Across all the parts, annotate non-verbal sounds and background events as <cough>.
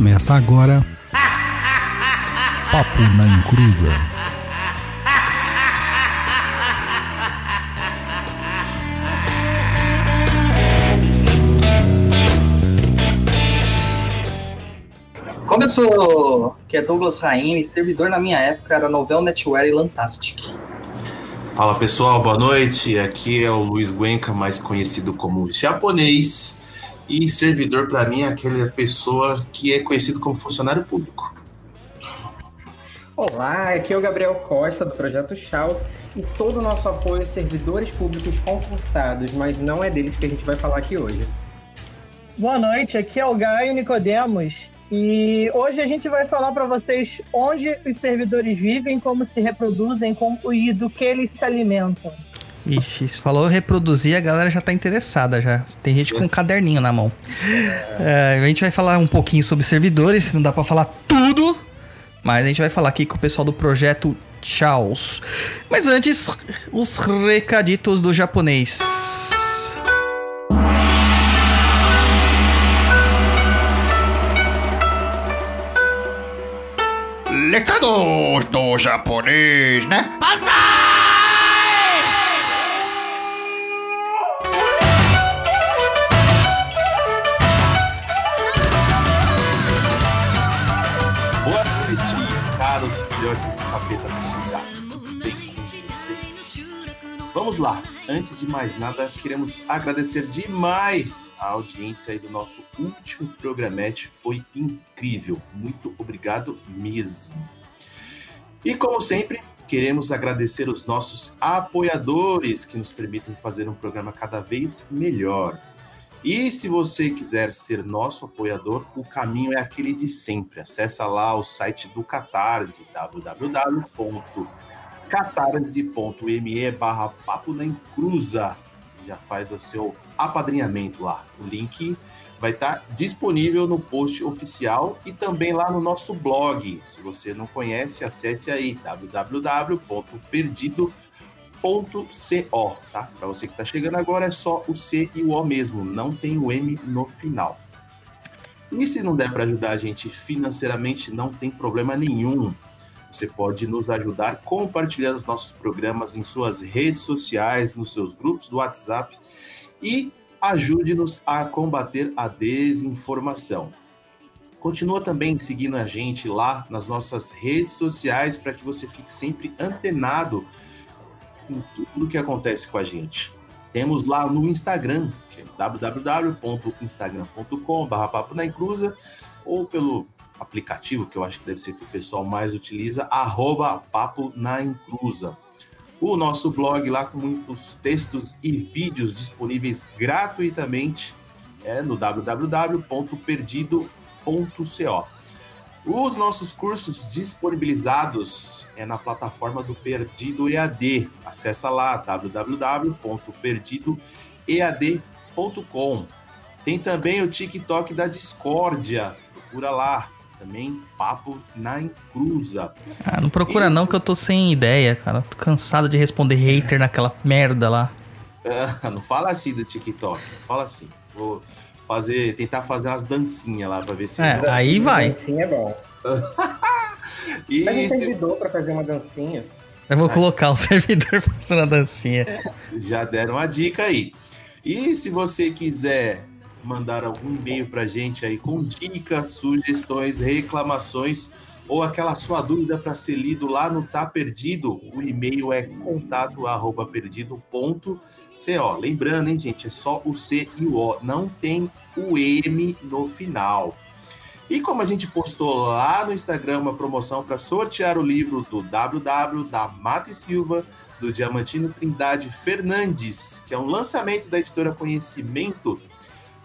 Começa agora. Papo na Encruza. Como eu sou que é Douglas Raine, servidor na minha época era Novel Netware e Lantastic. Fala pessoal, boa noite. Aqui é o Luiz Guenca, mais conhecido como japonês. E servidor para mim é aquela pessoa que é conhecido como funcionário público. Olá, aqui é o Gabriel Costa do Projeto Chaos e todo o nosso apoio aos servidores públicos concursados, mas não é deles que a gente vai falar aqui hoje. Boa noite, aqui é o Gaio Nicodemos e hoje a gente vai falar para vocês onde os servidores vivem, como se reproduzem como, e do que eles se alimentam. Ixi, se falou reproduzir, a galera já tá interessada já. Tem gente com um caderninho na mão. É, a gente vai falar um pouquinho sobre servidores, não dá para falar tudo, mas a gente vai falar aqui com o pessoal do projeto Chaos. Mas antes, os recaditos do japonês. Recados do japonês, né? Boa capeta. Tudo bem com vocês? Vamos lá. Antes de mais nada, queremos agradecer demais a audiência do nosso último programete. Foi incrível. Muito obrigado mesmo. E como sempre, queremos agradecer os nossos apoiadores que nos permitem fazer um programa cada vez melhor. E se você quiser ser nosso apoiador, o caminho é aquele de sempre. Acesse lá o site do Catarse, www.catarse.me barra papo na encruza. Já faz o seu apadrinhamento lá. O link vai estar disponível no post oficial e também lá no nosso blog. Se você não conhece, acesse aí www.perdido.co, tá? Para você que está chegando agora é só o C e o O mesmo, não tem o M no final. E se não der para ajudar a gente financeiramente, não tem problema nenhum. Você pode nos ajudar compartilhando os nossos programas em suas redes sociais, nos seus grupos do WhatsApp e ajude-nos a combater a desinformação. Continua também seguindo a gente lá nas nossas redes sociais para que você fique sempre antenado em tudo que acontece com a gente. Temos lá no Instagram, que é www.instagram.com.br papo na ou pelo aplicativo, que eu acho que deve ser que o pessoal mais utiliza, arroba papo na encruza o nosso blog lá com muitos textos e vídeos disponíveis gratuitamente é no www.perdido.co. Os nossos cursos disponibilizados é na plataforma do Perdido EAD. Acesse lá www.perdidoead.com. Tem também o TikTok da Discórdia. Procura lá, também papo na encruza. Ah, não procura e... não que eu tô sem ideia, cara. Tô cansado de responder hater naquela merda lá. Ah, <laughs> não fala assim do TikTok, não fala assim. Vou fazer, tentar fazer umas dancinhas lá pra ver se. É, aí vai. Dancinha é bom. <laughs> e Mas um servidor pra fazer uma dancinha. Eu vou colocar o <laughs> servidor fazendo a dancinha. Já deram uma dica aí. E se você quiser mandar algum e-mail para a gente aí com dicas, sugestões, reclamações ou aquela sua dúvida para ser lido lá no Tá Perdido, o e-mail é contato@perdido.co. Lembrando, hein, gente, é só o C e o O, não tem o M no final. E como a gente postou lá no Instagram uma promoção para sortear o livro do WW da Mata e Silva, do Diamantino Trindade Fernandes, que é um lançamento da editora Conhecimento,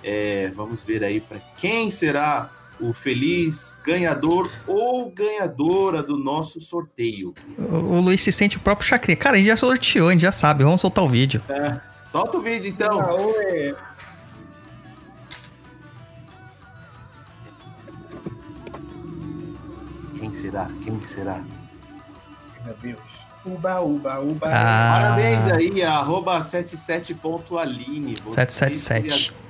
é, vamos ver aí para quem será o feliz ganhador ou ganhadora do nosso sorteio. O, o Luiz se sente o próprio chacrinha. Cara, a gente já sorteou, a gente já sabe. Vamos soltar o vídeo. É, solta o vídeo então. Ah. Quem será? Quem será? Meu Deus. Uba, uba, uba. Ah. Parabéns aí, arroba 77.aline. 777.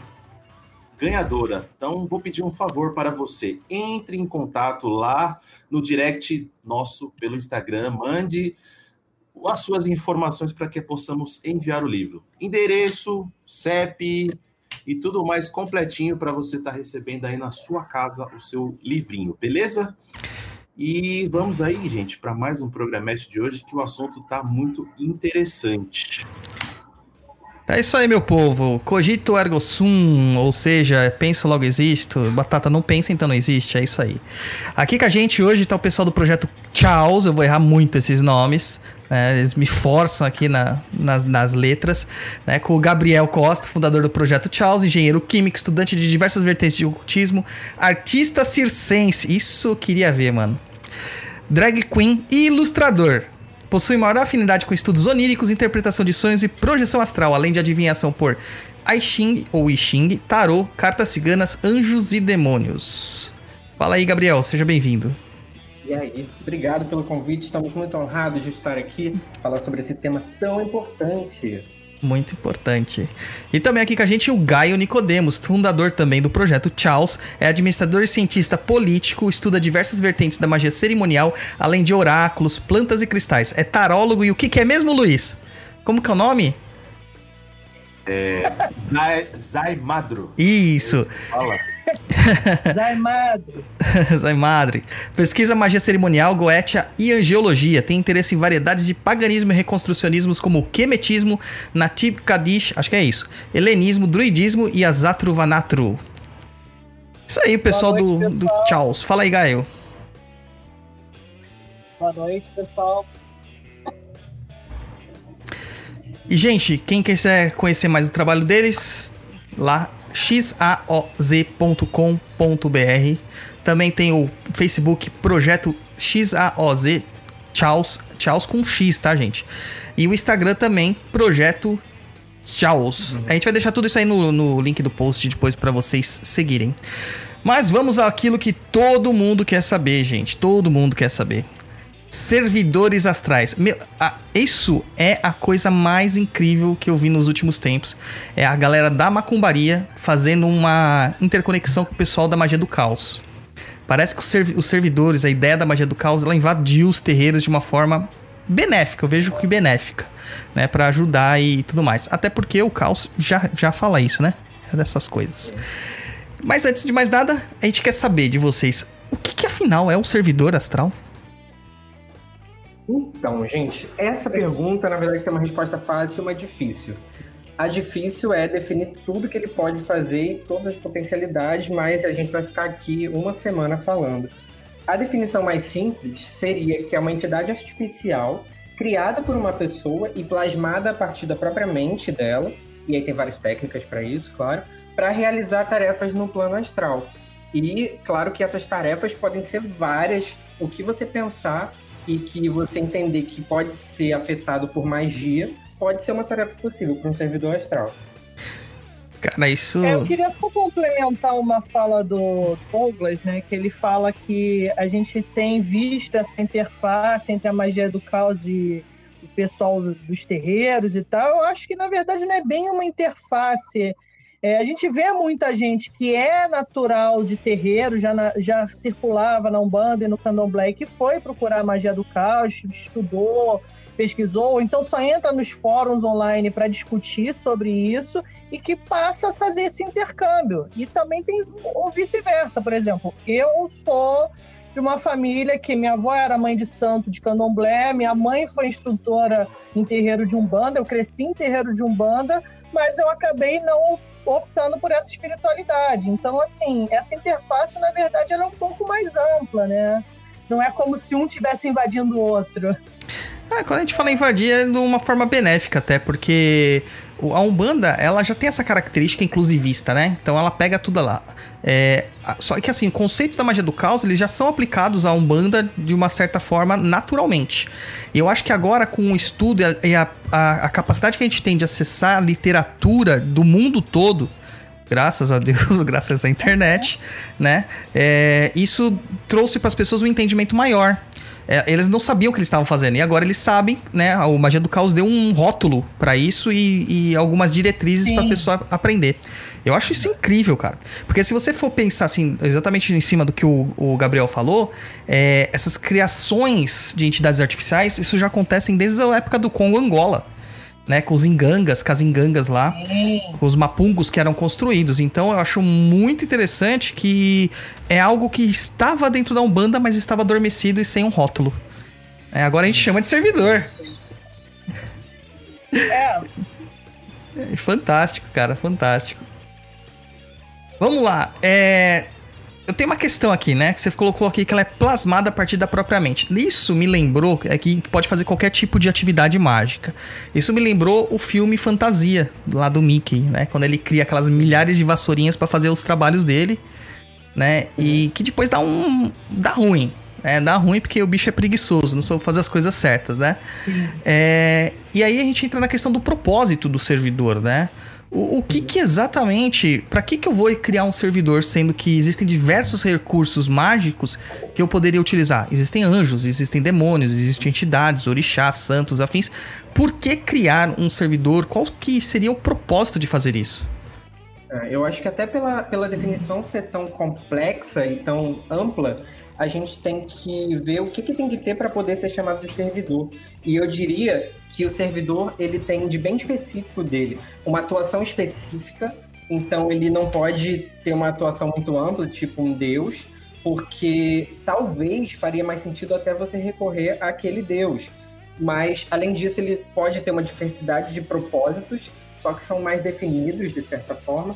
Ganhadora. Então, vou pedir um favor para você. Entre em contato lá no direct nosso pelo Instagram, mande as suas informações para que possamos enviar o livro. Endereço, CEP e tudo mais completinho para você estar tá recebendo aí na sua casa o seu livrinho, beleza? E vamos aí, gente, para mais um programete de hoje que o assunto está muito interessante. É isso aí, meu povo. Cogito ergo sum, ou seja, penso logo existo. Batata não pensa, então não existe. É isso aí. Aqui com a gente hoje tá o pessoal do projeto Charles. Eu vou errar muito esses nomes. Né? Eles me forçam aqui na, nas, nas letras. Né? Com o Gabriel Costa, fundador do projeto Charles, engenheiro químico, estudante de diversas vertentes de ocultismo, artista circense. Isso eu queria ver, mano. Drag queen e ilustrador. Possui maior afinidade com estudos oníricos, interpretação de sonhos e projeção astral, além de adivinhação por I Ching ou I Ching, tarô, cartas ciganas, anjos e demônios. Fala aí, Gabriel, seja bem-vindo. E aí, obrigado pelo convite, estamos muito honrados de estar aqui, falar sobre esse tema tão importante. Muito importante. E também aqui com a gente o Gaio Nicodemos, fundador também do projeto Charles, é administrador e cientista político, estuda diversas vertentes da magia cerimonial, além de oráculos, plantas e cristais. É tarólogo e o que, que é mesmo, Luiz? Como que é o nome? É. Zai, Madro. Isso. Fala. <laughs> Zai Madro. <laughs> Zai Madre. Pesquisa magia cerimonial, goetia e angiologia. Tem interesse em variedades de paganismo e reconstrucionismos como quemetismo, Natib Kadish, acho que é isso, helenismo, druidismo e Azatruvanatru. Isso aí, pessoal, noite, do, pessoal. do Charles. Fala aí, Gaio. Boa noite, pessoal. E, gente, quem quiser conhecer mais o trabalho deles, lá xaoz.com.br. Também tem o Facebook Projeto XAOZ, Chaos, Chaos com X, tá, gente? E o Instagram também, Projeto Chaos. A gente vai deixar tudo isso aí no, no link do post depois para vocês seguirem. Mas vamos àquilo que todo mundo quer saber, gente. Todo mundo quer saber servidores astrais. Meu, a, isso é a coisa mais incrível que eu vi nos últimos tempos. É a galera da macumbaria fazendo uma interconexão com o pessoal da magia do caos. Parece que os, os servidores, a ideia da magia do caos, ela invadiu os terreiros de uma forma benéfica, eu vejo que benéfica, né, para ajudar e tudo mais. Até porque o caos já, já fala isso, né? É dessas coisas. Mas antes de mais nada, a gente quer saber de vocês, o que, que afinal é um servidor astral? Então, gente, essa pergunta, na verdade, tem uma resposta fácil e uma difícil. A difícil é definir tudo que ele pode fazer e todas as potencialidades, mas a gente vai ficar aqui uma semana falando. A definição mais simples seria que é uma entidade artificial criada por uma pessoa e plasmada a partir da própria mente dela, e aí tem várias técnicas para isso, claro, para realizar tarefas no plano astral. E claro que essas tarefas podem ser várias, o que você pensar e que você entender que pode ser afetado por magia, pode ser uma tarefa possível para um servidor astral. Cara, isso. É, eu queria só complementar uma fala do Douglas, né? Que ele fala que a gente tem visto essa interface entre a magia do caos e o pessoal dos terreiros e tal. Eu acho que na verdade não é bem uma interface é, a gente vê muita gente que é natural de terreiro, já, na, já circulava na Umbanda e no Candomblé, que foi procurar a magia do caos, estudou, pesquisou, então só entra nos fóruns online para discutir sobre isso e que passa a fazer esse intercâmbio. E também tem o vice-versa, por exemplo. Eu sou de uma família que minha avó era mãe de santo de candomblé, minha mãe foi instrutora em terreiro de umbanda, eu cresci em terreiro de umbanda, mas eu acabei não optando por essa espiritualidade. Então, assim, essa interface, na verdade, ela é um pouco mais ampla, né? Não é como se um tivesse invadindo o outro. Ah, quando a gente fala invadir é de uma forma benéfica até, porque a Umbanda, ela já tem essa característica inclusivista, né? Então ela pega tudo lá. É, só que assim, conceitos da magia do caos, eles já são aplicados à Umbanda de uma certa forma naturalmente. E eu acho que agora com o estudo e a, a, a capacidade que a gente tem de acessar a literatura do mundo todo, graças a Deus, <laughs> graças à internet, né? É, isso trouxe para as pessoas um entendimento maior É, eles não sabiam o que eles estavam fazendo. E agora eles sabem, né? O Magia do Caos deu um rótulo para isso e, e, algumas diretrizes para a pessoa aprender. Eu acho isso incrível, cara. Porque se você for pensar assim, exatamente em cima do que o, o Gabriel falou, é, essas criações de entidades artificiais, isso já acontecem desde a época do Congo Angola né, com os engangas, com as engangas lá, com os mapungos que eram construídos. Então eu acho muito interessante que é algo que estava dentro da Umbanda, mas estava adormecido e sem um rótulo. É, agora a gente chama de servidor. É. é <laughs> fantástico, cara, fantástico. Vamos lá. É, eu tenho uma questão aqui, né? Que você colocou aqui que ela é plasmada a partir da própria mente. Isso me lembrou é que pode fazer qualquer tipo de atividade mágica. Isso me lembrou o filme Fantasia, lá do Mickey, né? Quando ele cria aquelas milhares de vassourinhas para fazer os trabalhos dele, né? E que depois dá um. dá ruim. É, dá ruim porque o bicho é preguiçoso, não soube fazer as coisas certas, né? É, e aí a gente entra na questão do propósito do servidor, né? O, o que, que exatamente. Para que, que eu vou criar um servidor, sendo que existem diversos recursos mágicos que eu poderia utilizar? Existem anjos, existem demônios, existem entidades, orixás, santos, afins. Por que criar um servidor? Qual que seria o propósito de fazer isso? É, eu acho que até pela, pela definição ser tão complexa e tão ampla, a gente tem que ver o que, que tem que ter para poder ser chamado de servidor. E eu diria que o servidor ele tem de bem específico dele uma atuação específica, então ele não pode ter uma atuação muito ampla, tipo um deus, porque talvez faria mais sentido até você recorrer àquele deus. Mas além disso, ele pode ter uma diversidade de propósitos, só que são mais definidos de certa forma.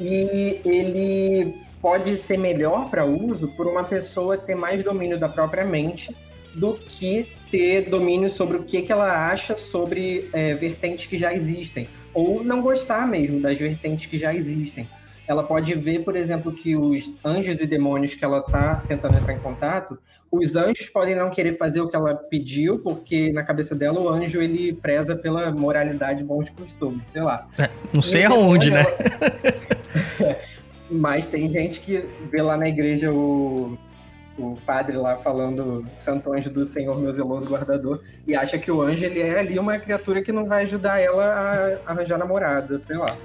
E ele pode ser melhor para uso por uma pessoa ter mais domínio da própria mente do que ter domínio sobre o que, que ela acha sobre é, vertentes que já existem, ou não gostar mesmo das vertentes que já existem. Ela pode ver, por exemplo, que os anjos e demônios que ela está tentando entrar em contato, os anjos podem não querer fazer o que ela pediu, porque na cabeça dela o anjo ele preza pela moralidade bons costumes, sei lá. É, não sei aonde, né? Ela... <laughs> Mas tem gente que vê lá na igreja o, o padre lá falando Santo Anjo do Senhor, meu zeloso guardador, e acha que o anjo ele é ali uma criatura que não vai ajudar ela a arranjar namorada, sei lá.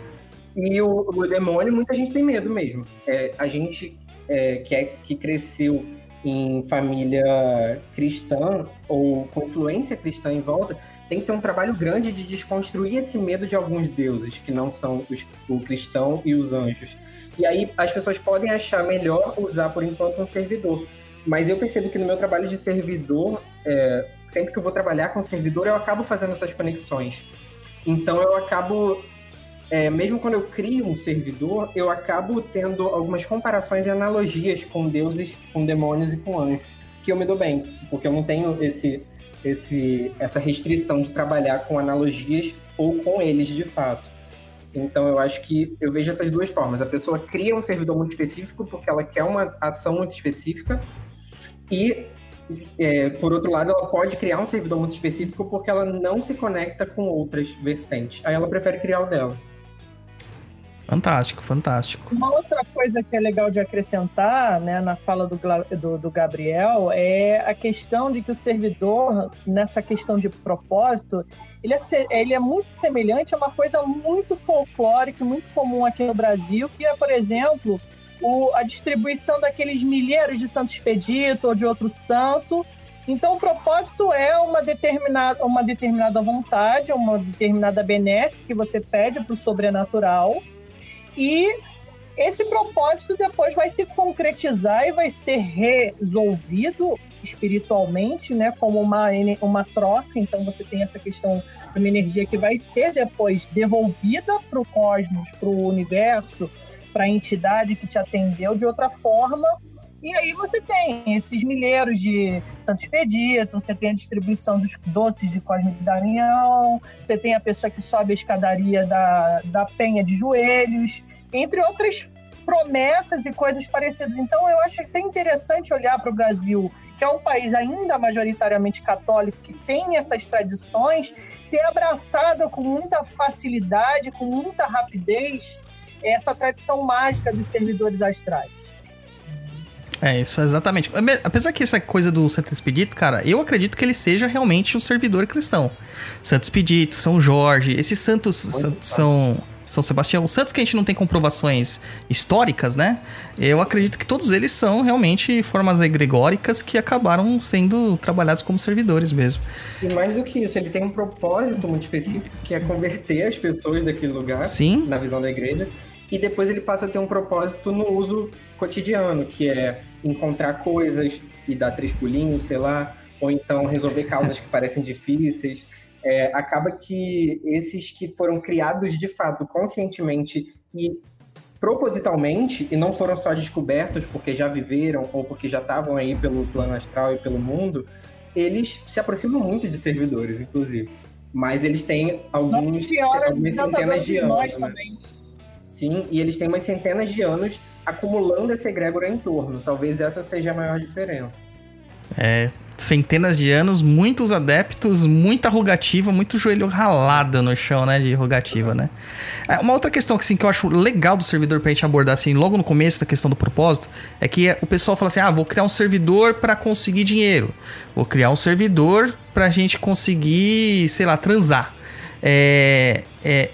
E o, o demônio, muita gente tem medo mesmo. É, a gente é, que, é, que cresceu em família cristã ou com influência cristã em volta, tem que ter um trabalho grande de desconstruir esse medo de alguns deuses que não são os, o cristão e os anjos. E aí as pessoas podem achar melhor usar por enquanto um servidor. Mas eu percebo que no meu trabalho de servidor, é, sempre que eu vou trabalhar com servidor, eu acabo fazendo essas conexões. Então eu acabo, é, mesmo quando eu crio um servidor, eu acabo tendo algumas comparações e analogias com deuses, com demônios e com anjos, que eu me dou bem, porque eu não tenho esse, esse, essa restrição de trabalhar com analogias ou com eles de fato. Então eu acho que eu vejo essas duas formas. A pessoa cria um servidor muito específico porque ela quer uma ação muito específica e é, por outro lado, ela pode criar um servidor muito específico porque ela não se conecta com outras vertentes. Aí ela prefere criar o dela. Fantástico, fantástico. Uma outra coisa que é legal de acrescentar né, na fala do, do, do, Gabriel é a questão de que o servidor, nessa questão de propósito, ele é, ele é muito semelhante a uma coisa muito folclórica, muito comum aqui no Brasil, que é, por exemplo, o, a distribuição daqueles milheiros de Santo Expedito ou de outro santo. Então, o propósito é uma determinada, uma determinada vontade, uma determinada benesse que você pede para o sobrenatural e esse propósito depois vai se concretizar e vai ser resolvido espiritualmente, né, como uma, uma troca. Então você tem essa questão de uma energia que vai ser depois devolvida para o cosmos, para o universo, para a entidade que te atendeu de outra forma. E aí você tem esses milheiros de Santo Expedito, você tem a distribuição dos doces de Cosme de Damião, você tem a pessoa que sobe a escadaria da, da Penha de Joelhos, entre outras promessas e coisas parecidas. Então, eu acho até interessante olhar para o Brasil, que é um país ainda majoritariamente católico, que tem essas tradições, ter abraçado com muita facilidade, com muita rapidez, essa tradição mágica dos servidores astrais. É, isso, exatamente. Apesar que essa coisa do Santo Expedito, cara, eu acredito que ele seja realmente um servidor cristão. Santo Expedito, São Jorge, esses santos são, são são Sebastião, os santos que a gente não tem comprovações históricas, né? Eu acredito que todos eles são realmente formas egregóricas que acabaram sendo trabalhados como servidores mesmo. E mais do que isso, ele tem um propósito muito específico que é converter as pessoas daquele lugar, Sim. na visão da igreja, e depois ele passa a ter um propósito no uso cotidiano, que é encontrar coisas e dar três pulinhos, sei lá, ou então resolver causas que parecem difíceis é, acaba que esses que foram criados de fato conscientemente e propositalmente e não foram só descobertos porque já viveram ou porque já estavam aí pelo plano astral e pelo mundo, eles se aproximam muito de servidores, inclusive. Mas eles têm alguns, algumas centenas de anos. Né? Sim, e eles têm umas centenas de anos acumulando esse egrégora em torno. Talvez essa seja a maior diferença. É, centenas de anos, muitos adeptos, muita rogativa, muito joelho ralado no chão, né, de rogativa, né? É, uma outra questão que, assim, que eu acho legal do servidor pra gente abordar, assim, logo no começo da questão do propósito, é que o pessoal fala assim, ah, vou criar um servidor para conseguir dinheiro, vou criar um servidor pra gente conseguir, sei lá, transar. É, é,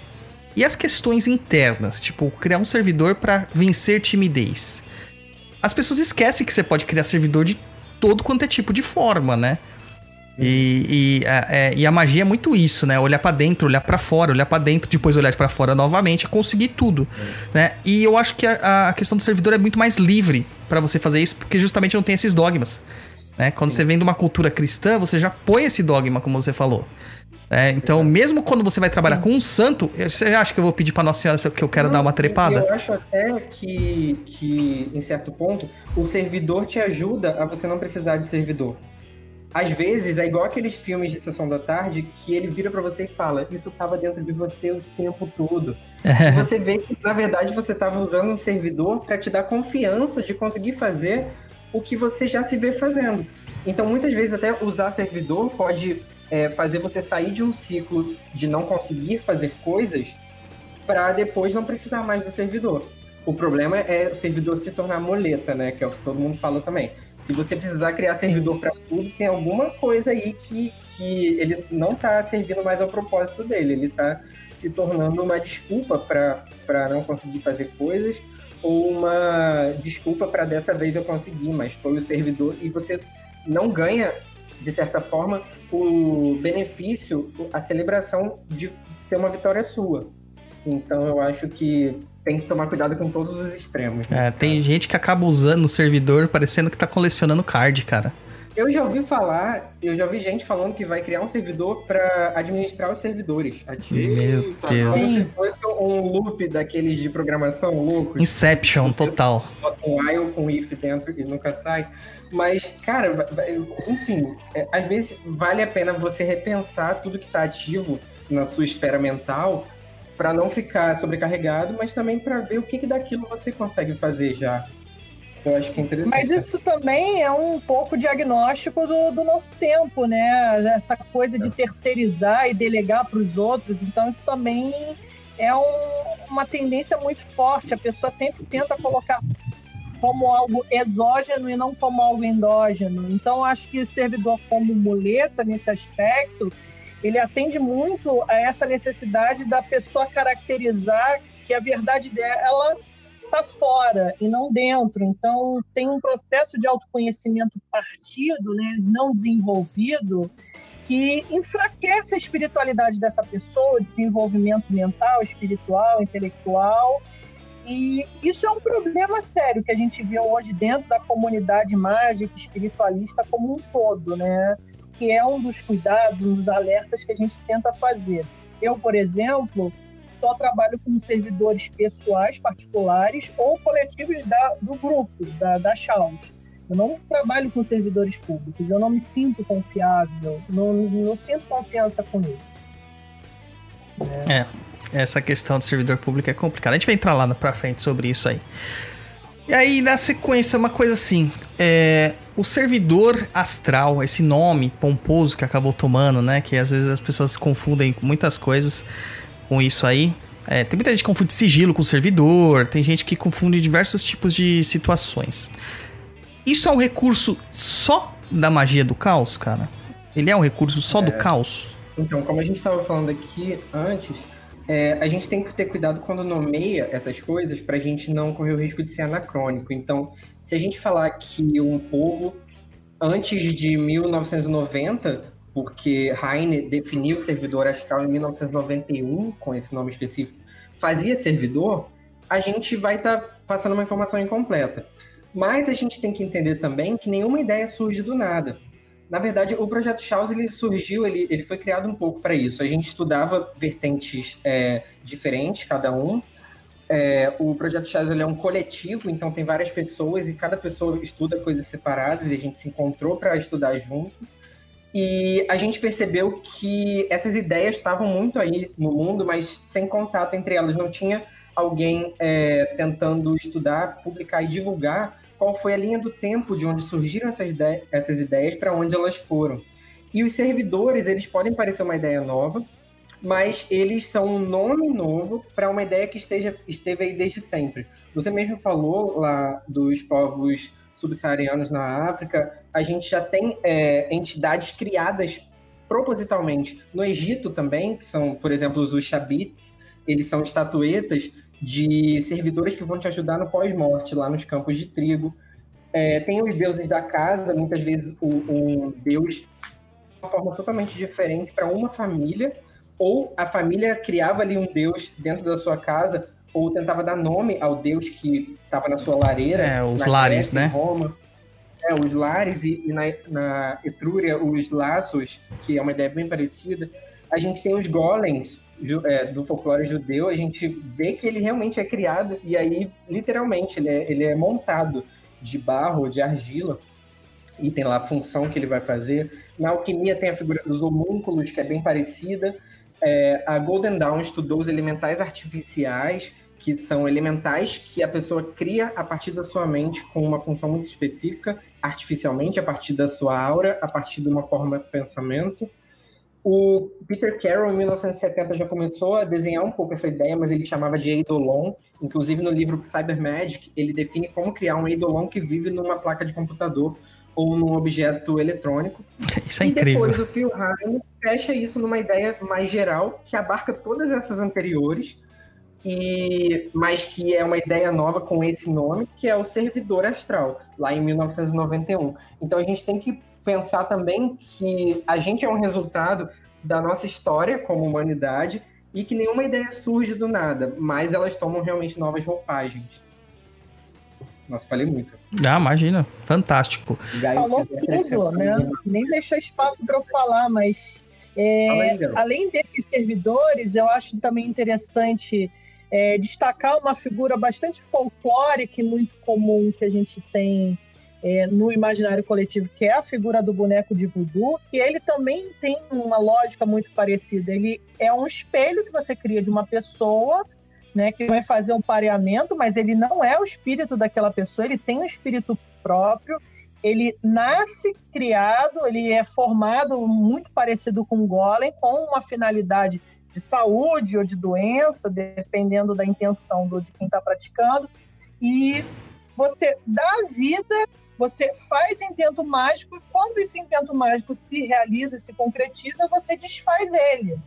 e as questões internas, tipo, criar um servidor para vencer timidez. As pessoas esquecem que você pode criar servidor de todo quanto é tipo de forma, né? E, e, a, é, e a magia é muito isso, né? Olhar para dentro, olhar para fora, olhar para dentro, depois olhar para fora novamente, conseguir tudo, é. né? E eu acho que a, a, questão do servidor é muito mais livre para você fazer isso, porque justamente não tem esses dogmas, né? Quando Sim. você vem de uma cultura cristã, você já põe esse dogma, como você falou. É, então, mesmo quando você vai trabalhar com um santo, você acha que eu vou pedir para Nossa Senhora que eu quero não, dar uma trepada? Eu acho até que, que, em certo ponto, o servidor te ajuda a você não precisar de servidor. Às vezes, é igual aqueles filmes de sessão da tarde que ele vira para você e fala: Isso estava dentro de você o tempo todo. e você vê que, na verdade, você estava usando um servidor para te dar confiança de conseguir fazer o que você já se vê fazendo. Então, muitas vezes, até usar servidor pode é, fazer você sair de um ciclo de não conseguir fazer coisas para depois não precisar mais do servidor. O problema é o servidor se tornar moleta, né? Que é o que todo mundo fala também. Se você precisar criar servidor para tudo, tem alguma coisa aí que, que ele não está servindo mais ao propósito dele. Ele está se tornando uma desculpa para não conseguir fazer coisas ou uma desculpa para dessa vez eu conseguir, mas foi o servidor e você não ganha de certa forma, o benefício, a celebração de ser uma vitória sua. Então eu acho que tem que tomar cuidado com todos os extremos. Né? É, tem gente que acaba usando o servidor parecendo que tá colecionando card, cara. Eu já ouvi falar, eu já ouvi gente falando que vai criar um servidor para administrar os servidores. Meu Deus. um loop daqueles de programação louco. Inception, total. Bota um while com if dentro e nunca sai. Mas, cara, enfim, é, às vezes vale a pena você repensar tudo que está ativo na sua esfera mental para não ficar sobrecarregado, mas também para ver o que, que daquilo você consegue fazer já. Eu acho que é interessante. Mas isso também é um pouco diagnóstico do, do nosso tempo, né? Essa coisa de é. terceirizar e delegar para os outros. Então, isso também é um, uma tendência muito forte. A pessoa sempre tenta colocar como algo exógeno e não como algo endógeno. Então, acho que o servidor como muleta nesse aspecto, ele atende muito a essa necessidade da pessoa caracterizar que a verdade dela está fora e não dentro. Então, tem um processo de autoconhecimento partido, né, não desenvolvido, que enfraquece a espiritualidade dessa pessoa, desenvolvimento mental, espiritual, intelectual, e isso é um problema sério que a gente vê hoje dentro da comunidade mágica espiritualista como um todo, né? Que é um dos cuidados, um dos alertas que a gente tenta fazer. Eu, por exemplo, só trabalho com servidores pessoais, particulares ou coletivos da, do grupo, da, da Chaos. Eu não trabalho com servidores públicos, eu não me sinto confiável, não, não sinto confiança com isso. É essa questão do servidor público é complicada. A gente vai entrar lá pra frente sobre isso aí. E aí, na sequência, uma coisa assim: é, o servidor astral, esse nome pomposo que acabou tomando, né? Que às vezes as pessoas confundem muitas coisas com isso aí. É, tem muita gente que confunde sigilo com servidor, tem gente que confunde diversos tipos de situações. Isso é um recurso só da magia do caos, cara? Ele é um recurso só do caos? Então, como a gente estava falando aqui antes, é, a gente tem que ter cuidado quando nomeia essas coisas para a gente não correr o risco de ser anacrônico. Então, se a gente falar que um povo antes de 1990, porque Heine definiu servidor astral em 1991 com esse nome específico, fazia servidor, a gente vai estar passando uma informação incompleta. Mas a gente tem que entender também que nenhuma ideia surge do nada. Na verdade, o projeto Chaos ele surgiu, ele, ele foi criado um pouco para isso. A gente estudava vertentes é, diferentes, cada um. É, o projeto Chaos ele é um coletivo, então tem várias pessoas e cada pessoa estuda coisas separadas e a gente se encontrou para estudar junto. E a gente percebeu que essas ideias estavam muito aí no mundo, mas sem contato entre elas. Não tinha alguém é, tentando estudar, publicar e divulgar qual foi a linha do tempo de onde surgiram essas, ide essas ideias para onde elas foram. E os servidores, eles podem parecer uma ideia nova, mas eles são um nome novo para uma ideia que esteja, esteve aí desde sempre. Você mesmo falou lá dos povos subsaarianos na África, a gente já tem é, entidades criadas propositalmente. No Egito também, que são, por exemplo, os Ushabits, eles são estatuetas de servidores que vão te ajudar no pós-morte, lá nos campos de trigo. É, tem os deuses da casa, muitas vezes um, um deus de uma forma totalmente diferente para uma família, ou a família criava ali um deus dentro da sua casa, ou tentava dar nome ao deus que estava na sua lareira. É, os lares, Grécia, né? Roma. É, os lares, e, e na, na Etrúria, os laços, que é uma ideia bem parecida. A gente tem os golems, é, do folclore judeu, a gente vê que ele realmente é criado e aí, literalmente, ele é, ele é montado de barro, de argila, e tem lá a função que ele vai fazer. Na alquimia tem a figura dos homúnculos, que é bem parecida. É, a Golden Dawn estudou os elementais artificiais, que são elementais que a pessoa cria a partir da sua mente com uma função muito específica, artificialmente, a partir da sua aura, a partir de uma forma de pensamento. O Peter Carroll, em 1970, já começou a desenhar um pouco essa ideia, mas ele chamava de Eidolon. Inclusive, no livro Cyber Magic, ele define como criar um Eidolon que vive numa placa de computador ou num objeto eletrônico. Isso é e incrível. depois o Phil Hine fecha isso numa ideia mais geral, que abarca todas essas anteriores, e mas que é uma ideia nova com esse nome, que é o servidor astral, lá em 1991. Então a gente tem que pensar também que a gente é um resultado da nossa história como humanidade e que nenhuma ideia surge do nada, mas elas tomam realmente novas roupagens. Nossa, falei muito. Ah, imagina. Fantástico. Gaio, Falou tudo, né? Nem deixou espaço para eu falar, mas é, Fala aí, Garoto. além desses servidores, eu acho também interessante é, destacar uma figura bastante folclórica e muito comum que a gente tem é, no imaginário coletivo, que é a figura do boneco de voodoo, que ele também tem uma lógica muito parecida. Ele é um espelho que você cria de uma pessoa, né, que vai fazer um pareamento, mas ele não é o espírito daquela pessoa, ele tem um espírito próprio, ele nasce criado, ele é formado muito parecido com o golem, com uma finalidade de saúde ou de doença, dependendo da intenção do, de quem está praticando. E você dá vida, você faz o intento mágico, e quando esse intento mágico se realiza, se concretiza, você desfaz ele.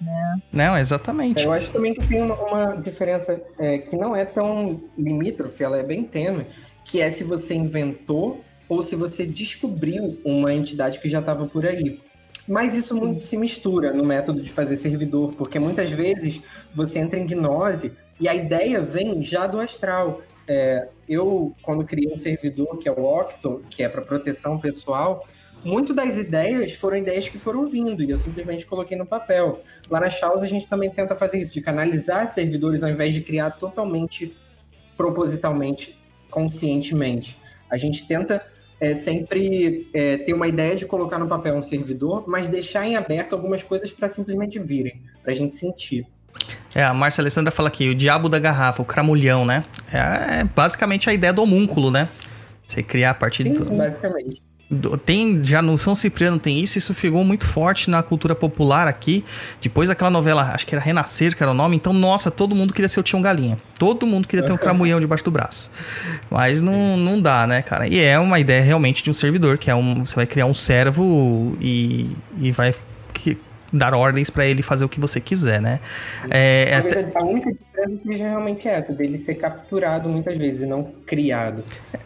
Né? Não, exatamente. Eu acho também que tem uma, uma diferença é, que não é tão limítrofe, ela é bem tênue, que é se você inventou ou se você descobriu uma entidade que já estava por aí. Mas isso Sim. muito se mistura no método de fazer servidor, porque muitas vezes você entra em gnose e a ideia vem já do astral. É, eu, quando criei um servidor, que é o Octo, que é para proteção pessoal, muito das ideias foram ideias que foram vindo e eu simplesmente coloquei no papel. Lá na Chaos a gente também tenta fazer isso, de canalizar servidores ao invés de criar totalmente propositalmente, conscientemente. A gente tenta é, sempre é, ter uma ideia de colocar no papel um servidor, mas deixar em aberto algumas coisas para simplesmente virem, para a gente sentir. É, a Márcia Alessandra fala aqui, o diabo da garrafa, o cramulhão, né? É, é basicamente a ideia do homúnculo, né? Você criar a partir Sim, do... basicamente. do- tem já no São Cipriano tem isso, isso ficou muito forte na cultura popular aqui. Depois daquela novela, acho que era Renascer, que era o nome. Então, nossa, todo mundo queria ser o Tião Galinha. Todo mundo queria ter um <laughs> cramunhão debaixo do braço. Mas não, não dá, né, cara? E é uma ideia realmente de um servidor, que é um. Você vai criar um servo e, e vai que- dar ordens pra ele fazer o que você quiser, né? É, é até- Talvez a única diferença seja realmente essa, dele ser capturado muitas vezes e não criado.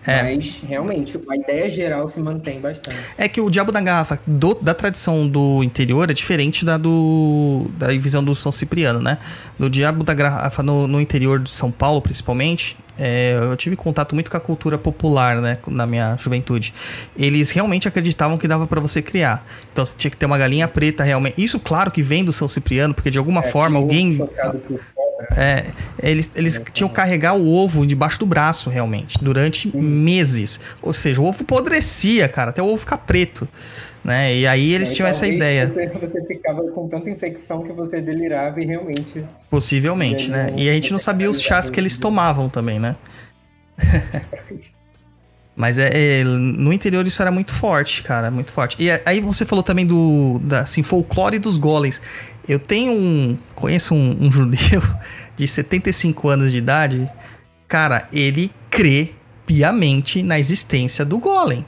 É. Mas, realmente, a ideia geral se mantém bastante. É que o Diabo da Garrafa do- da tradição do interior é diferente da do da visão do São Cipriano, né? Do Diabo da Garrafa no, no interior de São Paulo, principalmente, é, eu tive contato muito com a cultura popular, né? Na minha juventude. Eles realmente acreditavam que dava pra você criar. Então você tinha que ter uma galinha preta realmente. Isso, claro, que vem do São Cipriano, porque de alguma forma É, alguém por fora. é, eles, eles tinham que carregar o ovo debaixo do braço, realmente, durante meses. Ou seja, o ovo apodrecia, cara, até o ovo ficar preto. Né? E aí eles Aí, tinham essa ideia, Você, você ficava com tanta infecção que você delirava e realmente. possivelmente, né? E a gente não sabia os chás que eles tomavam também, né? <laughs> Mas é, é, no interior isso era muito forte, cara, muito forte. E aí você falou também do da, assim, folclore dos golems. Eu tenho um. Conheço um, um judeu <laughs> de 75 anos de idade. Cara, ele crê piamente na existência do golem.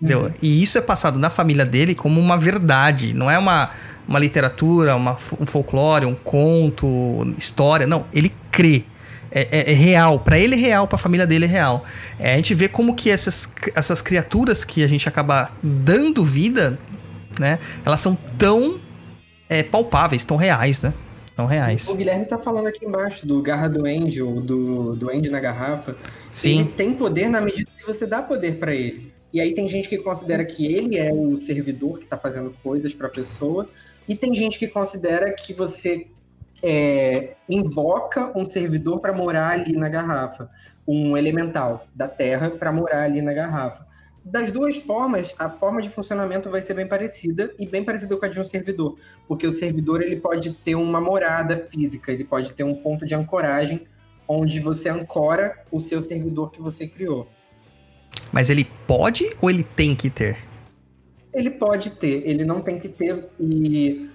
Entendeu? E isso é passado na família dele como uma verdade. Não é uma, uma literatura, uma, um folclore, um conto, história. Não, ele crê. É, é- é real. Pra ele é real, pra família dele é real. É, a gente vê como que essas, essas criaturas que a gente acaba dando vida, né? Elas são tão é, palpáveis, tão reais, né? Tão reais. O Guilherme tá falando aqui embaixo do Garra do Angel, do, do Andy na garrafa. Sim. Ele tem poder na medida que você dá poder pra ele. E aí tem gente que considera que ele é o servidor que tá fazendo coisas pra pessoa. E tem gente que considera que você é, invoca um servidor pra morar ali na garrafa. Um elemental da terra pra morar ali na garrafa. Das duas formas, a forma de funcionamento vai ser bem parecida e bem parecida com a de um servidor porque o servidor ele pode ter uma morada física, ele pode ter um ponto de ancoragem onde você ancora o seu servidor que você criou. Mas ele pode ou ele tem que ter? Ele pode ter, ele não tem que ter e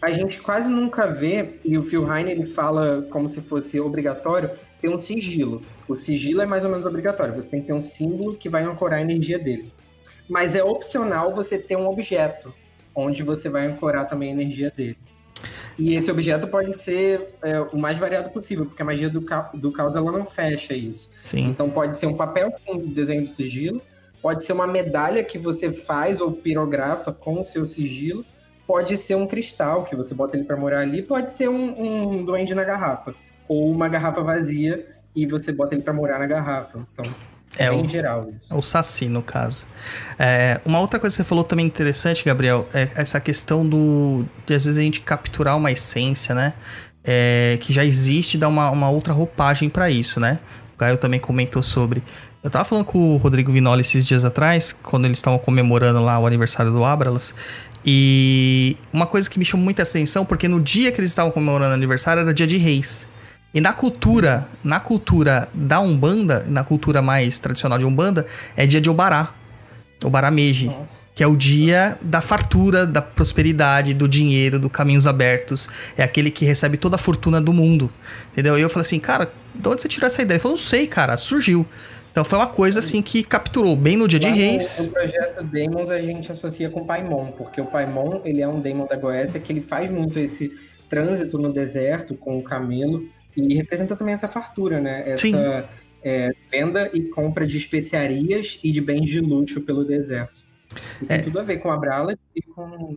a gente quase nunca vê e o Phil Heine ele fala como se fosse obrigatório ter um sigilo. O sigilo é mais ou menos obrigatório, você tem que ter um símbolo que vai ancorar a energia dele. Mas é opcional você ter um objeto onde você vai ancorar também a energia dele. E esse objeto pode ser é, o mais variado possível, porque a magia do, ca do caos ela não fecha isso. Sim. Então pode ser um papel com desenho do sigilo, pode ser uma medalha que você faz ou pirografa com o seu sigilo, pode ser um cristal que você bota ele para morar ali, pode ser um, um duende na garrafa, ou uma garrafa vazia e você bota ele para morar na garrafa. Então é, É bem o- geral isso. O Saci, no caso. É, uma outra coisa que você falou também interessante, Gabriel, é essa questão do. de às vezes a gente capturar uma essência, né? É, que já existe e dar uma, uma outra roupagem pra isso, né? O Caio também comentou sobre. Eu tava falando com o Rodrigo Vinoli esses dias atrás, quando eles estavam comemorando lá o aniversário do Abralas. E uma coisa que me chamou muita atenção, porque no dia que eles estavam comemorando o aniversário era dia de reis. E na cultura, na cultura da Umbanda, na cultura mais tradicional de Umbanda, é dia de Obará. Obará Meiji. Que é o dia da fartura, da prosperidade, do dinheiro, do caminhos abertos. É aquele que recebe toda a fortuna do mundo. Entendeu? E eu falei assim, cara, de onde você tirou essa ideia? Ele falou, não sei, cara, surgiu. Então foi uma coisa assim que capturou bem no dia de reis. No, projeto Demons a gente associa com o Paimon, porque o Paimon ele é um Demon da Goécia que ele faz muito esse trânsito no deserto com o camelo e representa também essa fartura, né? Essa Sim. é, venda e compra de especiarias e de bens de luxo pelo deserto. E tem É. tudo a ver com a Brala e com,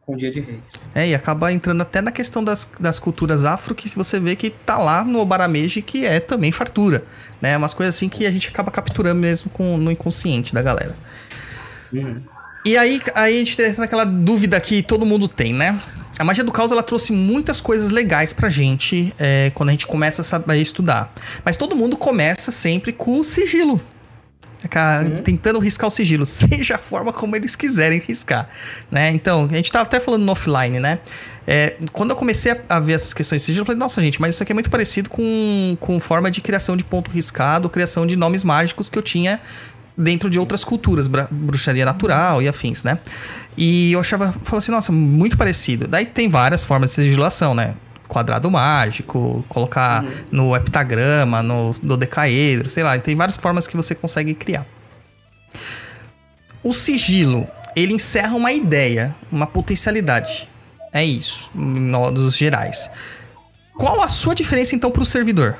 com o Dia de Reis. É, e acaba entrando até na questão das, das culturas afro, que você vê que tá lá no Obarameji, que é também fartura. Né? Umas coisas assim que a gente acaba capturando mesmo com, no inconsciente da galera. E aí, aí a gente entra naquela dúvida que todo mundo tem, né? A magia do caos ela trouxe muitas coisas legais pra gente é, quando a gente começa a saber estudar. Mas todo mundo começa sempre com o sigilo. Ca- Tentando riscar o sigilo, <laughs> seja a forma como eles quiserem riscar, né? Então, a gente tava até falando no offline, né? É, quando eu comecei a, a ver essas questões de sigilo, eu falei, nossa, gente, mas isso aqui é muito parecido com, com forma de criação de ponto riscado, criação de nomes mágicos que eu tinha dentro de outras culturas, bruxaria natural e afins, né? E eu achava, falava assim, nossa, muito parecido. Daí tem várias formas de sigilação, né? Quadrado mágico, colocar no heptagrama, no dodecaedro, sei lá, tem várias formas que você consegue criar. O sigilo, ele encerra uma ideia, uma potencialidade. É isso, em modos gerais. Qual a sua diferença então para o servidor?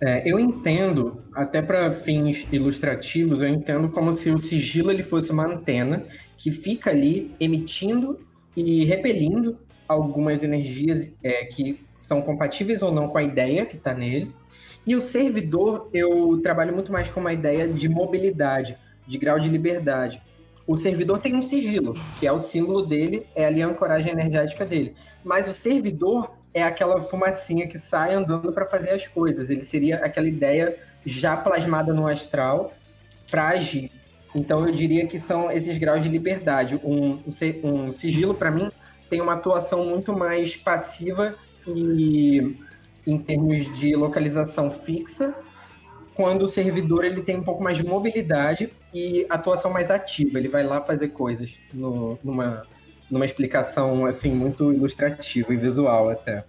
É, eu entendo, até para fins ilustrativos, eu entendo como se o sigilo ele fosse uma antena que fica ali emitindo e repelindo algumas energias é, que são compatíveis ou não com a ideia que está nele. E o servidor, eu trabalho muito mais com uma ideia de mobilidade, de grau de liberdade. O servidor tem um sigilo, que é o símbolo dele, é ali a ancoragem energética dele. Mas o servidor é aquela fumacinha que sai andando para fazer as coisas. Ele seria aquela ideia já plasmada no astral para agir. Então eu diria que são esses graus de liberdade. Um, um sigilo, para mim, tem uma atuação muito mais passiva e em termos de localização fixa, quando o servidor ele tem um pouco mais de mobilidade e atuação mais ativa. Ele vai lá fazer coisas no- numa, numa explicação assim muito ilustrativa e visual até.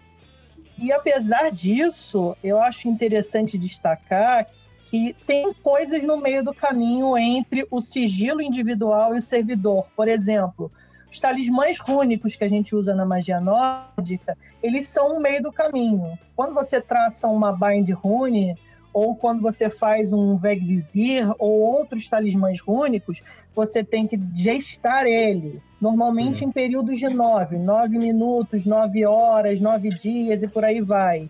E apesar disso, eu acho interessante destacar que tem coisas no meio do caminho entre o sigilo individual e o servidor. Por exemplo, os talismãs rúnicos que a gente usa na magia nórdica, eles são o meio do caminho. Quando você traça uma bind rune, ou quando você faz um Vegvizir ou outros talismãs rúnicos, você tem que gestar ele. Normalmente em períodos de nove, nove minutos, nove horas, nove dias e por aí vai.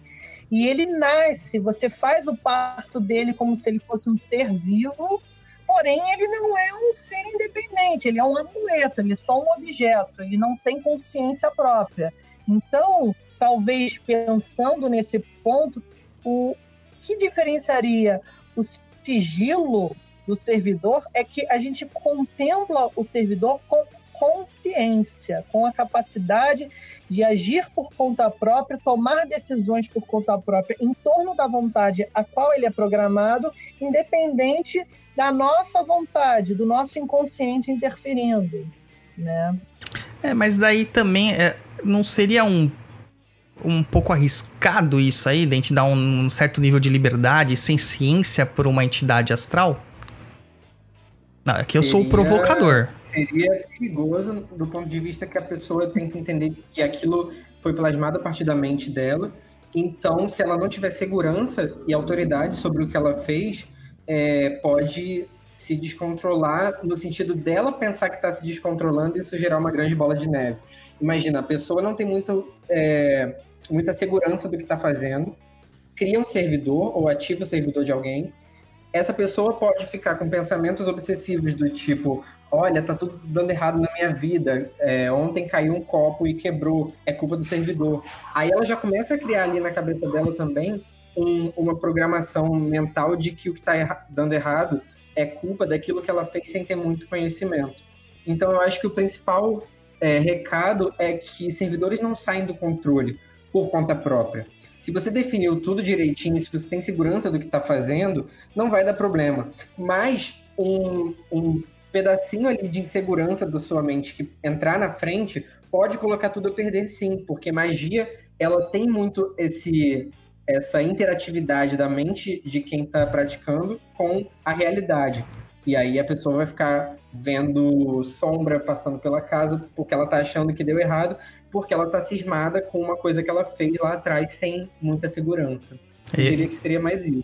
E ele nasce, você faz o parto dele como se ele fosse um ser vivo, porém ele não é um ser independente, ele é um amuleto, ele é só um objeto, ele não tem consciência própria. Então, talvez pensando nesse ponto, o que diferenciaria o sigilo do servidor é que a gente contempla o servidor com consciência, com a capacidade de agir por conta própria, tomar decisões por conta própria em torno da vontade a qual ele é programado, independente da nossa vontade, do nosso inconsciente interferindo, né? É, mas daí também é, não seria um um pouco arriscado isso aí, de a gente dar um, um certo nível de liberdade sem ciência por uma entidade astral? Não, aqui eu sou o Seria- provocador. Seria perigoso do ponto de vista que a pessoa tem que entender que aquilo foi plasmado a partir da mente dela. Então, se ela não tiver segurança e autoridade sobre o que ela fez, é, pode se descontrolar no sentido dela pensar que está se descontrolando e isso gerar uma grande bola de neve. Imagina, a pessoa não tem muito, é, muita segurança do que está fazendo, cria um servidor ou ativa o servidor de alguém. Essa pessoa pode ficar com pensamentos obsessivos do tipo: olha, tá tudo dando errado na minha vida. É, ontem caiu um copo e quebrou, é culpa do servidor. Aí ela já começa a criar ali na cabeça dela também um- uma programação mental de que o que está dando errado é culpa daquilo que ela fez sem ter muito conhecimento. Então eu acho que o principal é, recado é que servidores não saem do controle por conta própria. Se você definiu tudo direitinho, se você tem segurança do que está fazendo, não vai dar problema. Mas um, um pedacinho ali de insegurança da sua mente que entrar na frente pode colocar tudo a perder sim, porque magia ela tem muito esse essa interatividade da mente de quem está praticando com a realidade. E aí a pessoa vai ficar vendo sombra passando pela casa porque ela tá achando que deu errado, porque ela tá cismada com uma coisa que ela fez lá atrás sem muita segurança. Eu E- diria que seria mais isso.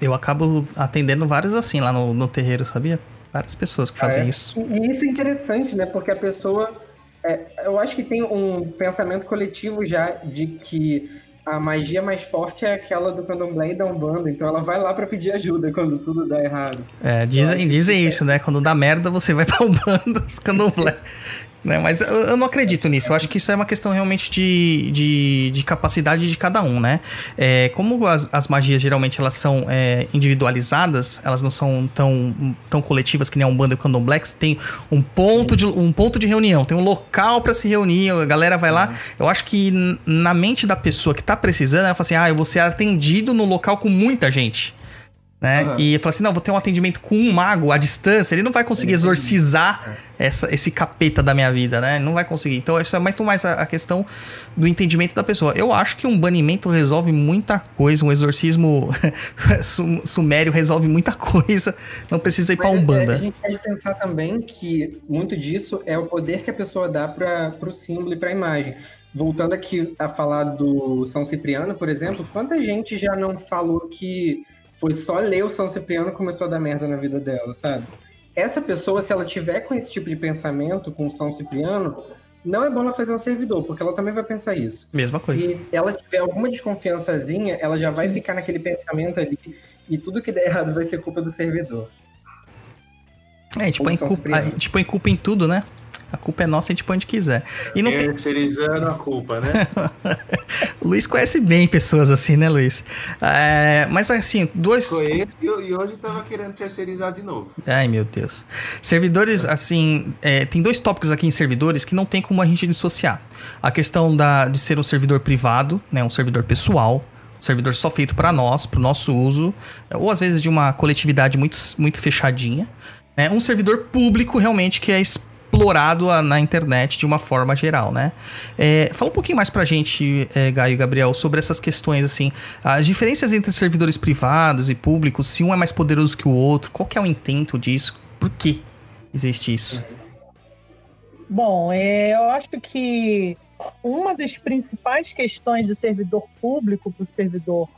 Eu acabo atendendo vários assim lá no, no terreiro, sabia? Várias pessoas que fazem Ah, é? isso. E isso é interessante, né? Porque a pessoa. é, eu acho que tem um pensamento coletivo já de que a magia mais forte é aquela do candomblé e da Umbanda. Então ela vai lá pra pedir ajuda quando tudo dá errado. É, dizem, dizem isso, né? Quando dá merda, você vai pra um bando <laughs> candomblé. Né? Mas eu, não acredito nisso. Eu acho que isso é uma questão realmente de, de, de capacidade de cada um, né? É, como as, as magias geralmente elas são é, individualizadas, elas não são tão, tão coletivas que nem a Umbanda e o Candomblé, que tem um ponto, de, um ponto de reunião, tem um local pra se reunir, a galera vai lá. Eu acho que na mente da pessoa que tá precisando, ela fala assim: ah, eu vou ser atendido no local com muita gente. Né? Aham. E fala assim, não, vou ter um atendimento com um mago à distância, ele não vai conseguir exorcizar essa, esse capeta da minha vida, né? Não vai conseguir. Então isso é muito mais a, a questão do entendimento da pessoa. Eu acho que um banimento resolve muita coisa, um exorcismo <laughs> sum- sumério resolve muita coisa. Não precisa ir pra Mas, é, Umbanda. A gente pode pensar também que muito disso é o poder que a pessoa dá para o símbolo e para a imagem. Voltando aqui a falar do São Cipriano, por exemplo, quanta gente já não falou que foi só ler o São Cipriano que começou a dar merda na vida dela, sabe? Essa pessoa, se ela tiver com esse tipo de pensamento, com o São Cipriano, não é bom ela fazer um servidor, porque ela também vai pensar isso. Mesma coisa. Se ela tiver alguma desconfiançazinha, ela já vai ficar naquele pensamento ali e tudo que der errado vai ser culpa do servidor. É, a gente, põe culpa, culpa em tudo, né? A culpa é nossa, a gente põe onde quiser. E não tem, Terceirizando a culpa, né? O <laughs> Luiz conhece bem pessoas assim, né, Luiz? É, mas assim, dois. Conheço e, hoje tava querendo terceirizar de novo. Ai, meu Deus. Servidores, assim, é, tem dois tópicos aqui em servidores que não tem como a gente dissociar. A questão da, de ser um servidor privado, né, um servidor pessoal, um servidor só feito para nós, para o nosso uso, ou às vezes de uma coletividade muito, muito fechadinha. Né, um servidor público realmente que é explorado na internet de uma forma geral, né? É, fala um pouquinho mais pra gente, é, Gaio e Gabriel, sobre essas questões, assim, as diferenças entre servidores privados e públicos, se um é mais poderoso que o outro, qual que é o intento disso, por que existe isso? Bom, é, eu acho que uma das principais questões do servidor público para o servidor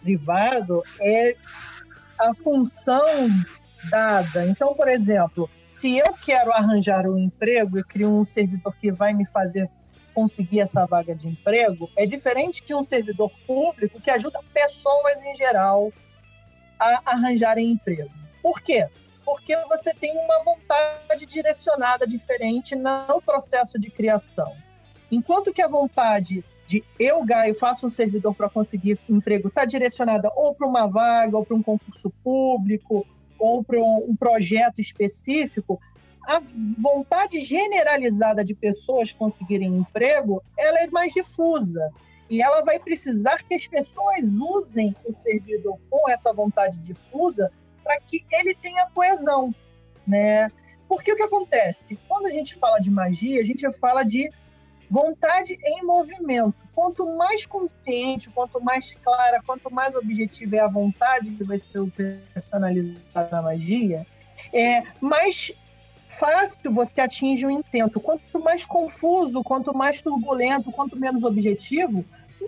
privado é a função dada. Então, por exemplo, se eu quero arranjar um emprego e crio um servidor que vai me fazer conseguir essa vaga de emprego, é diferente de um servidor público que ajuda pessoas em geral a arranjarem emprego. Por quê? Porque você tem uma vontade direcionada diferente no processo de criação. Enquanto que a vontade de eu, Gaio, faço um servidor para conseguir emprego está direcionada ou para uma vaga, ou para um concurso público, um, um projeto específico, a vontade generalizada de pessoas conseguirem emprego, ela é mais difusa. E ela vai precisar que as pessoas usem o servidor com essa vontade difusa para que ele tenha coesão, né? Porque o que acontece? Quando a gente fala de magia, a gente fala de vontade em movimento. Quanto mais consciente, quanto mais clara, quanto mais objetiva é a vontade que vai ser personalizada na magia, é mais fácil você atinge o intento. Quanto mais confuso, quanto mais turbulento, quanto menos objetivo,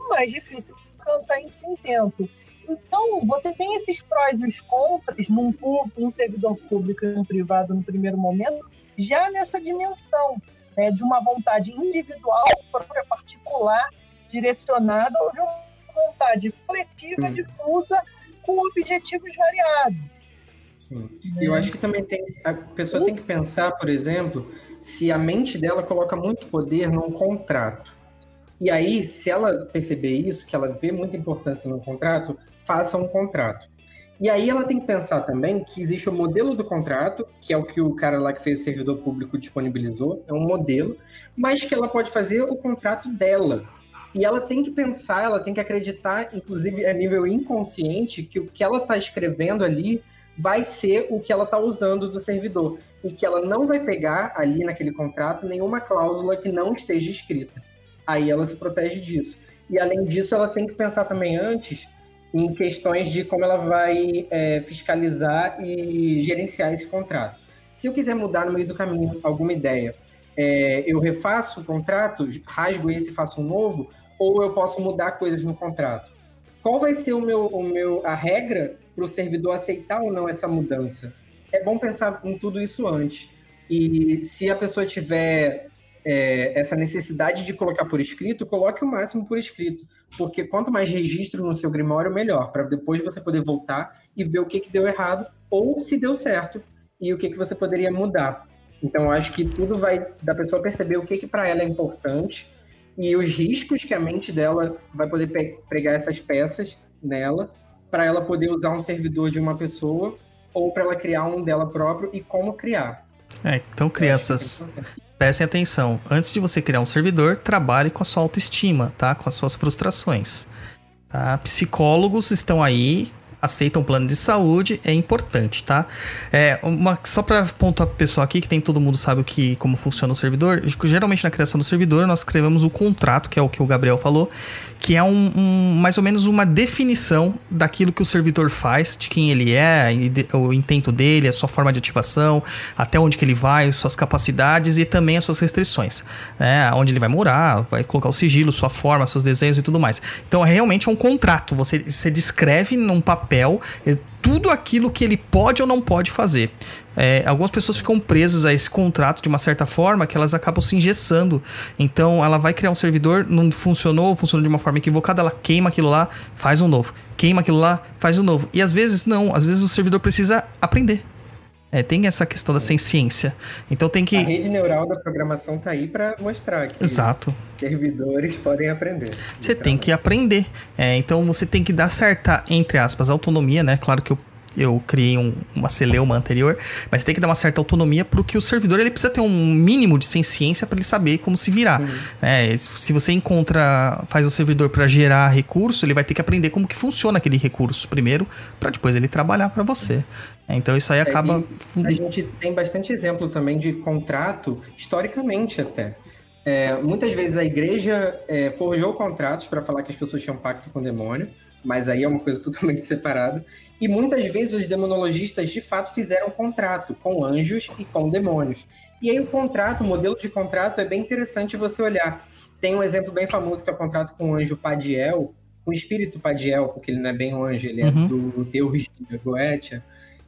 mais difícil alcançar esse intento. Então, você tem esses prós e os contras num, num servidor público e num privado no primeiro momento, já nessa dimensão né, de uma vontade individual, própria, particular, direcionada, ou de uma vontade coletiva, Hum. difusa, com objetivos variados. Sim. E eu acho que também tem. A pessoa tem que pensar, por exemplo, se a mente dela coloca muito poder num contrato. E aí, se ela perceber isso, que ela vê muita importância no contrato, faça um contrato. E aí ela tem que pensar também que existe o modelo do contrato, que é o que o cara lá que fez o servidor público disponibilizou, é um modelo, mas que ela pode fazer o contrato dela. E ela tem que pensar, ela tem que acreditar, inclusive a nível inconsciente, que o que ela está escrevendo ali vai ser o que ela está usando do servidor. E que ela não vai pegar ali naquele contrato nenhuma cláusula que não esteja escrita. Aí ela se protege disso. E além disso, ela tem que pensar também antes em questões de como ela vai é, fiscalizar e gerenciar esse contrato. Se eu quiser mudar no meio do caminho alguma ideia, é, eu refaço o contrato, rasgo esse e faço um novo, ou eu posso mudar coisas no contrato? Qual vai ser o meu, o meu, a regra para o servidor aceitar ou não essa mudança? É bom pensar em tudo isso antes. E se a pessoa tiver é, essa necessidade de colocar por escrito, coloque o máximo por escrito. Porque quanto mais registro no seu grimório, melhor. Para depois você poder voltar e ver o que, que deu errado ou se deu certo e o que, que você poderia mudar. Então, acho que tudo vai da pessoa perceber o que, que para ela é importante e os riscos que a mente dela vai poder pe- pregar essas peças nela para ela poder usar um servidor de uma pessoa ou para ela criar um dela próprio e como criar. É, então, crianças, prestem atenção. Antes de você criar um servidor, trabalhe com a sua autoestima, tá? Com as suas frustrações. Tá? Psicólogos estão aí aceita um plano de saúde, é importante, tá? É, uma, só para pontuar pro pessoal aqui, que tem todo mundo sabe o que, como funciona o servidor, geralmente na criação do servidor nós escrevemos o contrato, que é o que o Gabriel falou, que é um, um mais ou menos uma definição daquilo que o servidor faz, de quem ele é, o intento dele, a sua forma de ativação, até onde que ele vai, suas capacidades e também as suas restrições, né? Onde ele vai morar, vai colocar o sigilo, sua forma, seus desenhos e tudo mais. Então, realmente é um contrato, você, você descreve num papel tudo aquilo que ele pode ou não pode fazer. É, algumas pessoas ficam presas a esse contrato de uma certa forma que elas acabam se engessando. Então ela vai criar um servidor, não funcionou, funcionou de uma forma equivocada, ela queima aquilo lá, faz um novo. Queima aquilo lá, faz um novo. E às vezes não, às vezes o servidor precisa aprender. É, tem essa questão da ciência. Então tem que. A rede neural da programação tá aí para mostrar que Exato. servidores podem aprender. Você tem que aprender. É, então você tem que dar certa, entre aspas, autonomia, né? Claro que eu eu criei um, uma celeuma anterior, mas tem que dar uma certa autonomia porque o servidor ele precisa ter um mínimo de ciência para ele saber como se virar. Uhum. É, se você encontra, faz o servidor para gerar recurso, ele vai ter que aprender como que funciona aquele recurso primeiro, para depois ele trabalhar para você. É, então isso aí é, acaba. É, a gente tem bastante exemplo também de contrato, historicamente até. É, muitas vezes a igreja é, forjou contratos para falar que as pessoas tinham pacto com o demônio, mas aí é uma coisa <laughs> totalmente separada. E muitas vezes os demonologistas de fato fizeram contrato com anjos e com demônios. E aí o contrato, o modelo de contrato é bem interessante você olhar. Tem um exemplo bem famoso que é o contrato com o anjo Padiel, com o espírito Padiel, porque ele não é bem um anjo, ele é uhum. do Deus de Goetia.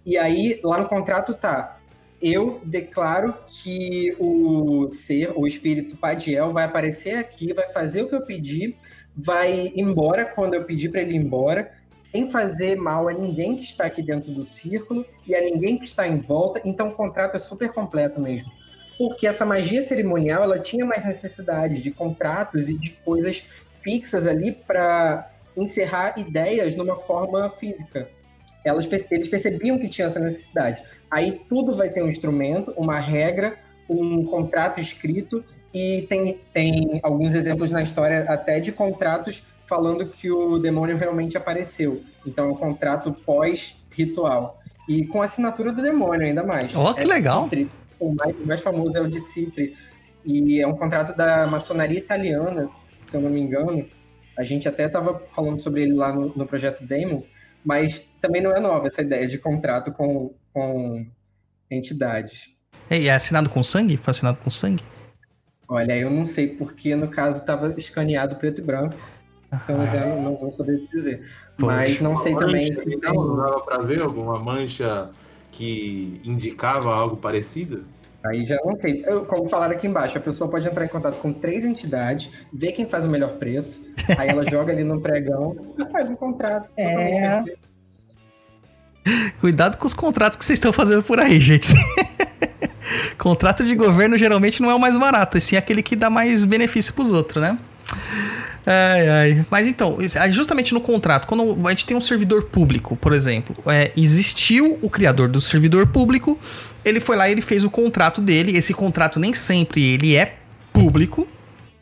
E aí, lá no contrato tá, eu declaro que o ser, o espírito Padiel, vai aparecer aqui, vai fazer o que eu pedi, vai embora quando eu pedir para ele ir embora, sem fazer mal a ninguém que está aqui dentro do círculo e a ninguém que está em volta. Então o contrato é super completo mesmo. Porque essa magia cerimonial ela tinha mais necessidade de contratos e de coisas fixas ali para encerrar ideias numa forma física. Elas, eles percebiam que tinha essa necessidade. Aí tudo vai ter um instrumento, uma regra, um contrato escrito e tem, tem alguns exemplos na história até de contratos falando que o demônio realmente apareceu. Então, é um contrato pós-ritual. E com assinatura do demônio, ainda mais. Oh, que é legal! Citri. O mais, o mais famoso é o de Citri. E é um contrato da maçonaria italiana, se eu não me engano. A gente até estava falando sobre ele lá no, no projeto Demons, mas também não é nova essa ideia de contrato com, com entidades. E é assinado com sangue? Foi assinado com sangue? Olha, eu não sei porque no caso estava escaneado preto e branco. Então eu já não, não vou poder dizer. Poxa, Mas não sei também se tem... Não dava para ver alguma mancha que indicava algo parecido? Aí já não sei. Eu, como falaram aqui embaixo, a pessoa pode entrar em contato com três entidades, ver quem faz o melhor preço, aí ela joga ali no pregão e faz um contrato. É. Cuidado com os contratos que vocês estão fazendo por aí, gente. <laughs> Contrato de governo geralmente não é o mais barato, e sim aquele que dá mais benefício para os outros, né? Ai, ai. Mas então, justamente no contrato, quando a gente tem um servidor público, por exemplo, é, existiu o criador do servidor público, ele foi lá e ele fez o contrato dele. Esse contrato nem sempre ele é público,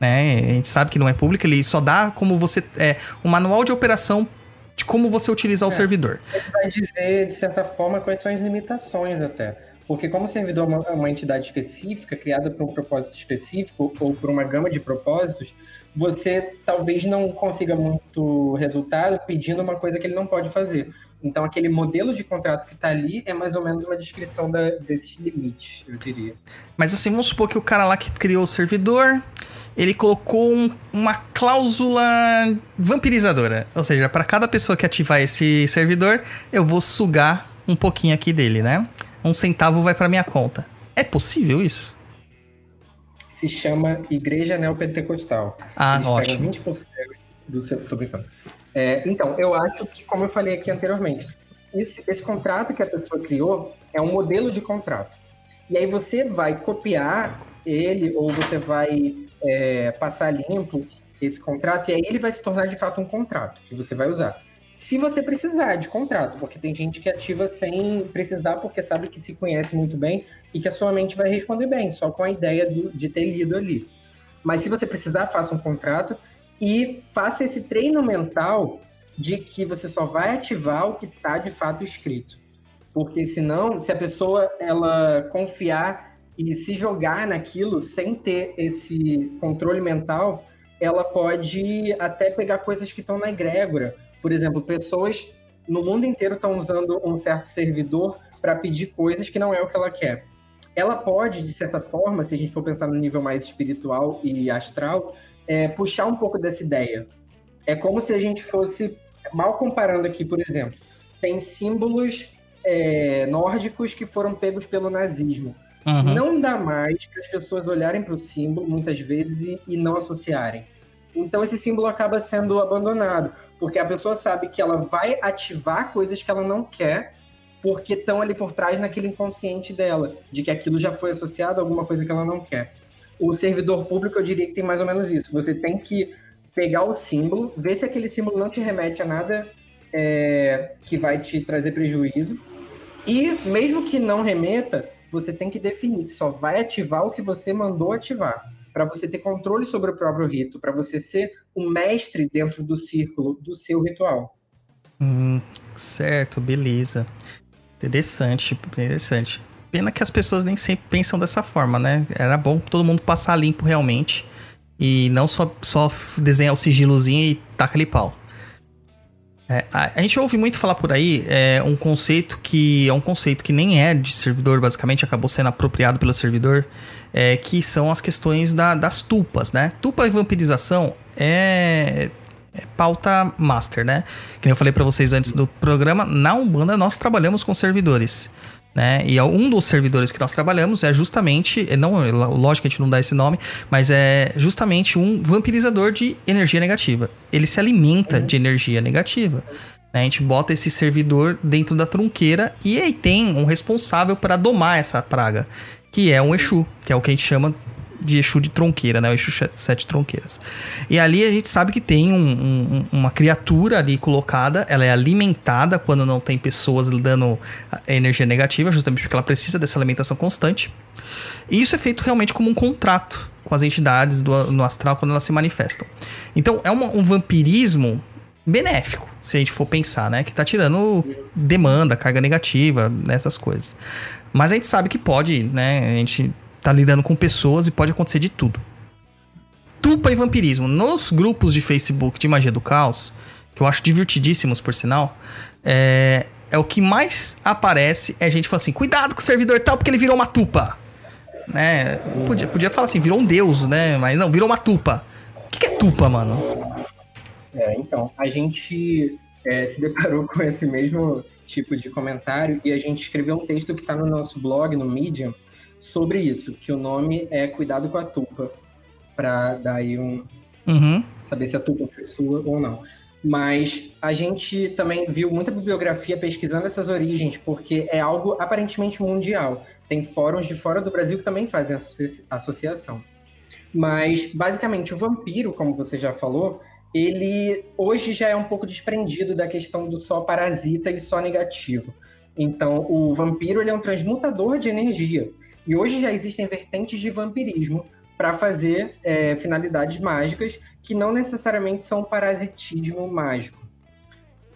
né? A gente sabe que não é público, ele só dá como você. É, um manual de operação de como você utilizar é, o servidor. Vai dizer, de certa forma, quais são as limitações até. Porque como o servidor é uma, uma entidade específica, criada para um propósito específico ou por uma gama de propósitos, você talvez não consiga muito resultado pedindo uma coisa que ele não pode fazer. Então, aquele modelo de contrato que está ali é mais ou menos uma descrição da, desses limites, eu diria. Mas assim, vamos supor que o cara lá que criou o servidor, ele colocou um, uma cláusula vampirizadora. Ou seja, para cada pessoa que ativar esse servidor, eu vou sugar um pouquinho aqui dele, né? Um centavo vai para minha conta. É possível isso? Se chama Igreja Neopentecostal. Ah, Eles ótimo. 20% do seu. Tô brincando. É, então, eu acho que, como eu falei aqui anteriormente, esse, esse contrato que a pessoa criou é um modelo de contrato. E aí você vai copiar ele ou você vai é, passar limpo esse contrato e aí ele vai se tornar de fato um contrato que você vai usar se você precisar de contrato, porque tem gente que ativa sem precisar, porque sabe que se conhece muito bem e que a sua mente vai responder bem, só com a ideia do, de ter lido ali. Mas se você precisar, faça um contrato e faça esse treino mental de que você só vai ativar o que está de fato escrito. Porque senão, se a pessoa ela confiar e se jogar naquilo sem ter esse controle mental, ela pode até pegar coisas que estão na egrégora. Por exemplo, pessoas no mundo inteiro estão usando um certo servidor para pedir coisas que não é o que ela quer. Ela pode, de certa forma, se a gente for pensar no nível mais espiritual e astral, é, puxar um pouco dessa ideia. É como se a gente fosse, mal comparando aqui, por exemplo, tem símbolos é, nórdicos que foram pegos pelo nazismo. Uhum. Não dá mais para as pessoas olharem para o símbolo, muitas vezes, e, e não associarem. Então esse símbolo acaba sendo abandonado, porque a pessoa sabe que ela vai ativar coisas que ela não quer, porque estão ali por trás naquele inconsciente dela, de que aquilo já foi associado a alguma coisa que ela não quer. O servidor público, eu diria que tem mais ou menos isso. Você tem que pegar o símbolo, ver se aquele símbolo não te remete a nada é, que vai te trazer prejuízo, e mesmo que não remeta, você tem que definir só vai ativar o que você mandou ativar para você ter controle sobre o próprio rito, para você ser o mestre dentro do círculo do seu ritual. Hum, certo, beleza. Interessante, interessante. Pena que as pessoas nem sempre pensam dessa forma, né? Era bom todo mundo passar limpo realmente. E não só, só desenhar o sigilozinho e taca ali pau. É, a, gente ouve muito falar por aí é, um conceito que é um conceito que nem é de servidor, basicamente, acabou sendo apropriado pelo servidor, é, que são as questões da, das tupas, né? Tupa e vampirização é, é pauta master, né? Que eu falei para vocês antes do programa, na Umbanda nós trabalhamos com servidores. Né? E um dos servidores que nós trabalhamos é justamente, é, não, lógico que a gente não dá esse nome, mas é justamente um vampirizador de energia negativa. Ele se alimenta de energia negativa. Né? A gente bota esse servidor dentro da trunqueira e aí tem um responsável para domar essa praga, que é um Exu, que é o que a gente chama de Exu de tronqueira, né? O Exu Sete Tronqueiras. E ali a gente sabe que tem um, um, uma criatura ali colocada, ela é alimentada quando não tem pessoas dando energia negativa, justamente porque ela precisa dessa alimentação constante. E isso é feito realmente como um contrato com as entidades do, no astral quando elas se manifestam. Então é uma, um vampirismo benéfico, se a gente for pensar, né? Que tá tirando demanda, carga negativa, nessas coisas. Mas a gente sabe que pode, né? A gente tá lidando com pessoas e pode acontecer de tudo. Tupa e vampirismo. Nos grupos de Facebook de Magia do Caos, que eu acho divertidíssimos, por sinal, é, é o que mais aparece é gente falando assim: cuidado com o servidor tal, porque ele virou uma tupa. Né? Podia, podia falar assim, virou um deus, né? Mas não, virou uma tupa. O que, que é tupa, mano? É, então, a gente é, se deparou <laughs> com esse mesmo tipo de comentário e a gente escreveu um texto que está no nosso blog, no Medium, sobre isso, que o nome é Cuidado com a Tupa, para dar aí um. Uhum. saber se a tupa foi sua ou não. Mas a gente também viu muita bibliografia pesquisando essas origens, porque é algo aparentemente mundial. Tem fóruns de fora do Brasil que também fazem associação. Mas, basicamente, o vampiro, como você já falou, ele hoje já é um pouco desprendido da questão do só parasita e só negativo. Então, o vampiro ele é um transmutador de energia. E hoje já existem vertentes de vampirismo para fazer é, finalidades mágicas que não necessariamente são parasitismo mágico.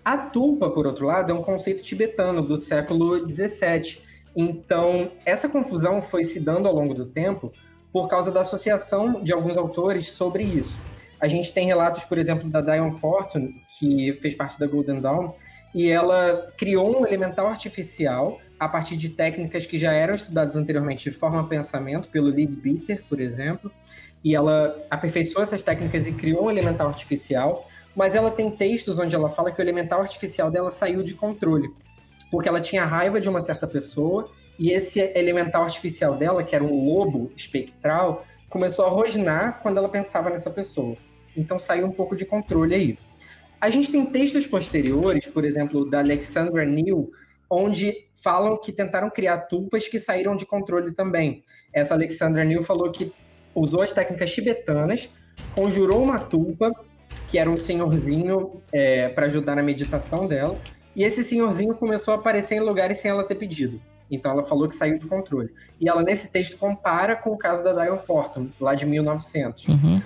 A tulpa, por outro lado, é um conceito tibetano do século XVII. Então, essa confusão foi se dando ao longo do tempo por causa da associação de alguns autores sobre isso. A gente tem relatos, por exemplo, da Diane Fortune, que fez parte da Golden Dawn, e ela criou um elemental artificial a partir de técnicas que já eram estudadas anteriormente de forma pensamento, pelo Leadbeater, por exemplo, e ela aperfeiçoou essas técnicas e criou um elemental artificial, mas ela tem textos onde ela fala que o elemental artificial dela saiu de controle, porque ela tinha raiva de uma certa pessoa e esse elemental artificial dela, que era um lobo espectral, começou a rosnar quando ela pensava nessa pessoa. Então saiu um pouco de controle aí. A gente tem textos posteriores, por exemplo, da Alexandra Neal, onde falam que tentaram criar tulpas que saíram de controle também. Essa Alexandra Neal falou que usou as técnicas tibetanas, conjurou uma tulpa, que era um senhorzinho é, para ajudar na meditação dela, e esse senhorzinho começou a aparecer em lugares sem ela ter pedido. Então ela falou que saiu de controle. E ela, nesse texto, compara com o caso da Diane Fortune, lá de 1900. Uhum.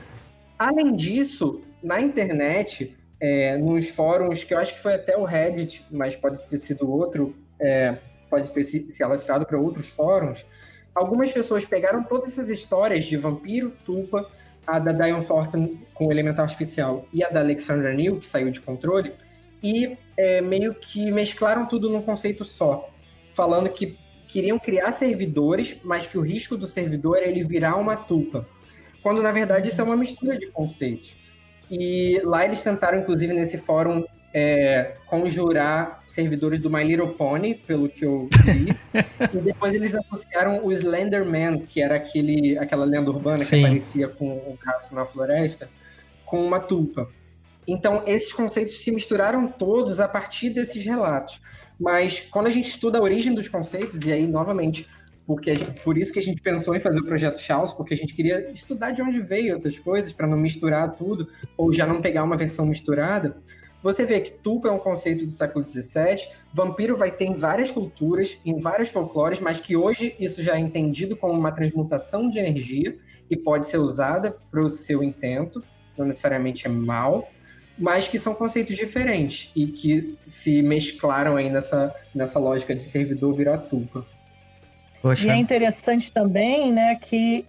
Além disso, na internet, é, nos fóruns, que eu acho que foi até o Reddit, mas pode ter sido outro, é, pode ter se, se alastrado para outros fóruns, algumas pessoas pegaram todas essas histórias de vampiro, tupa, a da Diane Fortin com Elemental Artificial e a da Alexandra Neal, que saiu de controle, e é, meio que mesclaram tudo num conceito só, falando que queriam criar servidores, mas que o risco do servidor é ele virar uma tupa. Quando, na verdade, isso é uma mistura de conceitos. E lá eles tentaram, inclusive, nesse fórum, é, conjurar servidores do My Little Pony, pelo que eu vi. <laughs> e depois eles associaram o Slenderman, que era aquele, aquela lenda urbana Sim. que aparecia com um braço na floresta, com uma tupa. Então, esses conceitos se misturaram todos a partir desses relatos. Mas quando a gente estuda a origem dos conceitos, e aí, novamente, porque gente, por isso que a gente pensou em fazer o projeto Chaos, porque a gente queria estudar de onde veio essas coisas, para não misturar tudo, ou já não pegar uma versão misturada. Você vê que Tupa é um conceito do século XVII, vampiro vai ter em várias culturas, em vários folclores, mas que hoje isso já é entendido como uma transmutação de energia e pode ser usada para o seu intento, não necessariamente é mal, mas que são conceitos diferentes e que se mesclaram aí nessa, nessa lógica de servidor virar Tupa. Poxa. E é interessante também, né, que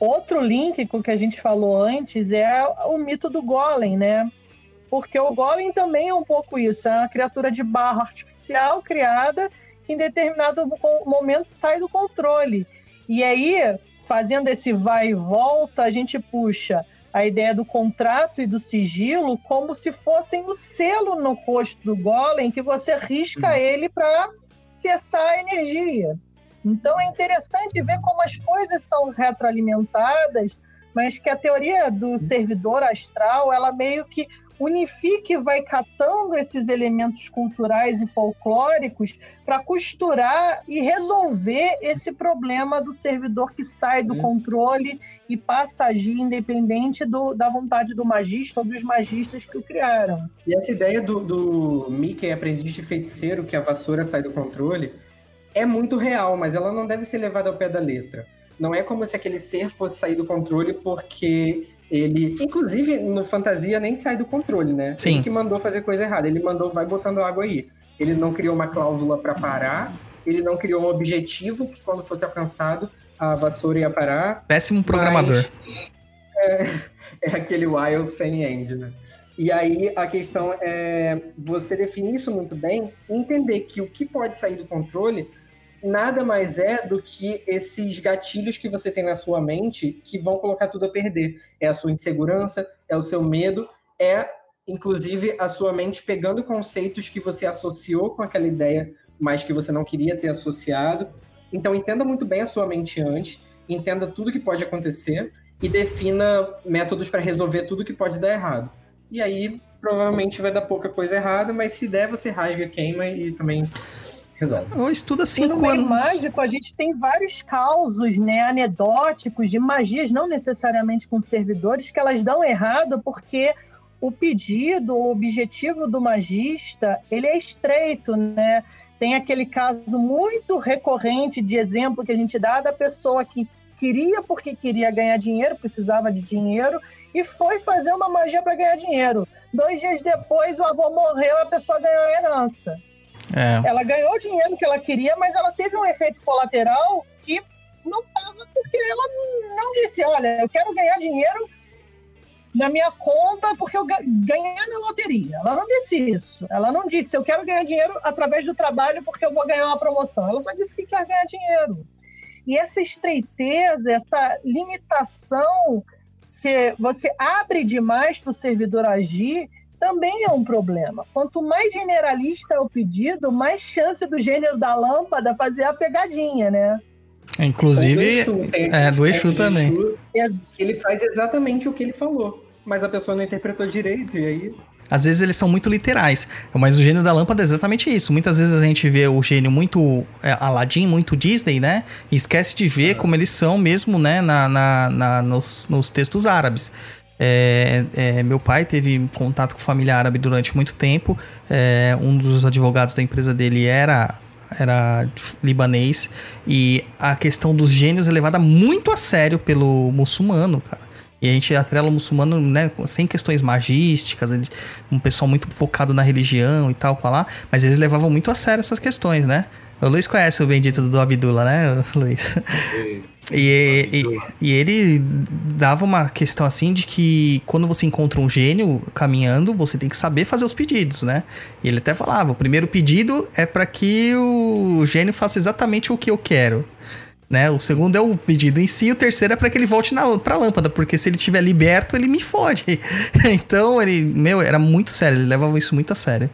outro link com o que a gente falou antes é o mito do golem, né? Porque o golem também é um pouco isso, é uma criatura de barro artificial criada que em determinado momento sai do controle. E aí, fazendo esse vai e volta, a gente puxa a ideia do contrato e do sigilo como se fossem o selo no rosto do golem que você risca uhum. ele para cessar a energia. Então é interessante ver como as coisas são retroalimentadas, mas que a teoria do servidor astral, ela meio que unifica e vai catando esses elementos culturais e folclóricos para costurar e resolver esse problema do servidor que sai do controle e passa a agir independente do, da vontade do magista ou dos magistas que o criaram. E essa ideia do, do Mickey, aprendiz de feiticeiro, que a vassoura sai do controle, é muito real, mas ela não deve ser levada ao pé da letra. Não é como se aquele ser fosse sair do controle porque ele, inclusive, no fantasia nem sai do controle, né? Sim. Ele que mandou fazer coisa errada. Ele mandou, vai botando água aí. Ele não criou uma cláusula para parar. Ele não criou um objetivo que, quando fosse alcançado, a vassoura ia parar. Péssimo programador. <laughs> É, é, aquele wild sunny end, né? E aí a questão é você definir isso muito bem entender que o que pode sair do controle nada mais é do que esses gatilhos que você tem na sua mente que vão colocar tudo a perder. É a sua insegurança, é o seu medo, é inclusive a sua mente pegando conceitos que você associou com aquela ideia, mas que você não queria ter associado. Então entenda muito bem a sua mente antes, entenda tudo que pode acontecer e defina métodos para resolver tudo que pode dar errado. E aí provavelmente vai dar pouca coisa errada, mas se der você rasga, queima e também resolve. Ou estuda cinco no meio anos. mágico, a gente tem vários causos, né, anedóticos de magias, não necessariamente com servidores, que elas dão errado porque o pedido, o objetivo do magista, ele é estreito, né? Tem aquele caso muito recorrente de exemplo que a gente dá da pessoa que queria porque queria ganhar dinheiro, precisava de dinheiro, e foi fazer uma magia para ganhar dinheiro. Dois dias depois, o avô morreu, a pessoa ganhou a herança. É. Ela ganhou o dinheiro que ela queria, mas ela teve um efeito colateral que não estava porque ela não disse: Olha, eu quero ganhar dinheiro na minha conta porque eu ganhei na loteria. Ela não disse isso. Ela não disse: Eu quero ganhar dinheiro através do trabalho porque eu vou ganhar uma promoção. Ela só disse que quer ganhar dinheiro. E essa estreiteza, essa limitação, se você abre demais para o servidor agir, também é um problema. Quanto mais generalista é o pedido, mais chance do gênero da lâmpada fazer a pegadinha, né? Inclusive, do Exu, tem- é, do Exu também. Exu que Ele faz exatamente o que ele falou, mas a pessoa não interpretou direito, e aí Às vezes eles são muito literais, mas o gênio da lâmpada é exatamente isso. Muitas vezes a gente vê o gênio muito é, Aladdin, muito Disney, né? E esquece de ver como eles são mesmo, né? Na, na- na- nos, nos textos árabes. É, é, meu pai teve contato com família árabe durante muito tempo. É, um dos advogados da empresa dele era era libanês e a questão dos gênios é levada muito a sério pelo muçulmano, cara. E a gente atrela o muçulmano, né, sem questões magísticas, um pessoal muito focado na religião e tal, lá, mas eles levavam muito a sério essas questões, né? O Luiz conhece o bendito do Abdullah, né, Luiz? E, e, e ele dava uma questão assim de que quando você encontra um gênio caminhando, você tem que saber fazer os pedidos, né? E ele até falava: o primeiro pedido é para que o gênio faça exatamente o que eu quero. Né? O segundo é o pedido em si, e o terceiro é para que ele volte na, pra lâmpada, porque se ele estiver liberto, ele me fode. <laughs> então, ele, meu, era muito sério, ele levava isso muito a sério.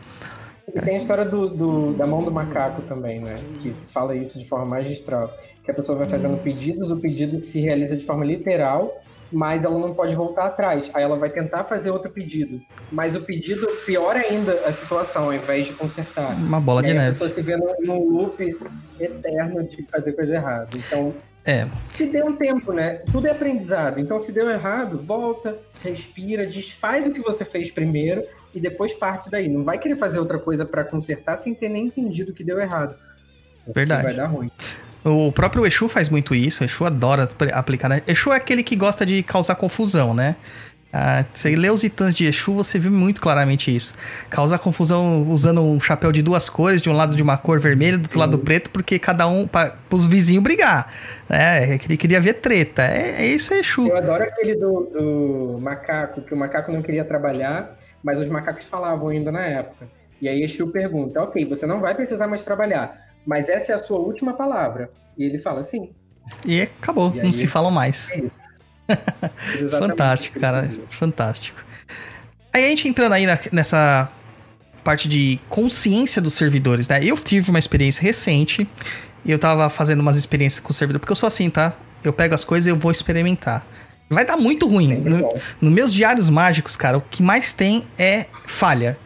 E tem a história do, do- da mão do macaco também, né? Que fala isso de forma magistral. Que a pessoa vai fazendo pedidos, o pedido se realiza de forma literal, mas ela não pode voltar atrás. Aí ela vai tentar fazer outro pedido. Mas o pedido piora ainda a situação, ao invés de consertar. Uma bola de aí a neve. pessoa se vê num, loop eterno de fazer coisa errada. Então, É, se dê um tempo, né? Tudo é aprendizado. Então, se deu errado, volta, respira, desfaz o que você fez primeiro e depois parte daí. Não vai querer fazer outra coisa pra consertar sem ter nem entendido o que deu errado. Verdade. Vai dar ruim. O próprio Exu faz muito isso, o Exu adora apl- aplicar. Né? Exu é aquele que gosta de causar confusão, né? Ah, você lê os titãs de Exu, você vê muito claramente isso. Causar confusão usando um chapéu de duas cores, de um lado de uma cor vermelha, do outro lado preto, porque cada um, para os vizinhos brigar. Né? É que Ele queria ver treta. É, é isso, é Exu. Eu adoro aquele do, do macaco, que o macaco não queria trabalhar, mas os macacos falavam ainda na época. E aí Exu pergunta, ok, você não vai precisar mais trabalhar, mas essa é a sua última palavra. E ele fala, sim. E acabou, E não aí? se falam mais. É <laughs> Fantástico, cara. Fantástico. Aí a gente entrando aí na- nessa parte de consciência dos servidores, né? Eu tive uma experiência recente e eu tava fazendo umas experiências com o servidor, porque eu sou assim, tá? Eu pego as coisas e eu vou experimentar. Vai dar muito ruim. No, bom. nos meus diários mágicos, cara, o que mais tem é falha,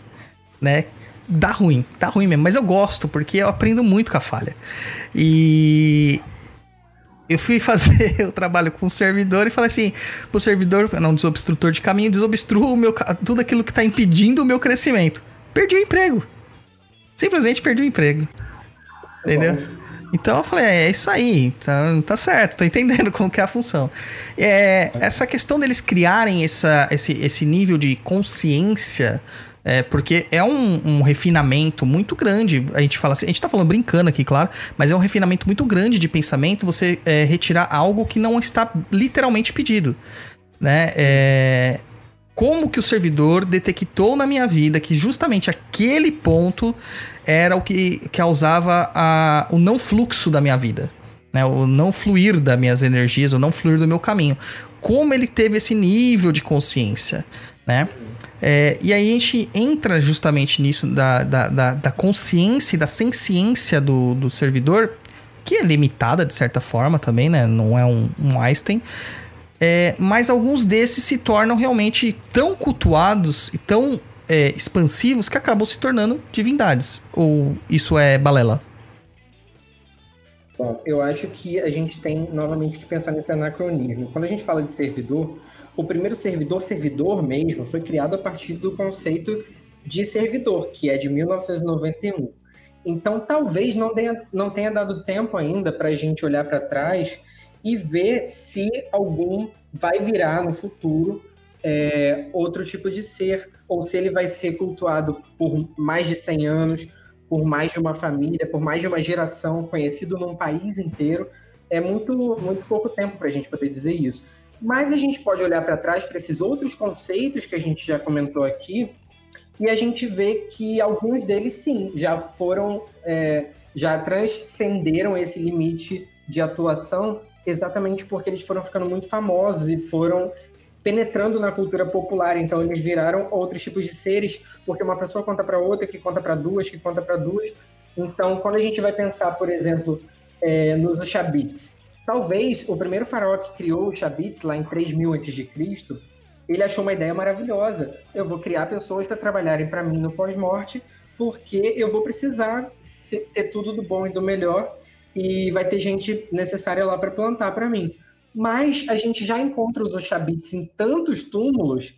né? Dá ruim, dá ruim mesmo, mas eu gosto porque eu aprendo muito com a falha. E eu fui <laughs> fazer o trabalho com o servidor e falei assim, pro servidor, não desobstrutor de caminho, desobstrua o meu, tudo aquilo que tá impedindo o meu crescimento. Perdi o emprego. Simplesmente perdi o emprego. Entendeu? Então eu falei, é, é isso aí, tá, tá certo, tô entendendo <laughs> como que é a função. É, essa questão deles criarem essa, esse, esse nível de consciência, é, porque é um, um refinamento muito grande. A gente fala assim, a gente tá falando brincando aqui, claro, mas é um refinamento muito grande de pensamento você é, retirar algo que não está literalmente pedido. Né? É, como que o servidor detectou na minha vida que justamente aquele ponto era o que causava a, o não fluxo da minha vida, né? O não fluir das minhas energias, o não fluir do meu caminho. Como ele teve esse nível de consciência, né? É, e aí a gente entra justamente nisso da, da, da, da consciência e da senciência do, do servidor, que é limitada de certa forma também, né? Não é um, um Einstein. É, mas alguns desses se tornam realmente tão cultuados e tão é, expansivos que acabam se tornando divindades. Ou isso é balela? Bom, eu acho que a gente tem novamente que pensar nesse anacronismo. Quando a gente fala de servidor, o primeiro servidor, servidor mesmo, foi criado a partir do conceito de servidor, que é de 1991. Então, talvez não tenha, não tenha dado tempo ainda para a gente olhar para trás e ver se algum vai virar no futuro é, outro tipo de ser, ou se ele vai ser cultuado por mais de 100 anos, por mais de uma família, por mais de uma geração, conhecido num país inteiro. É muito, muito pouco tempo para a gente poder dizer isso. Mas a gente pode olhar para trás para esses outros conceitos que a gente já comentou aqui e a gente vê que alguns deles, sim, já foram, é, já transcenderam esse limite de atuação exatamente porque eles foram ficando muito famosos e foram penetrando na cultura popular. Então eles viraram outros tipos de seres, porque uma pessoa conta para outra, que conta para duas, que conta para duas. Então, quando a gente vai pensar, por exemplo, é, nos Shabits, talvez o primeiro faraó que criou os Shabits lá em 3000 a.C., ele achou uma ideia maravilhosa. Eu vou criar pessoas para trabalharem para mim no pós-morte, porque eu vou precisar ter tudo do bom e do melhor e vai ter gente necessária lá para plantar para mim. Mas a gente já encontra os Oshabits em tantos túmulos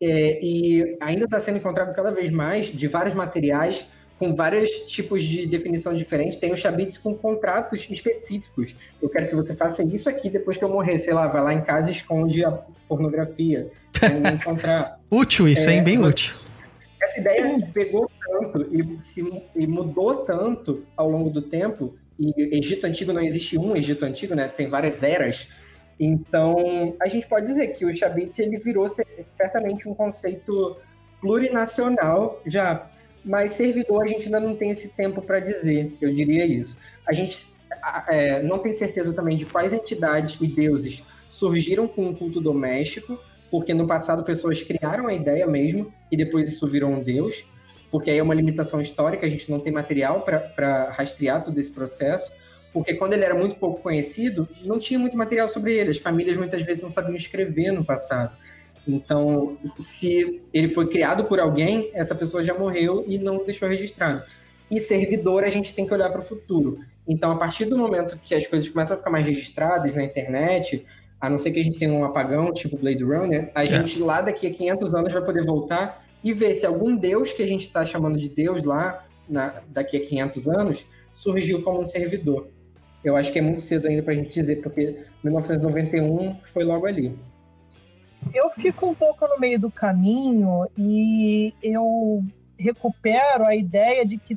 é, e ainda está sendo encontrado cada vez mais de vários materiais, com vários tipos de definição diferentes. Tem os com contratos específicos. Eu quero que você faça isso aqui depois que eu morrer. Sei lá, vai lá em casa e esconde a pornografia. <laughs> Encontrar. útil isso, É, hein? Bem útil. Essa ideia pegou tanto e, se, e mudou tanto ao longo do tempo. E Egito Antigo não existe um Egito Antigo, né? Tem várias eras. Então, a gente pode dizer que o Shabbat ele virou cer- certamente um conceito plurinacional já, mas servidor a gente ainda não tem esse tempo para dizer, eu diria isso. A gente é, não tem certeza também de quais entidades e deuses surgiram com o culto doméstico, porque no passado pessoas criaram a ideia mesmo e depois isso virou um deus, porque aí é uma limitação histórica, a gente não tem material para rastrear todo esse processo, porque quando ele era muito pouco conhecido, não tinha muito material sobre ele, as famílias muitas vezes não sabiam escrever no passado. Então, se ele foi criado por alguém, essa pessoa já morreu e não deixou registrado. E servidor, a gente tem que olhar para o futuro. Então, a partir do momento que as coisas começam a ficar mais registradas na internet, a não ser que a gente tenha um apagão, tipo Blade Runner, a gente lá daqui a 500 anos vai poder voltar e ver se algum deus que a gente está chamando de deus lá, na- daqui a 500 anos, surgiu como um servidor. Eu acho que é muito cedo ainda para a gente dizer, porque 1991 foi logo ali. Eu fico um pouco no meio do caminho e eu recupero a ideia de que,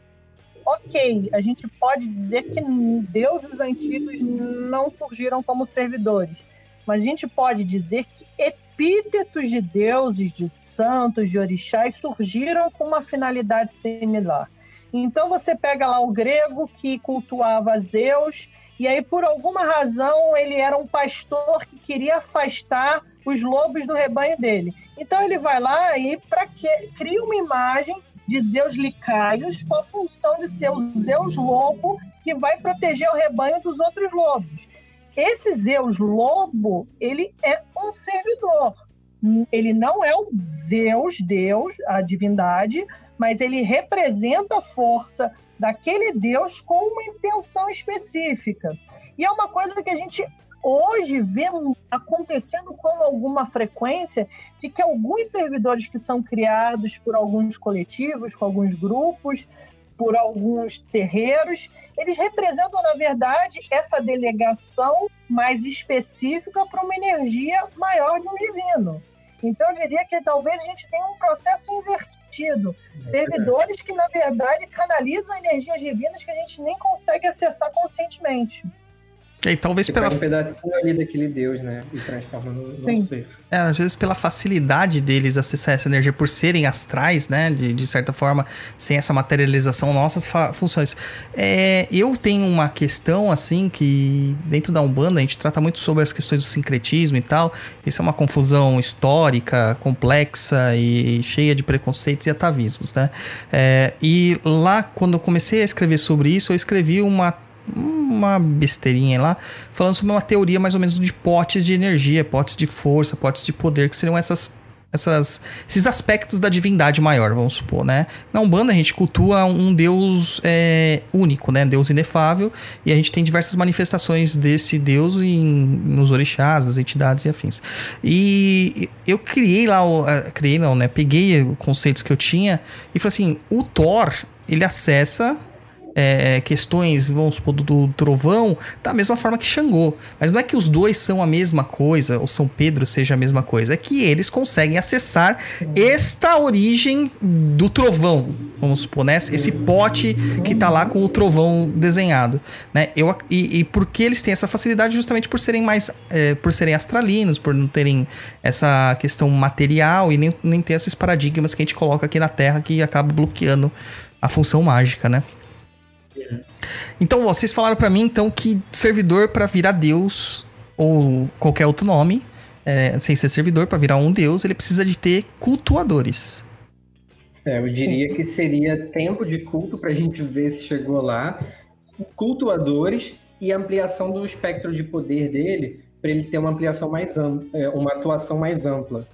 ok, a gente pode dizer que deuses antigos não surgiram como servidores, mas a gente pode dizer que epítetos de deuses, de santos, de orixás surgiram com uma finalidade similar. Então você pega lá o grego que cultuava Zeus, e aí por alguma razão ele era um pastor que queria afastar os lobos do rebanho dele. Então ele vai lá e para que cria uma imagem de Zeus Licaios com a função de ser o Zeus lobo que vai proteger o rebanho dos outros lobos. Esse Zeus lobo, ele é um servidor. Ele não é o Zeus, Deus, a divindade, mas ele representa a força daquele Deus com uma intenção específica. E é uma coisa que a gente hoje vê acontecendo com alguma frequência de que alguns servidores que são criados por alguns coletivos, com alguns grupos, por alguns terreiros, eles representam, na verdade, essa delegação mais específica para uma energia maior de um divino. Então, eu diria que talvez a gente tenha um processo invertido. Servidores que, na verdade, canalizam energias divinas que a gente nem consegue acessar conscientemente. E aí, talvez pela, um pedacinho ali daquele Deus, né? E transforma no, no ser. é, às vezes pela facilidade deles acessar essa energia por serem astrais, né? De, de certa forma, sem essa materialização, nossas fa- funções. É, eu tenho uma questão, assim, que dentro da Umbanda a gente trata muito sobre as questões do sincretismo e tal. Isso é uma confusão histórica, complexa e cheia de preconceitos e atavismos, né? É, e lá, quando eu comecei a escrever sobre isso, eu escrevi uma uma besteirinha lá, falando sobre uma teoria mais ou menos de potes de energia, potes de força, potes de poder, que seriam essas, essas, esses aspectos da divindade maior, vamos supor, né? Na Umbanda a gente cultua um Deus é, único, né? Deus inefável, e a gente tem diversas manifestações desse Deus em, nos orixás, das entidades e afins. E eu criei lá, eh, criei não, né? Peguei os conceitos que eu tinha e falei assim, o Thor, ele acessa é, questões, vamos supor, do, do trovão, da mesma forma que Xangô. Mas não é que os dois são a mesma coisa, ou São Pedro seja a mesma coisa, é que eles conseguem acessar esta origem do trovão, vamos supor, né? Esse pote que tá lá com o trovão desenhado, né? Eu, e, e por que eles têm essa facilidade? Justamente por serem mais, é, por serem astralinos, por não terem essa questão material e nem, nem ter esses paradigmas que a gente coloca aqui na Terra que acaba bloqueando a função mágica, né? Então, vocês falaram pra mim então que servidor pra virar Deus ou qualquer outro nome, é, sem ser servidor pra virar um Deus, ele precisa de ter cultuadores. É, eu diria que seria tempo de culto para a gente ver se chegou lá, cultuadores e ampliação do espectro de poder dele para ele ter uma ampliação mais ampla, uma atuação mais ampla.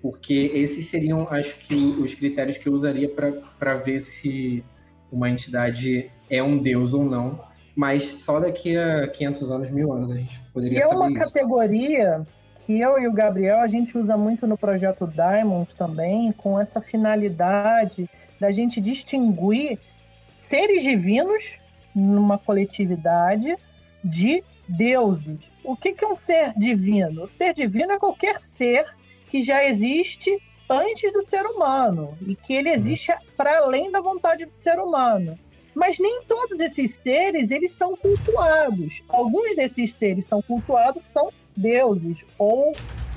Porque esses seriam, acho que, os critérios que eu usaria para ver se uma entidade é um deus ou não. Mas só daqui a 500 anos, mil anos, a gente E poderia é saber uma isso. categoria que eu e o Gabriel a gente usa muito no projeto Diamond também, com essa finalidade da gente distinguir seres divinos numa coletividade de deuses. O que, que é um ser divino? O ser divino é qualquer ser que já existe antes do ser humano e que ele existe para além da vontade do ser humano. Mas nem todos esses seres eles são cultuados. Alguns desses seres são cultuados são deuses ou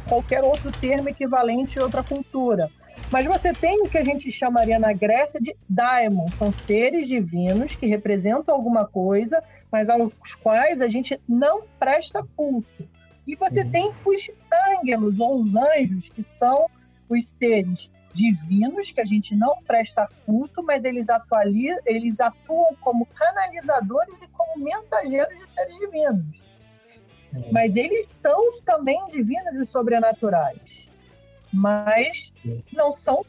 qualquer outro termo equivalente em outra cultura. Mas você tem o que a gente chamaria na Grécia de daimon, são seres divinos que representam alguma coisa, mas aos quais a gente não presta culto. E você uhum. tem os ângelos ou os anjos, que são os seres divinos que a gente não presta culto, mas eles, eles atuam como canalizadores e como mensageiros de seres divinos. Uhum. Mas eles são também divinos e sobrenaturais. Mas não são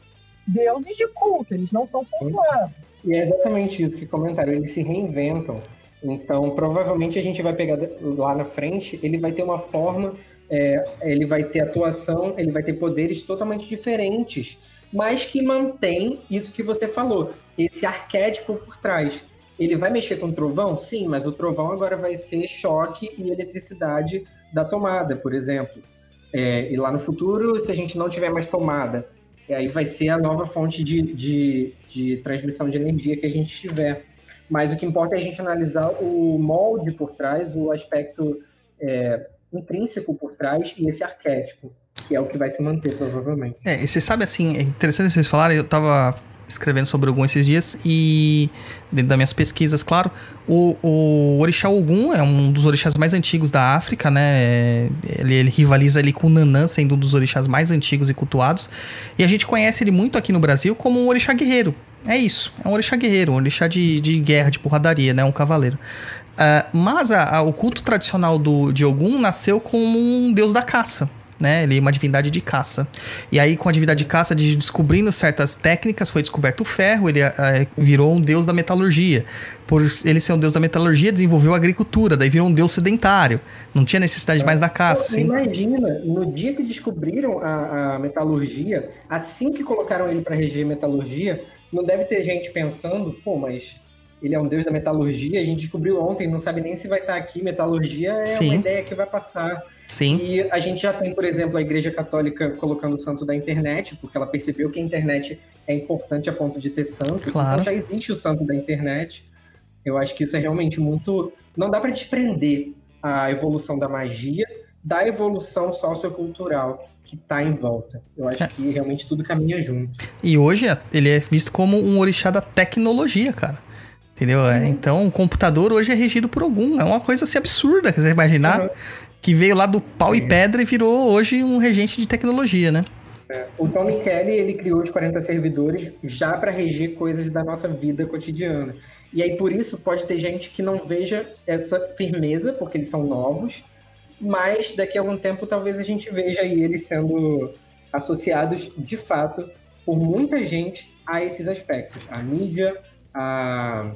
deuses de culto, eles não são cultuados. E é exatamente isso que comentaram, eles se reinventam. Então, provavelmente a gente vai pegar lá na frente, ele vai ter uma forma, é, ele vai ter atuação, ele vai ter poderes totalmente diferentes, mas que mantém isso que você falou, esse arquétipo por trás. Ele vai mexer com trovão? Sim, mas o trovão agora vai ser choque e eletricidade da tomada, por exemplo. É, e lá no futuro, se a gente não tiver mais tomada, aí vai ser a nova fonte de, de, de transmissão de energia que a gente tiver. Mas o que importa é a gente analisar o molde por trás, o aspecto é, intrínseco por trás e esse arquétipo, que é o que vai se manter, provavelmente. É, e você sabe assim, é interessante vocês falarem, eu tava escrevendo sobre Ogum esses dias e dentro das minhas pesquisas, claro, o, o orixá Ogum é um dos orixás mais antigos da África, né? Ele, ele, rivaliza ali com o Nanã, sendo um dos orixás mais antigos e cultuados. E a gente conhece ele muito aqui no Brasil como um orixá guerreiro. É isso, é um orixá guerreiro, um orixá de, de guerra, de porradaria, né? Um cavaleiro. Uh, mas a, a, o culto tradicional do, de Ogum nasceu como um deus da caça né? Ele é uma divindade de caça. E aí, com a divindade de caça, de descobrindo certas técnicas, foi descoberto o ferro, ele é, virou um deus da metalurgia. Por ele ser um deus da metalurgia, desenvolveu a agricultura, daí virou um deus sedentário. Não tinha necessidade mais da caça. Assim. Imagina, no dia que descobriram a, a metalurgia, assim que colocaram ele para reger metalurgia, não deve ter gente pensando, pô, mas ele é um deus da metalurgia, a gente descobriu ontem, não sabe nem se vai estar aqui. Metalurgia é Sim. uma ideia que vai passar. Sim. E a gente já tem, por exemplo, a Igreja Católica colocando o santo da internet, porque ela percebeu que a internet é importante a ponto de ter santo. Claro. Então já existe o santo da internet. Eu acho que isso é realmente muito. Não dá para desprender a evolução da magia da evolução sociocultural que está em volta. Eu acho é. que realmente tudo caminha junto. E hoje ele é visto como um orixá da tecnologia, cara. Entendeu? Uhum. Então, o computador hoje é regido por algum. É uma coisa assim absurda, você imaginar. Uhum que veio lá do pau e pedra e virou hoje um regente de tecnologia, né? É, o Tommy Kelly ele criou os 40 servidores já para reger coisas da nossa vida cotidiana. E aí por isso pode ter gente que não veja essa firmeza, porque eles são novos, mas daqui a algum tempo talvez a gente veja aí eles sendo associados de fato por muita gente a esses aspectos. A mídia, a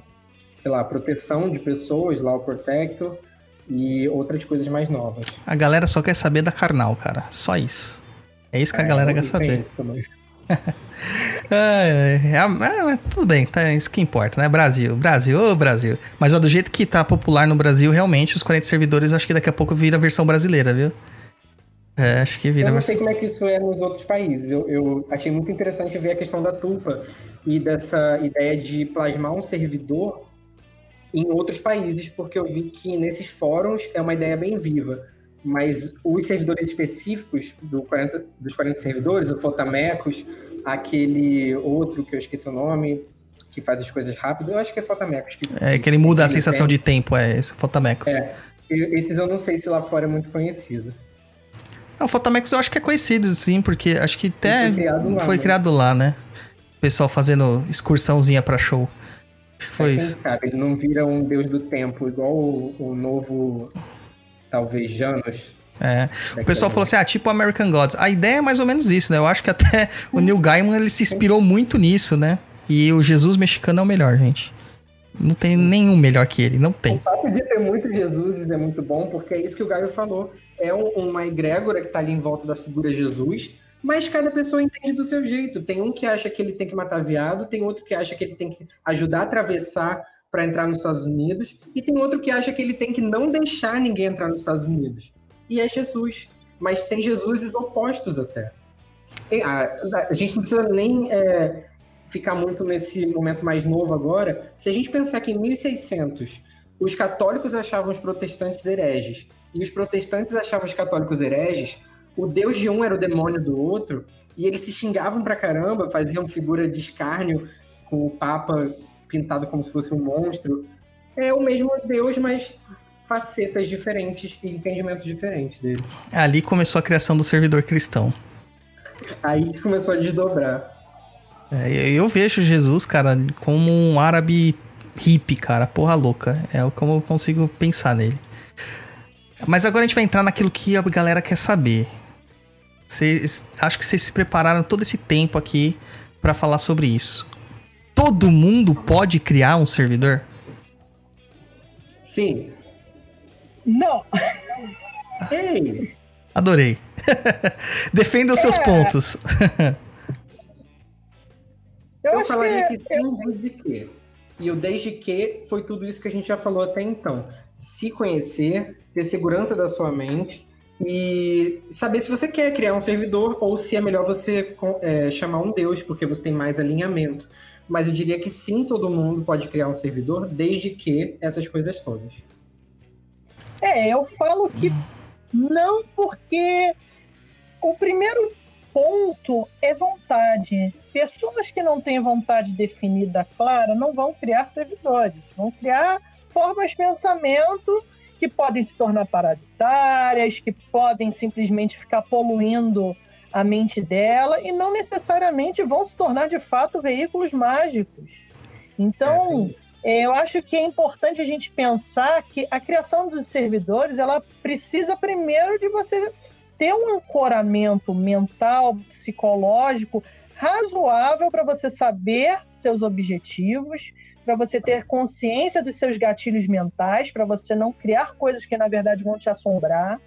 sei lá, a proteção de pessoas, lá o Protector, e outras coisas mais novas. A galera só quer saber da carnal, cara. Só isso. É isso que é, a galera quer saber. <laughs> é, é, é, tudo bem, tá, isso que importa, né? Brasil, Brasil, ô Brasil. Mas ó, do jeito que tá popular no Brasil, realmente, os 40 servidores, acho que daqui a pouco vira a versão brasileira, viu? É, acho que vira. Eu não sei como é que isso é nos outros países. Eu, eu achei muito interessante ver a questão da tulpa e dessa ideia de plasmar um servidor em outros países, porque eu vi que nesses fóruns é uma ideia bem viva. Mas os servidores específicos do 40, dos 40 servidores, o Fotamecos, aquele outro que eu esqueci o nome, que faz as coisas rápido, eu acho que é Fotamecos. Que, é, que ele muda a sensação de tempo, é esse Fotamecos. É, esses eu não sei se lá fora é muito conhecido. Ah, o Fotamecos eu acho que é conhecido, sim, porque acho que até foi criado lá, foi né? criado lá né? O pessoal fazendo excursãozinha pra show. Foi isso. Sabe ele não vira um deus do tempo, igual o, o novo, talvez, Janus. É. O pessoal falou assim, ah, tipo American Gods. A ideia é mais ou menos isso, né? Eu acho que até o Neil Gaiman ele se inspirou muito nisso, né? E o Jesus mexicano é o melhor, gente. Não tem nenhum melhor que ele, não tem. O fato de ter muito Jesus é muito bom, porque é isso que o Gaio falou. É um, uma egrégora que tá ali em volta da figura Jesus, Mas cada pessoa entende do seu jeito. Tem um que acha que ele tem que matar viado, tem outro que acha que ele tem que ajudar a atravessar para entrar nos Estados Unidos, e tem outro que acha que ele tem que não deixar ninguém entrar nos Estados Unidos. E é Jesus. Mas tem Jesuses opostos até. A gente não precisa nem é, ficar muito nesse momento mais novo agora. Se a gente pensar que em 1600 os católicos achavam os protestantes hereges e os protestantes achavam os católicos hereges, o deus de um era o demônio do outro, e eles se xingavam pra caramba, faziam figura de escárnio com o Papa pintado como se fosse um monstro. É o mesmo deus, mas facetas diferentes e entendimentos diferentes dele. Ali começou a criação do servidor cristão. Aí começou a desdobrar. É, eu eu vejo Jesus, cara, como um árabe hippie, cara, porra louca. É como eu consigo pensar nele. Mas agora a gente vai entrar naquilo que a galera quer saber. Vocês, acho que vocês se prepararam todo esse tempo aqui pra falar sobre isso. Todo mundo pode criar um servidor? Sim. Não, <laughs> Ei, Adorei. <laughs> Defenda os seus É. pontos. eu, eu falaria que, que sim, desde que. E o desde que foi tudo isso que a gente já falou até então. Se conhecer, ter segurança da sua mente e saber se você quer criar um servidor ou se é melhor você é, chamar um Deus, porque você tem mais alinhamento. Mas eu diria que sim, todo mundo pode criar um servidor, desde que essas coisas todas. É, eu falo que não, porque o primeiro ponto é vontade. Pessoas que não têm vontade definida clara não vão criar servidores, vão criar formas de pensamento que podem se tornar parasitárias, que podem simplesmente ficar poluindo a mente dela e não necessariamente vão se tornar de fato veículos mágicos. Então, é, eu acho que é importante a gente pensar que a criação dos servidores ela precisa primeiro de você ter um ancoramento mental, psicológico razoável para você saber seus objetivos, para você ter consciência dos seus gatilhos mentais, para você não criar coisas que na verdade vão te assombrar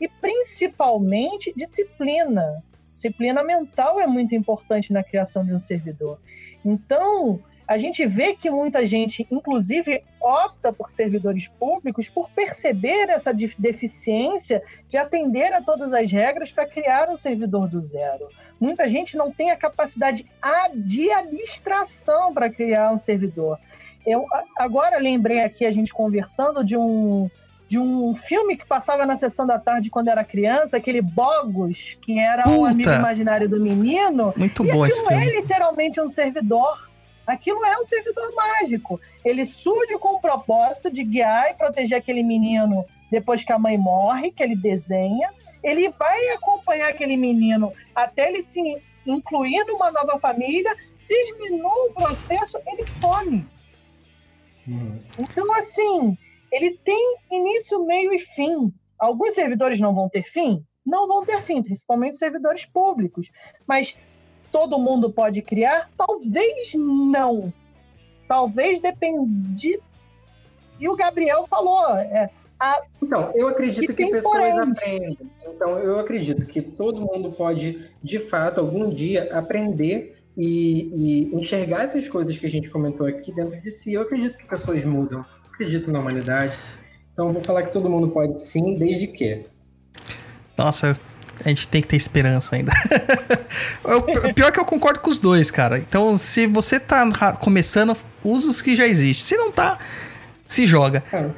e principalmente disciplina. Disciplina mental é muito importante na criação de um servidor. Então, a gente vê que muita gente, inclusive, opta por servidores públicos por perceber essa deficiência de atender a todas as regras para criar um servidor do zero. Muita gente não tem a capacidade de abstração para criar um servidor. Eu agora lembrei aqui a gente conversando de um de um filme que passava na sessão da tarde quando era criança, aquele Bogus, que era o Puta! amigo imaginário do menino. Muito E bom esse aquilo é filme. literalmente um servidor. Aquilo é um servidor mágico. Ele surge com o propósito de guiar e proteger aquele menino depois que a mãe morre, que ele desenha. Ele vai acompanhar aquele menino até ele se incluir numa nova família. Terminou o processo, ele some. Então, assim, ele tem início, meio e fim. Alguns servidores não vão ter fim? Não vão ter fim, principalmente servidores públicos. Mas todo mundo pode criar? Talvez não. Talvez depende. E o Gabriel falou: é, a- Então, eu acredito que tem pessoas poréns. aprendem. Então, eu acredito que todo mundo pode, de fato, algum dia aprender e, e enxergar essas coisas que a gente comentou aqui dentro de si. Eu acredito que pessoas mudam. Eu acredito na humanidade. Então, eu vou falar que todo mundo pode sim, desde que. Nossa, a gente tem que ter esperança ainda. <laughs> o pi- pior é que eu concordo com os dois, cara. Então, se você tá começando, usa os que já existem. Se não tá, se joga. É.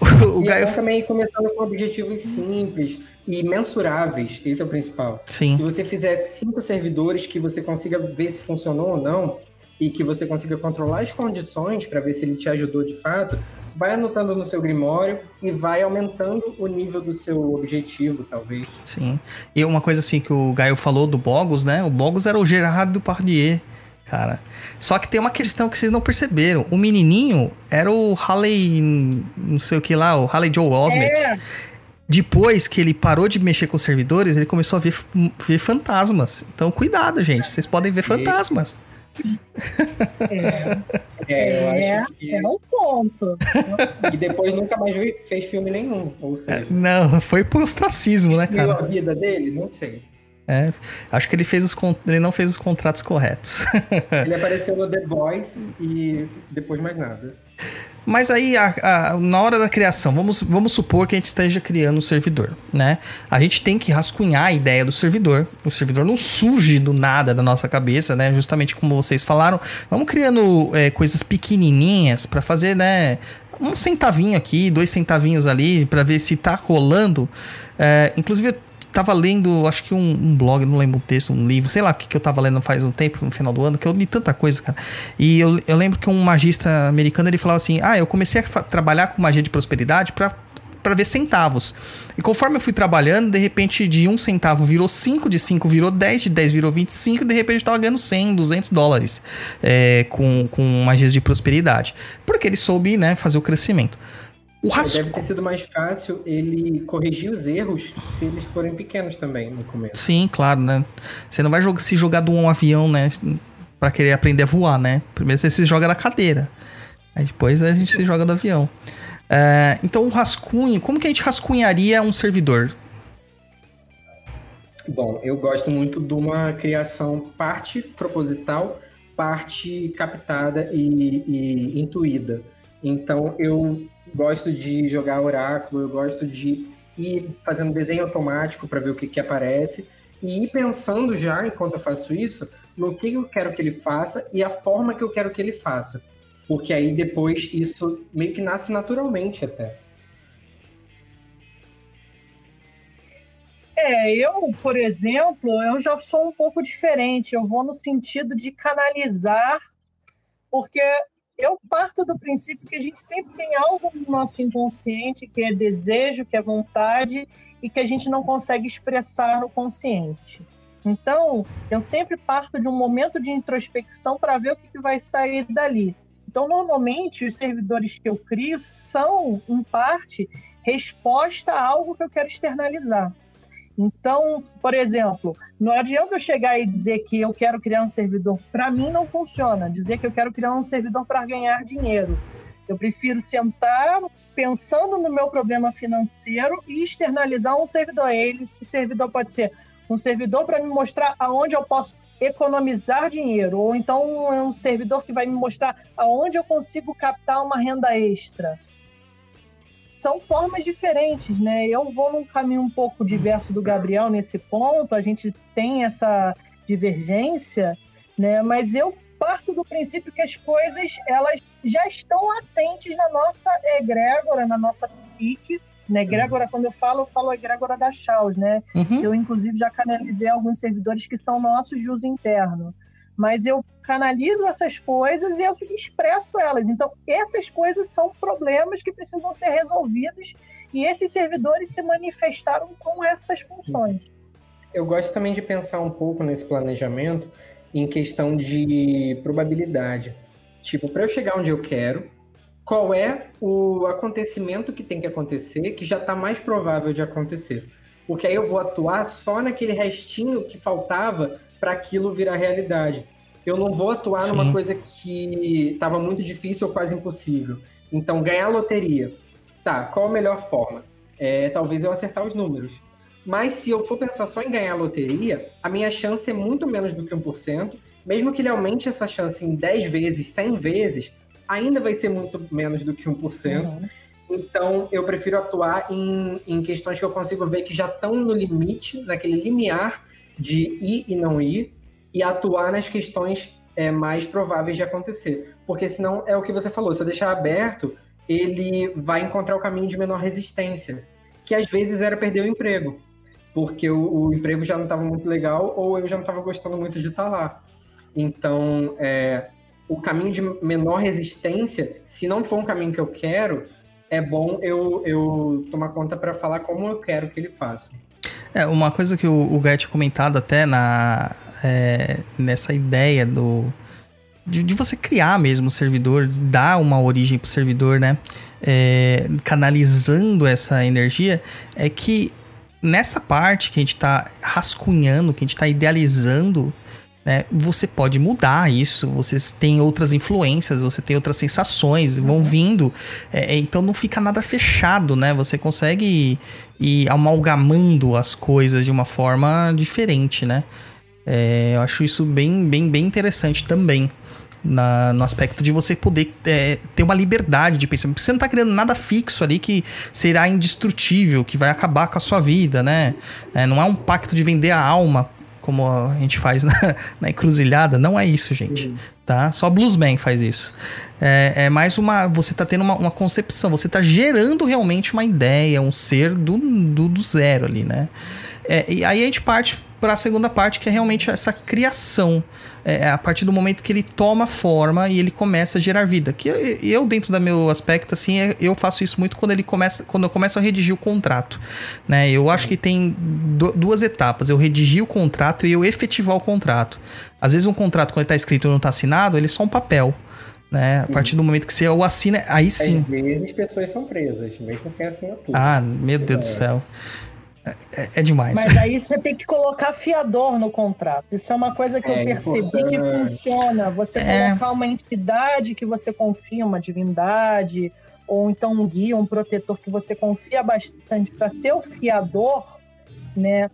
<laughs> O e Gaio. também começando com objetivos simples e mensuráveis. Esse é o principal. Sim. Se você fizer cinco servidores que você consiga ver se funcionou ou não e que você consiga controlar as condições para ver se ele te ajudou de fato, vai anotando no seu grimório e vai aumentando o nível do seu objetivo, talvez. Sim. E uma coisa assim que o Gaio falou do Bogus, né? O Bogus era o Gerard Depardieu, cara. Só que tem uma questão que vocês não perceberam. O menininho era o Halley, não sei o que lá, o Halley Joe Osment. É. Depois que ele parou de mexer com os servidores, ele começou a ver, ver fantasmas. Então, cuidado, gente. Vocês podem ver fantasmas. É, É, eu é, acho que. é um ponto. E depois nunca mais fez filme nenhum. Ou seja, Não, foi pro ostracismo, né, cara? a vida dele? Não sei. É, acho que ele fez os ele não fez os contratos corretos. Ele apareceu no The Boys e depois mais nada. Mas aí, a- a- na hora da criação, vamos, vamos supor que a gente esteja criando um servidor, né? A gente tem que rascunhar a ideia do servidor. O servidor não surge do nada da nossa cabeça, né? Justamente como vocês falaram. Vamos criando é, coisas pequenininhas para fazer, né? Um centavinho aqui, dois centavinhos ali, para ver se tá rolando. É, inclusive, tava lendo, acho que um, um blog, não lembro um texto, um livro, sei lá o que, que eu tava lendo faz um tempo, no final do ano, que eu li tanta coisa, cara. E eu, eu lembro que um magista americano, ele falava assim, ah, eu comecei a trabalhar com magia de prosperidade pra, pra ver centavos. E conforme eu fui trabalhando, de repente de um centavo virou 5, de 5 virou 10, de 10 virou 25, de repente eu tava ganhando 100, 200 dólares é, com, com magias de prosperidade. Porque ele soube, né, fazer o crescimento. O Deve ter sido mais fácil ele corrigir os erros se eles forem pequenos também no começo. Sim, claro, né? Você não vai se jogar de um avião, né? Pra querer aprender a voar, né? Primeiro você se joga da cadeira. Aí depois a gente se joga do avião. É, então o rascunho, como que a gente rascunharia um servidor? Bom, eu gosto muito de uma criação parte proposital, parte captada e, e intuída. Então eu gosto de jogar oráculo, eu gosto de ir fazendo desenho automático para ver o que, que aparece e ir pensando já, enquanto eu faço isso, no que eu quero que ele faça e a forma que eu quero que ele faça. Porque aí depois isso meio que nasce naturalmente até. É, eu, por exemplo, eu já sou um pouco diferente. Eu vou no sentido de canalizar, porque eu parto do princípio que a gente sempre tem algo no nosso inconsciente que é desejo, que é vontade e que a gente não consegue expressar no consciente. Então, eu sempre parto de um momento de introspecção para ver o que, que vai sair dali. Então, normalmente, os servidores que eu crio são, em parte, resposta a algo que eu quero externalizar. Então, por exemplo, não adianta eu chegar e dizer que eu quero criar um servidor. Para mim, não funciona. Dizer que eu quero criar um servidor para ganhar dinheiro. Eu prefiro sentar pensando no meu problema financeiro e externalizar um servidor. Ele, esse servidor pode ser um servidor para me mostrar aonde eu posso economizar dinheiro, ou então é um servidor que vai me mostrar aonde eu consigo captar uma renda extra são formas diferentes, né? Eu vou num caminho um pouco diverso do Gabriel nesse ponto, a gente tem essa divergência, né? Mas eu parto do princípio que as coisas elas já estão latentes na nossa egrégora, na nossa psique, né? Egrégora, quando eu falo, eu falo egrégora da Chaus, né? Uhum. Eu, inclusive, já canalizei alguns servidores que são nossos de uso interno. Mas eu canalizo essas coisas e eu expresso elas. Então, essas coisas são problemas que precisam ser resolvidos e esses servidores se manifestaram com essas funções. Eu gosto também de pensar um pouco nesse planejamento em questão de probabilidade. Tipo, para eu chegar onde eu quero, qual é o acontecimento que tem que acontecer que já está mais provável de acontecer? Porque aí eu vou atuar só naquele restinho que faltava para aquilo virar realidade. Eu não vou atuar Sim. numa coisa que estava muito difícil ou quase impossível. Então, ganhar loteria. Tá, qual a melhor forma? É, talvez eu acertar os números. Mas se eu for pensar só em ganhar loteria, a minha chance é muito menos do que 1%. Mesmo que ele aumente essa chance em 10 vezes, 100 vezes, ainda vai ser muito menos do que 1%. Uhum. Então, eu prefiro atuar em, em questões que eu consigo ver que já estão no limite, naquele limiar de ir e não ir, e atuar nas questões é, mais prováveis de acontecer. Porque senão é o que você falou, se eu deixar aberto, ele vai encontrar o caminho de menor resistência, que às vezes era perder o emprego, porque o, o emprego já não estava muito legal ou eu já não estava gostando muito de estar lá. Então, é, o caminho de menor resistência, se não for um caminho que eu quero, é bom eu, eu tomar conta para falar como eu quero que ele faça. É, uma coisa que o, o Guy tinha comentado até na, é, nessa ideia do de, de você criar mesmo o servidor, dar uma origem pro servidor, né? É, canalizando essa energia, é que nessa parte que a gente tá rascunhando, que a gente tá idealizando, né, você pode mudar isso, vocês têm outras influências, você tem outras sensações, vão vindo, é, é, então não fica nada fechado, né? Você consegue ir, ir amalgamando as coisas de uma forma diferente, né? É, eu acho isso bem, bem, bem interessante também. Na, no aspecto de você poder é, ter uma liberdade de pensar. Você não tá criando nada fixo ali que será indestrutível, que vai acabar com a sua vida, né? É, não é um pacto de vender a alma, como a gente faz <laughs> na, na encruzilhada. Não é isso, gente. Tá? Só Bluesman faz isso. É, é mais uma. Você tá tendo uma, uma, concepção, você tá gerando realmente uma ideia, um ser do, do, do zero ali, né? É, e aí a gente parte para a segunda parte, que é realmente essa criação. É, é a partir do momento que ele toma forma e ele começa a gerar vida. Que eu, dentro do meu aspecto, assim, é, eu faço isso muito quando ele começa, quando eu começo a redigir o contrato. Né? Eu acho que tem duas etapas. Eu redigir o contrato e eu efetivar o contrato. Às vezes um contrato, quando ele está escrito e não está assinado, ele é só um papel. Né? A partir do momento que você o assina, aí sim. Às vezes pessoas são presas, mesmo sem assinatura. Ah, meu Deus é. do céu. É, é, demais. Mas aí você tem que colocar fiador no contrato. Isso é uma coisa que é, eu percebi importante. que funciona. Você é. colocar uma entidade que você confia, uma divindade, ou então um guia, um protetor que você confia bastante para ser o fiador, né?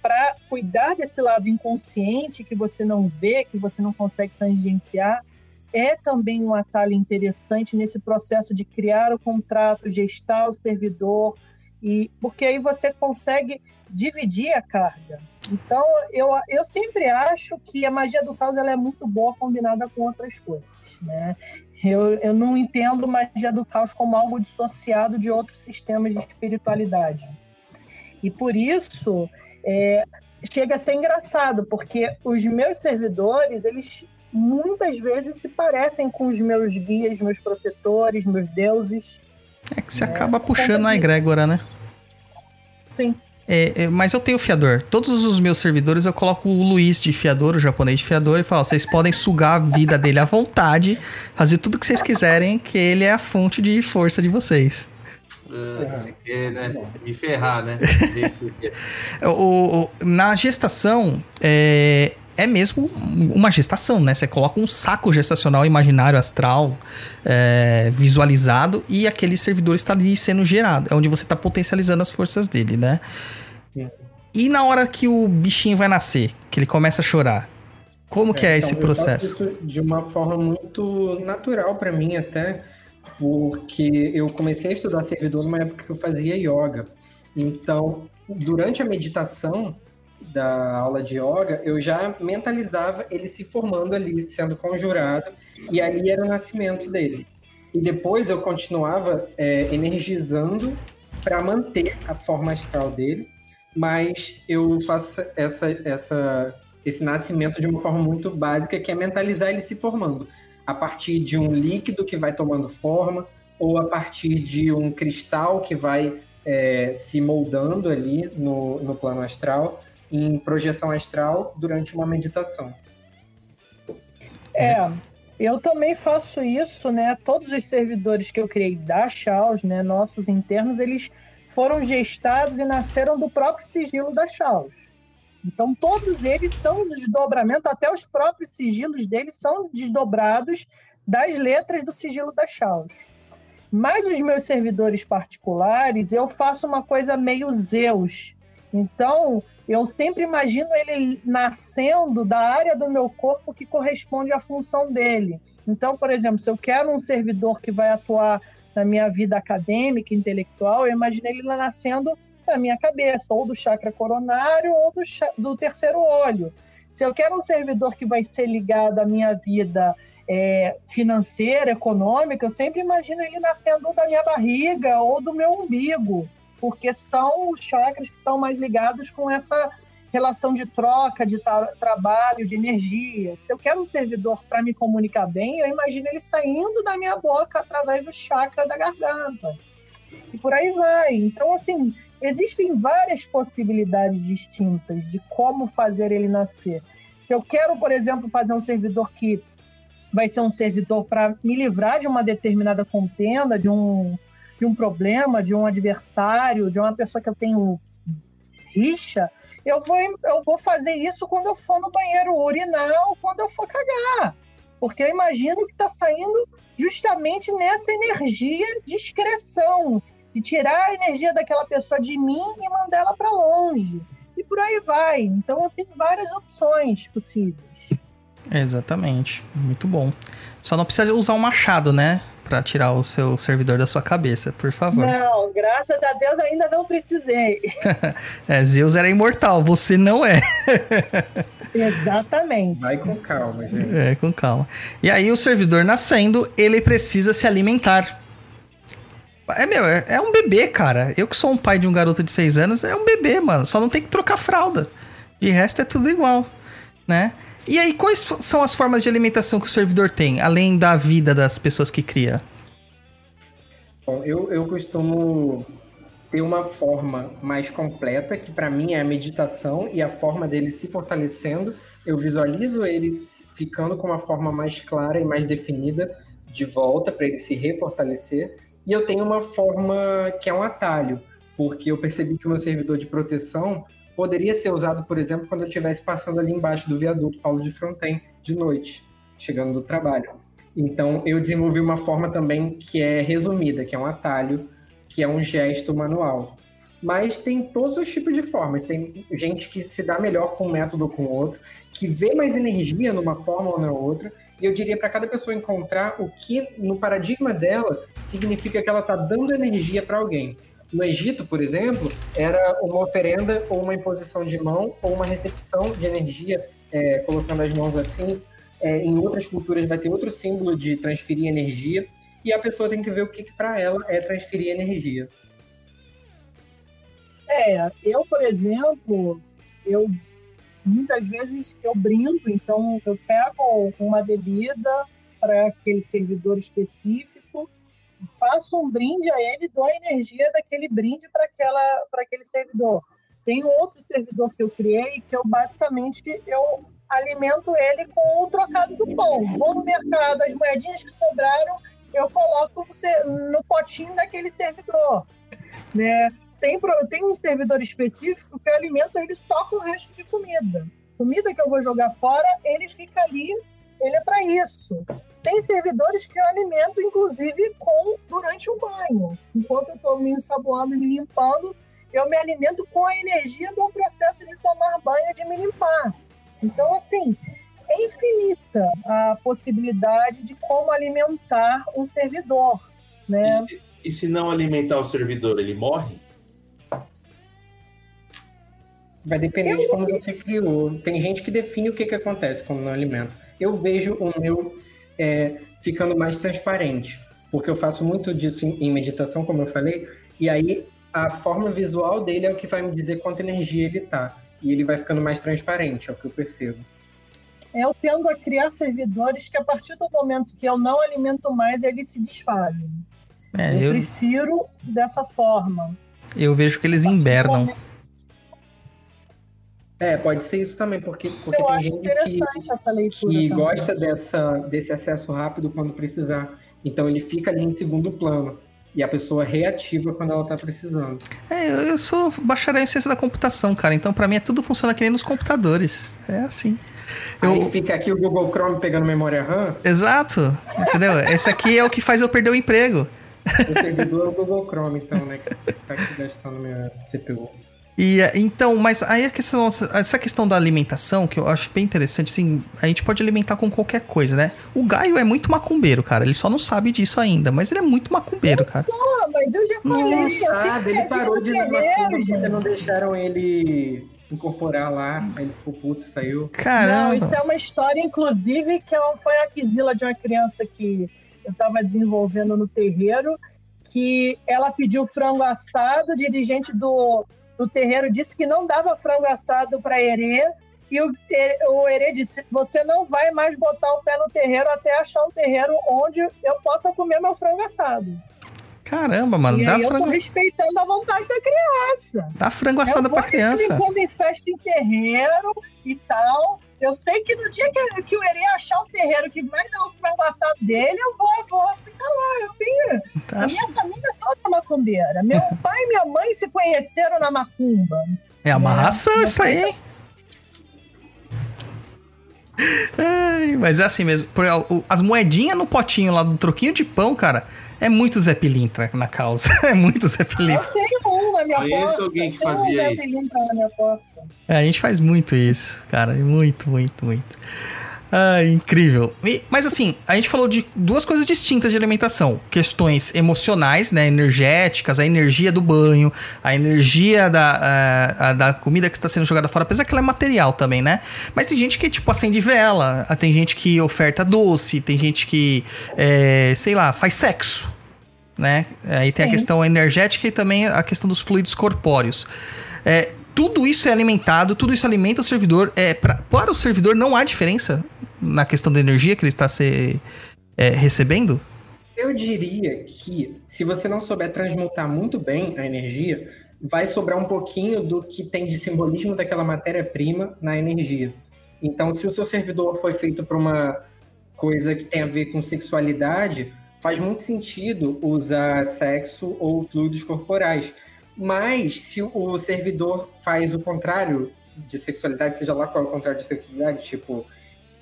Para cuidar desse lado inconsciente que você não vê, que você não consegue tangenciar, é também um atalho interessante nesse processo de criar o contrato, gestar o servidor, e porque aí você consegue dividir a carga. Então, eu, eu sempre acho que a magia do caos ela é muito boa combinada com outras coisas. Né? Eu, eu não entendo magia do caos como algo dissociado de outros sistemas de espiritualidade. E por isso, é, chega a ser engraçado, porque os meus servidores, eles muitas vezes se parecem com os meus guias, meus protetores, meus deuses. É que você é, acaba puxando a egrégora, né? Sim. É, é, mas eu tenho fiador. Todos os meus servidores eu coloco o Luiz de fiador, o japonês de fiador, e falo: vocês podem sugar a vida dele à vontade, fazer tudo que vocês quiserem, que ele é a fonte de força de vocês. Uh, você quer, né? Me ferrar, né? <laughs> o, o, na gestação, é, é mesmo uma gestação, né? Você coloca um saco gestacional imaginário astral é, visualizado e aquele servidor está ali sendo gerado. É onde você está potencializando as forças dele, né? E na hora que o bichinho vai nascer, que ele começa a chorar, como é, que é então, esse processo? De uma forma muito natural para mim até, porque eu comecei a estudar servidor numa época que eu fazia yoga. Então, durante a meditação, da aula de yoga, eu já mentalizava ele se formando ali, sendo conjurado, e ali era o nascimento dele. E depois eu continuava é, energizando para manter a forma astral dele, mas eu faço essa, essa, esse nascimento de uma forma muito básica, que é mentalizar ele se formando, a partir de um líquido que vai tomando forma, ou a partir de um cristal que vai é, se moldando ali no, no plano astral, em projeção astral durante uma meditação. É, eu também faço isso, né? Todos os servidores que eu criei da Chaos, né, nossos internos, eles foram gestados e nasceram do próprio sigilo da Chaos. Então, todos eles são desdobramento, até os próprios sigilos deles são desdobrados das letras do sigilo da Chaos. Mas os meus servidores particulares, eu faço uma coisa meio Zeus. Então, eu sempre imagino ele nascendo da área do meu corpo que corresponde à função dele. Então, por exemplo, se eu quero um servidor que vai atuar na minha vida acadêmica, intelectual, eu imagino ele nascendo da minha cabeça, ou do chakra coronário, ou do, do terceiro olho. Se eu quero um servidor que vai ser ligado à minha vida é, financeira, econômica, eu sempre imagino ele nascendo da minha barriga ou do meu umbigo porque são os chakras que estão mais ligados com essa relação de troca, de tra trabalho, de energia. Se eu quero um servidor para me comunicar bem, eu imagino ele saindo da minha boca através do chakra da garganta. E por aí vai. Então, assim, existem várias possibilidades distintas de como fazer ele nascer. Se eu quero, por exemplo, fazer um servidor que vai ser um servidor para me livrar de uma determinada contenda, de um de um problema, de um adversário, de uma pessoa que eu tenho rixa, eu vou, eu vou fazer isso quando eu for no banheiro urinar ou quando eu for cagar. Porque eu imagino que está saindo justamente nessa energia de excreção, de tirar a energia daquela pessoa de mim e mandar ela para longe. E por aí vai. Então eu tenho várias opções possíveis. Exatamente. Muito bom. Só não precisa usar um machado, né? Pra tirar o seu servidor da sua cabeça, por favor. Não, graças a Deus ainda não precisei. <laughs> é, Zeus era imortal, você não é. <laughs> Exatamente. Vai com calma, gente. É, com calma. E aí o servidor nascendo, ele precisa se alimentar. É, meu, é, é um bebê, cara. Eu que sou um pai de um garoto de 6 anos, é um bebê, mano. Só não tem que trocar fralda. De resto é tudo igual, né? E aí, quais são as formas de alimentação que o servidor tem, além da vida das pessoas que cria? Bom, eu, eu costumo ter uma forma mais completa, que para mim é a meditação e a forma dele se fortalecendo. Eu visualizo ele ficando com uma forma mais clara e mais definida de volta para ele se refortalecer. E eu tenho uma forma que é um atalho, porque eu percebi que o meu servidor de proteção poderia ser usado, por exemplo, quando eu estivesse passando ali embaixo do viaduto Paulo de Fronten, de noite, chegando do trabalho. Então, eu desenvolvi uma forma também que é resumida, que é um atalho, que é um gesto manual. Mas tem todos os tipos de formas. Tem gente que se dá melhor com um método ou com outro, que vê mais energia numa forma ou na outra. E eu diria para cada pessoa encontrar o que, no paradigma dela, significa que ela está dando energia para alguém. No Egito, por exemplo, era uma oferenda ou uma imposição de mão ou uma recepção de energia, é, colocando as mãos assim. É, em outras culturas vai ter outro símbolo de transferir energia e a pessoa tem que ver o que, que para ela é transferir energia. É, eu, por exemplo, eu muitas vezes eu brindo, então eu pego uma bebida para aquele servidor específico faço um brinde a ele, dou a energia daquele brinde para aquele servidor. Tem outro servidor que eu criei que eu basicamente eu alimento ele com o trocado do pão. Vou no mercado, as moedinhas que sobraram eu coloco no potinho daquele servidor. Né? Tem, tem um servidor específico que eu alimento ele só com o resto de comida. Comida que eu vou jogar fora, ele fica ali, ele é para isso. Tem servidores que eu alimento, inclusive, com durante o banho. Enquanto eu estou me ensaboando e me limpando, eu me alimento com a energia do processo de tomar banho, de me limpar. Então, assim, é infinita a possibilidade de como alimentar um servidor. Né? E, se, e se não alimentar o servidor, ele morre? Vai depender eu de como você criou. Tem gente que define o que, que acontece quando não alimenta. Eu vejo o meu é, ficando mais transparente, porque eu faço muito disso em, meditação, como eu falei, e aí a forma visual dele é o que vai me dizer quanta energia ele tá. E ele vai ficando mais transparente, é o que eu percebo. Eu tendo a criar servidores que a partir do momento que eu não alimento mais, eles se desfazem. É, eu, eu, prefiro dessa forma. Eu vejo que eles invernam. É, pode ser isso também, porque, porque tem gente que, que gosta dessa, desse acesso rápido quando precisar. Então ele fica ali em segundo plano. E a pessoa reativa quando ela tá precisando. É, eu sou bacharel em ciência da computação, cara. Então para mim é tudo funciona que nem nos computadores. É assim. Eu... Aí fica aqui o Google Chrome pegando memória RAM. Exato. Entendeu? Esse aqui é o que faz eu perder o emprego. O servidor é o Google Chrome, então, né? Que tá aqui gastando minha CPU. E então, mas aí a questão, essa questão da alimentação, que eu acho bem interessante, assim, a gente pode alimentar com qualquer coisa, né? O Gaio é muito macumbeiro, cara. Ele só não sabe disso ainda, mas ele é muito macumbeiro, cara. Só, mas eu já falei. Não sabe, ele parou de macumba não deixaram ele incorporar lá, aí ele ficou puto, saiu. Caramba! Não, isso é uma história, inclusive, que é foi a quisila de uma criança que eu tava desenvolvendo no terreiro, que ela pediu frango assado, o dirigente do do terreiro disse que não dava frango assado para Herê. E o, o Herê disse: Você não vai mais botar o pé no terreiro até achar um terreiro onde eu possa comer meu frango assado. Caramba, mano, e dá aí frango. Eu tô respeitando a vontade da criança. Dá frango assado pra criança. Quando em festa em terreiro e tal. Eu sei que no dia que, que o Herê achar o terreiro que vai dar o frango assado dele, eu vou, eu vou ficar lá. Eu tenho. Tá. A minha família é toda macumbeira. Meu <laughs> pai e minha mãe se conheceram na macumba. É amarração É, isso aí, hein? <laughs> mas é assim mesmo. Por- o- As moedinhas no potinho lá do troquinho de pão, cara, é muito Zé Pilintra na causa. <laughs> É muito Zé Eu Pilintra. tenho um na minha Conheço porta. alguém que um fazia Zé isso. Pilintra na minha porta. É, a gente faz muito isso, cara. Muito, muito, muito. Ah, incrível. E- mas assim, a gente falou de duas coisas distintas de alimentação: questões emocionais, né? Energéticas, a energia do banho, a energia da, ah, a- da comida que está sendo jogada fora, apesar que ela é material também, né? Mas tem gente que, tipo, acende vela, tem gente que oferta doce, tem gente que, é, sei lá, faz sexo. Né? Aí tem a Sim. questão energética e também a questão dos fluidos corpóreos. É, tudo isso é alimentado, tudo isso alimenta o servidor. É, pra- para o servidor não há diferença na questão da energia que ele está se, é, recebendo? Eu diria que se você não souber transmutar muito bem a energia, vai sobrar um pouquinho do que tem de simbolismo daquela matéria-prima na energia. Então, se o seu servidor foi feito para uma coisa que tem a ver com sexualidade, faz muito sentido usar sexo ou fluidos corporais. Mas se o servidor faz o contrário de sexualidade, seja lá qual é o contrário de sexualidade, tipo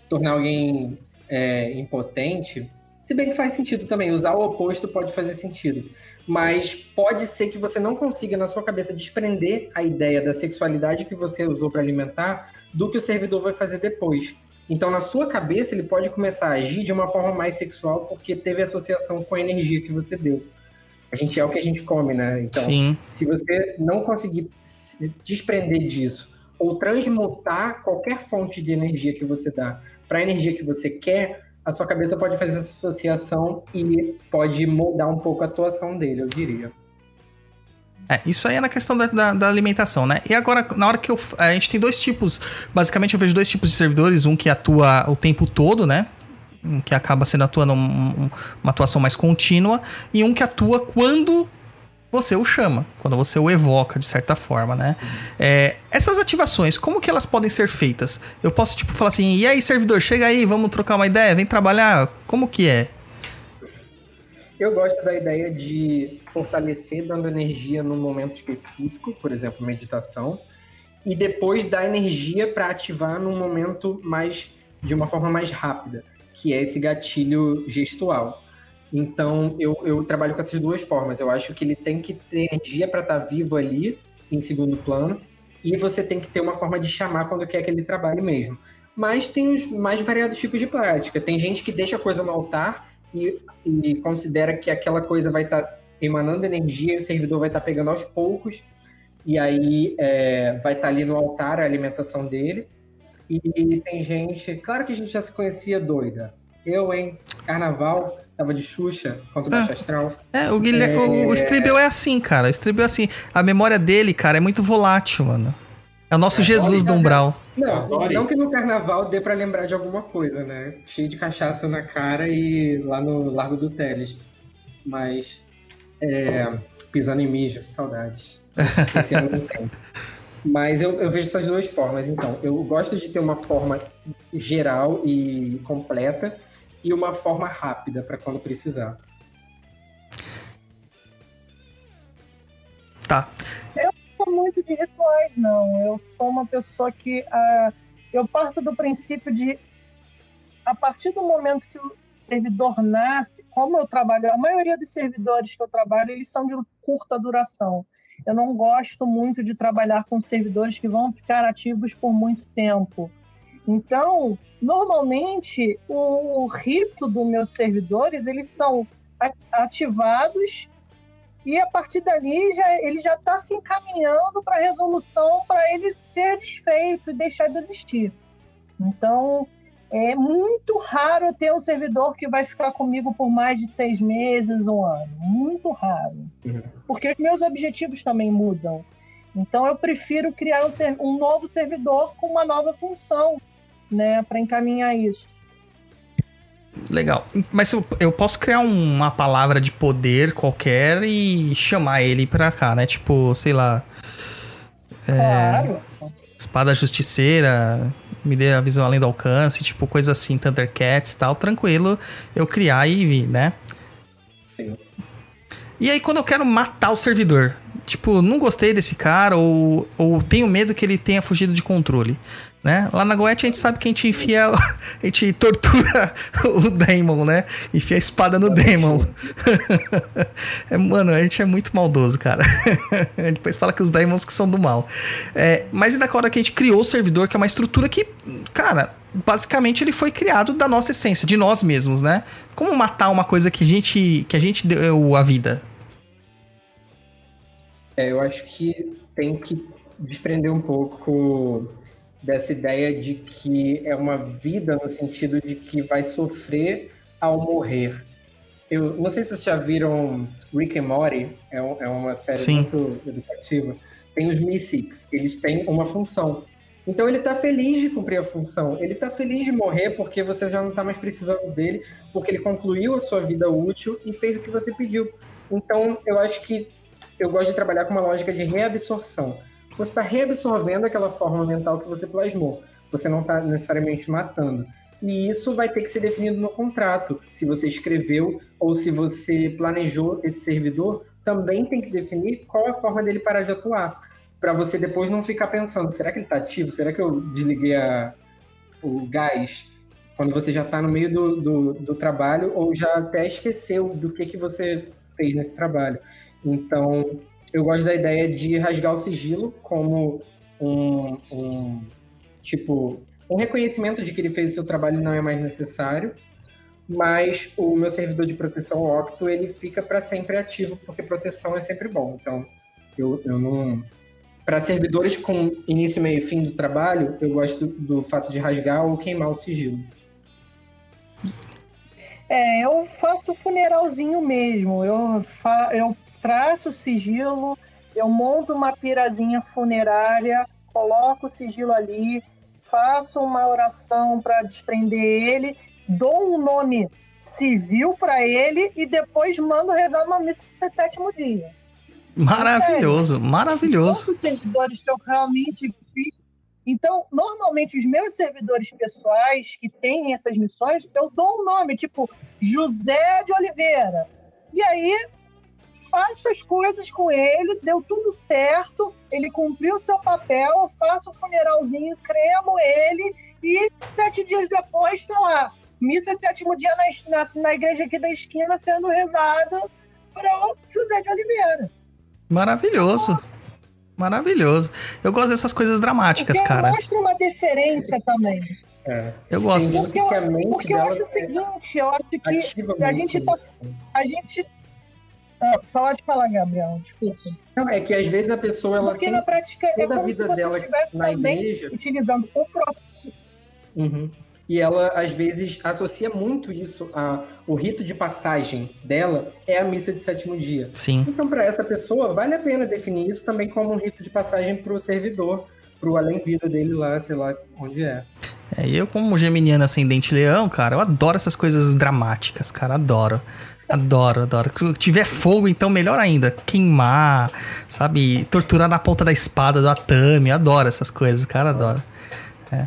tornar alguém é, impotente, se bem que faz sentido também, usar o oposto pode fazer sentido. Mas pode ser que você não consiga na sua cabeça desprender a ideia da sexualidade que você usou para alimentar do que o servidor vai fazer depois. Então, na sua cabeça, ele pode começar a agir de uma forma mais sexual porque teve associação com a energia que você deu. A gente é o que a gente come, né? Então, Sim. se você não conseguir se desprender disso ou transmutar qualquer fonte de energia que você dá para a energia que você quer, a sua cabeça pode fazer essa associação e pode moldar um pouco a atuação dele, eu diria. É, isso aí é na questão da, da- da alimentação, né? E agora, na hora que eu. A gente tem dois tipos. Basicamente, eu vejo dois tipos de servidores. Um que atua o tempo todo, né? Um que acaba sendo atuando um- um- uma atuação mais contínua. E um que atua quando você o chama, quando você o evoca, de certa forma, né? É, essas ativações, como que elas podem ser feitas? Eu posso, tipo, falar assim, e aí, servidor, chega aí, vamos trocar uma ideia, vem trabalhar. Como que é? Eu gosto da ideia de fortalecer dando energia num momento específico, por exemplo, meditação, e depois dar energia para ativar num momento mais de uma forma mais rápida, que é esse gatilho gestual. Então, eu, eu trabalho com essas duas formas. Eu acho que ele tem que ter energia para estar vivo ali, em segundo plano, e você tem que ter uma forma de chamar quando quer que ele trabalhe mesmo. Mas tem os mais variados tipos de prática. Tem gente que deixa a coisa no altar e, e considera que aquela coisa vai estar emanando energia e o servidor vai estar pegando aos poucos, e aí é, vai estar ali no altar a alimentação dele. E tem gente, claro que a gente já se conhecia doida. Eu, hein? Carnaval, tava de Xuxa contra o Baixo Astral. É, o Guilherme. É. O, o Stribel é assim, cara. O Stribel é assim. A memória dele, cara, é muito volátil, mano. É o nosso Jesus do Umbral. Não, Adore. não que no carnaval dê pra lembrar de alguma coisa, né? Cheio de cachaça na cara e lá no Largo do Teles. Mas, é, pisando em mijo, saudades. <laughs> Esse ano não tem. Mas eu, eu vejo essas duas formas, então. Eu gosto de ter uma forma geral e completa e uma forma rápida para quando precisar. Tá. sou muito de rituais, não. Eu sou uma pessoa que. ah, eu parto do princípio de. A partir do momento que o servidor nasce, como eu trabalho, a maioria dos servidores que eu trabalho, eles são de curta duração. Eu não gosto muito de trabalhar com servidores que vão ficar ativos por muito tempo. Então, normalmente, o rito dos meus servidores, eles são ativados e a partir dali já, ele já está se encaminhando para a resolução para ele ser desfeito e deixar de existir. Então, é muito raro ter um servidor que vai ficar comigo por mais de seis meses, um ano. Muito raro. Uhum. Porque os meus objetivos também mudam. Então, eu prefiro criar um, ser- um novo servidor com uma nova função, né, para encaminhar isso. Legal. Mas eu, eu posso criar uma palavra de poder qualquer e chamar ele pra cá, né? Tipo, sei lá. Claro. Espada Justiceira, me dê a visão além do alcance, tipo, coisa assim, Thundercats e tal, tranquilo eu criar e vir, né? Sim. E aí, quando eu quero matar o servidor, tipo, não gostei desse cara ou, ou tenho medo que ele tenha fugido de controle. Né? Lá na Goethe a gente sabe que a gente enfia, <laughs> a gente tortura <laughs> o Daemon, né? Enfia a espada no Daemon. <laughs> é, mano, a gente é muito maldoso, cara. Depois fala que os Daemons que são do mal. É, mas ainda hora que a gente criou o servidor, que é uma estrutura que, cara, basicamente ele foi criado da nossa essência, de nós mesmos, né? Como matar uma coisa que a gente, que a gente deu a vida? É, eu acho que tem que desprender um pouco dessa ideia de que é uma vida no sentido de que vai sofrer ao morrer. Eu não sei se vocês já viram Rick and Morty, é, um, é uma série Sim. muito educativa. Tem os Mystics, eles têm uma função. Então ele tá feliz de cumprir a função. Ele tá feliz de morrer porque você já não tá mais precisando dele, porque ele concluiu a sua vida útil e fez o que você pediu. Então eu acho que eu gosto de trabalhar com uma lógica de reabsorção. Você está reabsorvendo aquela forma mental que você plasmou. Você não está necessariamente matando. E isso vai ter que ser definido no contrato. Se você escreveu ou se você planejou esse servidor, também tem que definir qual é a forma dele parar de atuar. Para você depois não ficar pensando: será que ele está ativo? Será que eu desliguei a, o gás? Quando você já está no meio do, do, do, trabalho ou já até esqueceu do que, que você fez nesse trabalho. Então, eu gosto da ideia de rasgar o sigilo como um, um tipo um reconhecimento de que ele fez o seu trabalho não é mais necessário, mas o meu servidor de proteção Octo ele fica para sempre ativo porque proteção é sempre bom. Então eu, eu não para servidores com início, meio e fim do trabalho, eu gosto do, do fato de rasgar ou queimar o sigilo. É, eu faço funeralzinho mesmo. Eu, fa eu traço o sigilo, eu monto uma pirazinha funerária, coloco o sigilo ali, faço uma oração para desprender ele, dou um nome civil para ele e depois mando rezar uma missa de sétimo dia. Maravilhoso, maravilhoso. Os servidores que eu realmente fiz. Então, normalmente, os meus servidores pessoais que têm essas missões, eu dou um nome, tipo José de Oliveira. E aí, faço as coisas com ele, deu tudo certo, ele cumpriu seu papel, faço o funeralzinho, cremo ele e sete dias depois está lá. Missa de sétimo dia na, na, na igreja aqui da esquina sendo rezada para o José de Oliveira. Maravilhoso. Maravilhoso. Eu gosto dessas coisas dramáticas, Porque cara. Mostra uma deferência também. É. Eu gosto. Porque eu, porque eu acho o é seguinte, eu acho que a gente tá. isso. A gente. Ah, pode falar, Gabriel, desculpa. Não, é que às vezes a pessoa ela Porque tem na prática é toda a como se vida você dela estivesse na também igreja. utilizando o processo. Uhum. E ela, às vezes, associa muito isso a o rito de passagem dela é a missa de sétimo dia. Sim. Então, para essa pessoa, vale a pena definir isso também como um rito de passagem para o servidor, para o além-vida dele lá, sei lá onde é. É, eu, como geminiano ascendente leão, cara, eu adoro essas coisas dramáticas, cara. Adoro. Adoro, adoro. Se tiver fogo, então melhor ainda. Queimar, sabe? Torturar na ponta da espada do Atami. Eu adoro essas coisas, cara. Adoro. É.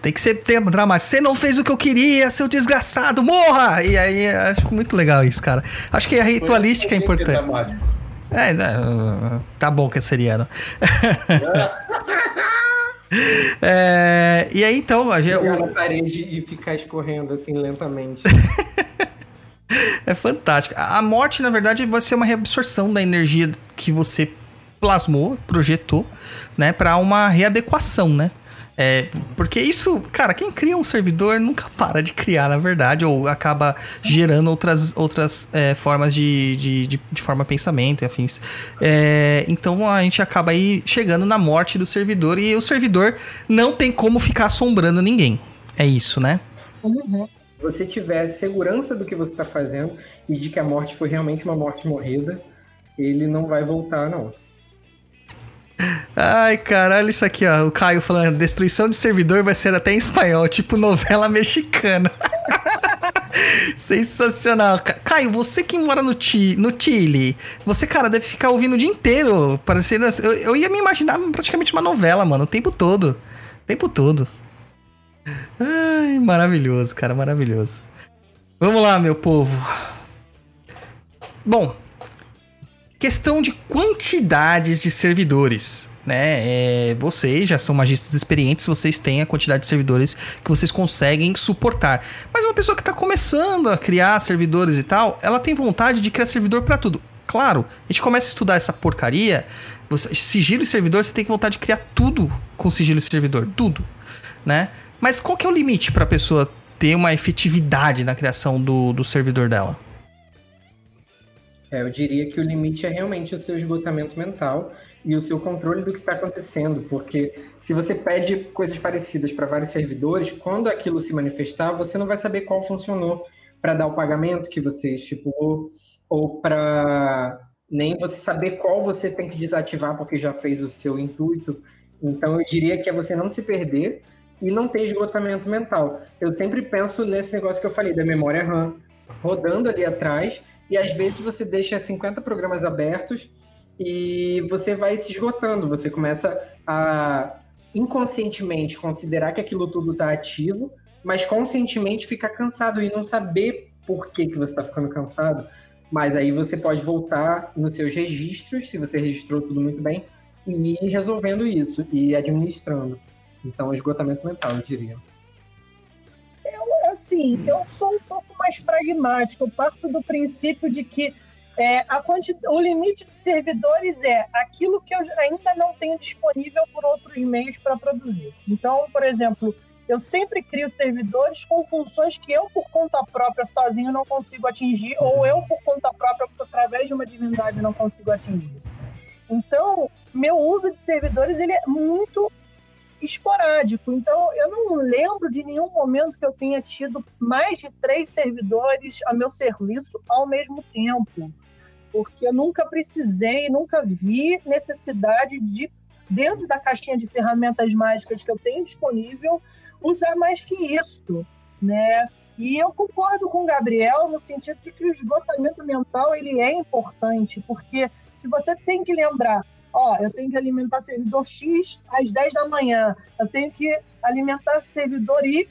Tem que ser tema dramático. Você não fez o que eu queria, seu desgraçado, morra! E aí, acho muito legal isso, cara. Acho que a ritualística é importante. É, é, tá bom que é seriano. <laughs> É, e aí, então, a gente, Pegar o- na parede e ficar escorrendo assim lentamente. <laughs> É fantástico. A morte, na verdade, vai ser uma reabsorção da energia que você plasmou, projetou, né, para uma readequação, né? É, porque isso, cara, quem cria um servidor nunca para de criar, na verdade, ou acaba gerando outras, outras é, formas de, de, de, de forma pensamento e afins. É, então a gente acaba aí chegando na morte do servidor e o servidor não tem como ficar assombrando ninguém. É isso, né? Se você tiver segurança do que você está fazendo e de que a morte foi realmente uma morte morrida, ele não vai voltar, não. Ai, caralho, isso aqui, ó. O Caio falando, destruição de servidor vai ser até em espanhol, tipo novela mexicana. <laughs> Sensacional. Ca- Caio, você que mora no, Chi, no Chile, você, cara, deve ficar ouvindo o dia inteiro. Parecendo. assim- Eu, eu ia me imaginar praticamente uma novela, mano, o tempo todo. O tempo todo. Ai, maravilhoso, cara, maravilhoso. Vamos lá, meu povo. Bom, Questão de quantidades de servidores. Né? É, vocês já são magistas experientes, vocês têm a quantidade de servidores que vocês conseguem suportar. Mas uma pessoa que está começando a criar servidores e tal, ela tem vontade de criar servidor para tudo. Claro, a gente começa a estudar essa porcaria. Você, sigilo e servidor, você tem vontade de criar tudo com sigilo e servidor, tudo, né? Mas qual que é o limite para a pessoa ter uma efetividade na criação do, do servidor dela? É, eu diria que o limite é realmente o seu esgotamento mental e o seu controle do que está acontecendo, porque se você pede coisas parecidas para vários servidores, quando aquilo se manifestar, você não vai saber qual funcionou para dar o pagamento que você estipulou, ou para nem você saber qual você tem que desativar porque já fez o seu intuito. Então eu diria que é você não se perder e não ter esgotamento mental. Eu sempre penso nesse negócio que eu falei da memória RAM rodando ali atrás e às vezes você deixa 50 programas abertos e você vai se esgotando, você começa a inconscientemente considerar que aquilo tudo está ativo, mas conscientemente ficar cansado e não saber por que, que você está ficando cansado. Mas aí você pode voltar nos seus registros, se você registrou tudo muito bem, e ir resolvendo isso e administrando. Então, esgotamento mental, eu diria. Eu, assim, eu sou um pouco mais pragmático. Eu parto do princípio de que é, a o limite de servidores é aquilo que eu ainda não tenho disponível por outros meios para produzir. Então, por exemplo, eu sempre crio servidores com funções que eu, por conta própria, sozinho, não consigo atingir, ou eu, por conta própria, através de uma divindade, não consigo atingir. Então, meu uso de servidores ele é muito esporádico. Então, eu não lembro de nenhum momento que eu tenha tido mais de três servidores a meu serviço ao mesmo tempo. Porque eu nunca precisei, nunca vi necessidade de, dentro da caixinha de ferramentas mágicas que eu tenho disponível, usar mais que isso. Né? E eu concordo com o Gabriel no sentido de que o esgotamento mental ele é importante, porque se você tem que lembrar ó, eu tenho que alimentar servidor X às 10 da manhã, eu tenho que alimentar servidor Y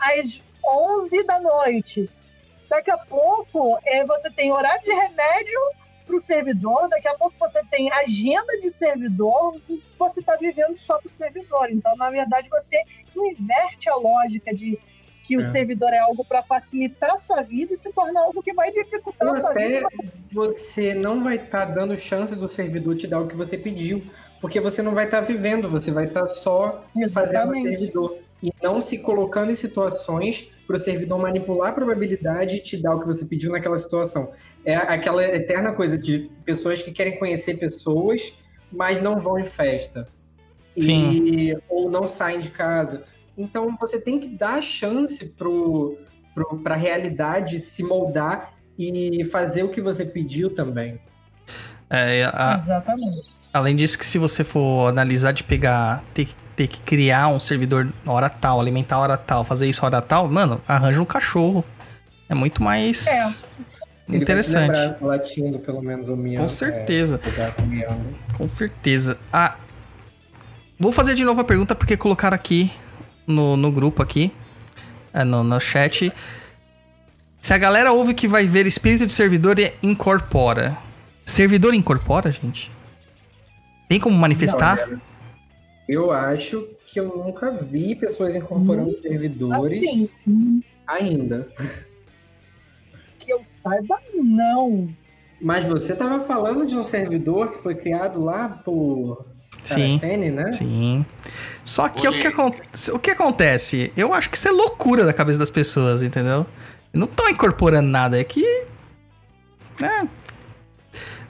às 11 da noite. Daqui a pouco é, você tem horário de remédio para o servidor, daqui a pouco você tem agenda de servidor, você está vivendo só para o servidor. Então, na verdade, você inverte a lógica de que o é. servidor é algo para facilitar a sua vida e se tornar algo que vai dificultar Ou a sua até vida. Você não vai estar tá dando chance do servidor te dar o que você pediu, porque você não vai estar tá vivendo, você vai estar tá só Exatamente. fazendo o servidor e não se colocando em situações para o servidor manipular a probabilidade e te dar o que você pediu naquela situação. É aquela eterna coisa de pessoas que querem conhecer pessoas, mas não vão em festa. Sim. E, ou não saem de casa. Então você tem que dar chance para a realidade se moldar e fazer o que você pediu também. É, a, Exatamente. Além disso, que se você for analisar de pegar, ter, ter que criar um servidor hora tal, alimentar hora tal, fazer isso hora tal, mano, arranja um cachorro. É muito mais é. interessante. Ele vai latindo, pelo menos, o miando. Com certeza. É, com certeza. Ah, vou fazer de novo a pergunta porque colocaram aqui no, no grupo aqui, é, no, no chat. Se a galera ouve que vai ver espírito de servidor e incorpora. Servidor incorpora, gente? Tem como manifestar? Não, eu acho que eu nunca vi pessoas incorporando hum, servidores assim, ainda. <laughs> Que eu saiba, não. Mas você estava falando de um servidor que foi criado lá por Sim. né? Sim. Só que o que, o que acontece? Eu acho que isso é loucura da cabeça das pessoas, entendeu? Não estão incorporando nada, é que. Né?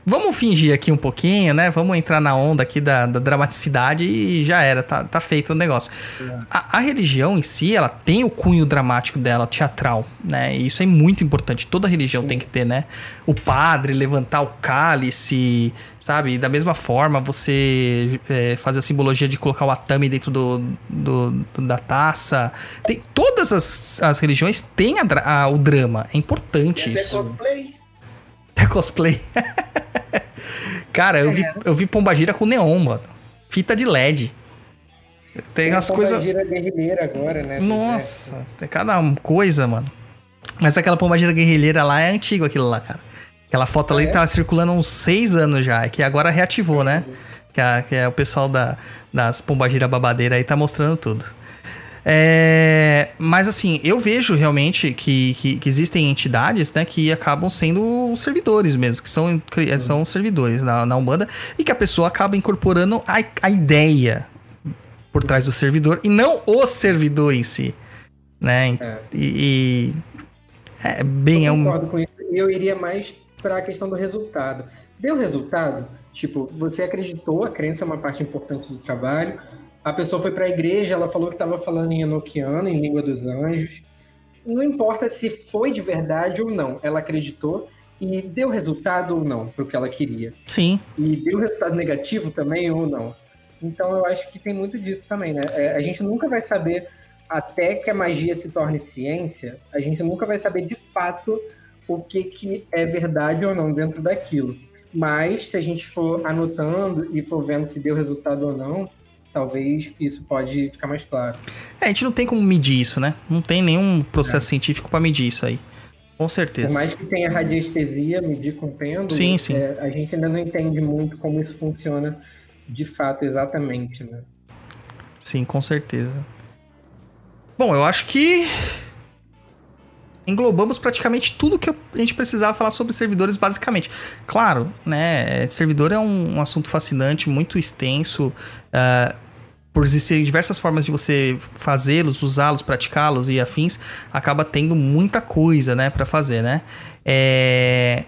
Vamos fingir aqui um pouquinho, né? Vamos entrar na onda aqui da, da dramaticidade e já era, tá, tá feito o negócio. É. A, a, religião em si, ela tem o cunho dramático dela, teatral, né? E isso é muito importante. Toda religião Sim. tem que ter, né? O padre levantar o cálice, sabe? Da mesma forma, você é, fazer a simbologia de colocar o atame dentro do, do, da taça. Tem, todas as, as religiões têm a, a, o drama. É importante isso. É cosplay. É cosplay. <laughs> Cara, eu vi, é. eu vi Pombagira com neon, mano. Fita de LED. Tem, as coisas. Guerrilheira agora, né? Nossa, tem cada coisa, mano. Mas aquela pombagira guerrilheira lá é antigo aquilo lá, cara. Aquela foto ali Ah, é? tá circulando há uns seis anos já, que agora reativou, né? Que, a- que é o pessoal da, das Pombagira Babadeira aí tá mostrando tudo. É, mas assim, eu vejo realmente que, que, que existem entidades né, que acabam sendo servidores mesmo, que são, cri- são servidores na, na Umbanda, e que a pessoa acaba incorporando a, a ideia por trás do servidor e não o servidor em si. Né? É. E, e- é bem, é eu um. concordo com isso. Eu iria mais para a questão do resultado. Deu resultado? Tipo, você acreditou, a crença é uma parte importante do trabalho. A pessoa foi para a igreja, ela falou que estava falando em enoquiano, em língua dos anjos. Não importa se foi de verdade ou não, ela acreditou e deu resultado ou não para o que ela queria. Sim, E deu resultado negativo também ou não. Então eu acho que tem muito disso também, né? É, a gente nunca vai saber, até que a magia se torne ciência, a gente nunca vai saber de fato o que, que é verdade ou não dentro daquilo. Mas se a gente for anotando e for vendo se deu resultado ou não, talvez isso pode ficar mais claro. É, a gente não tem como medir isso, né? Não tem nenhum processo científico pra medir isso aí. Com Por certeza. mais que tenha radiestesia, medir com pêndulo, Sim, sim. é, a gente ainda não entende muito como isso funciona de fato exatamente, né? Sim, com certeza. Bom, eu acho que englobamos praticamente tudo que a gente precisava falar sobre servidores, basicamente. Claro, né? Servidor é um, um assunto fascinante, muito extenso. ah, por existirem diversas formas de você fazê-los, usá-los, praticá-los e afins, acaba tendo muita coisa, né, para fazer, né? É...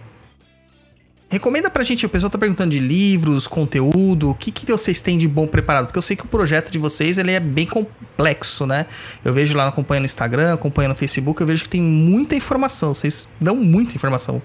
Recomenda pra gente, o pessoal tá perguntando de livros, conteúdo, o que, que vocês têm de bom preparado? Porque eu sei que o projeto de vocês ele é bem complexo, né? Eu vejo lá, acompanhando no Instagram, acompanhando no Facebook, eu vejo que tem muita informação. Vocês dão muita informação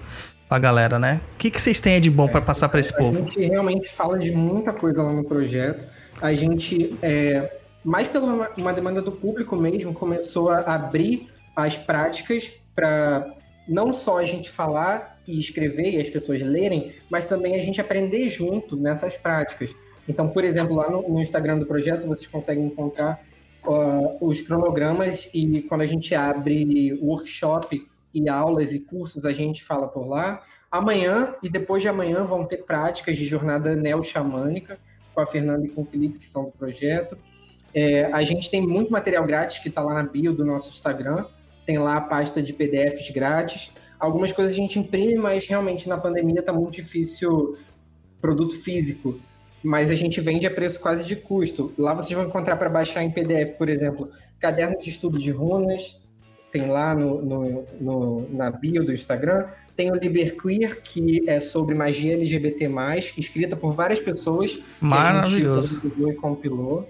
pra galera, né? O que, que vocês têm de bom pra passar pra esse A povo? gente realmente fala de muita coisa lá no projeto. A gente, é, mais pela uma- uma demanda do público mesmo, começou a abrir as práticas para não só a gente falar e escrever e as pessoas lerem, mas também a gente aprender junto nessas práticas. Então, por exemplo, lá no, no Instagram do projeto vocês conseguem encontrar ó, os cronogramas e quando a gente abre workshop e aulas e cursos, a gente fala por lá. Amanhã e depois de amanhã vão ter práticas de jornada neo-xamânica com a Fernanda e com o Felipe, que são do projeto. É, a gente tem muito material grátis que está lá na bio do nosso Instagram. Tem lá a pasta de PDFs grátis. Algumas coisas a gente imprime, mas realmente na pandemia está muito difícil produto físico. Mas a gente vende a preço quase de custo. Lá vocês vão encontrar para baixar em PDF, por exemplo, caderno de estudo de runas, tem lá no, no- no- na bio do Instagram. Tem o Liberqueer, que é sobre magia LGBT+, escrita por várias pessoas. que a Maravilhoso. gente e compilou.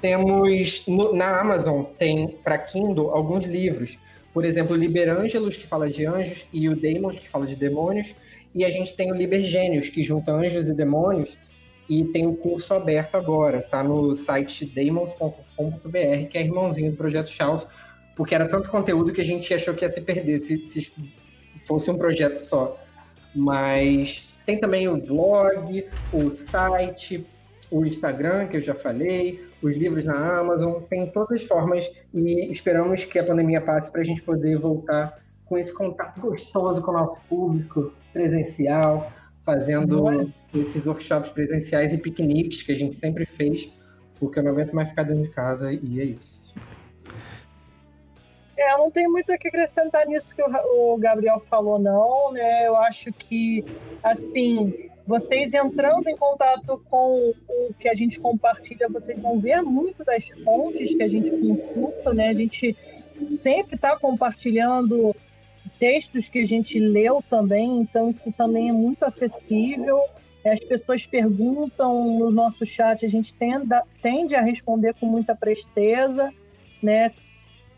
Temos no- na Amazon, tem para Kindle alguns livros. Por exemplo, Liberângelos, que fala de anjos, e o Demons, que fala de demônios. E a gente tem o Libergênios, que junta anjos e demônios. E tem o curso aberto agora. Tá no site demons.com.br, que é irmãozinho do Projeto Chaos. Porque era tanto conteúdo que a gente achou que ia se perder se, se fosse um projeto só. Mas tem também o blog, o site, o Instagram, que eu já falei, os livros na Amazon, tem todas as formas e esperamos que a pandemia passe para a gente poder voltar com esse contato gostoso com o nosso público presencial, fazendo Olha. esses workshops presenciais e piqueniques que a gente sempre fez, porque eu não aguento mais ficar dentro de casa e é isso. É, eu não tenho muito o que acrescentar nisso que o Gabriel falou, não, né? Eu acho que, assim, vocês entrando em contato com o que a gente compartilha, vocês vão ver muito das fontes que a gente consulta, né? A gente sempre está compartilhando textos que a gente leu também, então isso também é muito acessível. As pessoas perguntam no nosso chat, a gente tende a responder com muita presteza, né?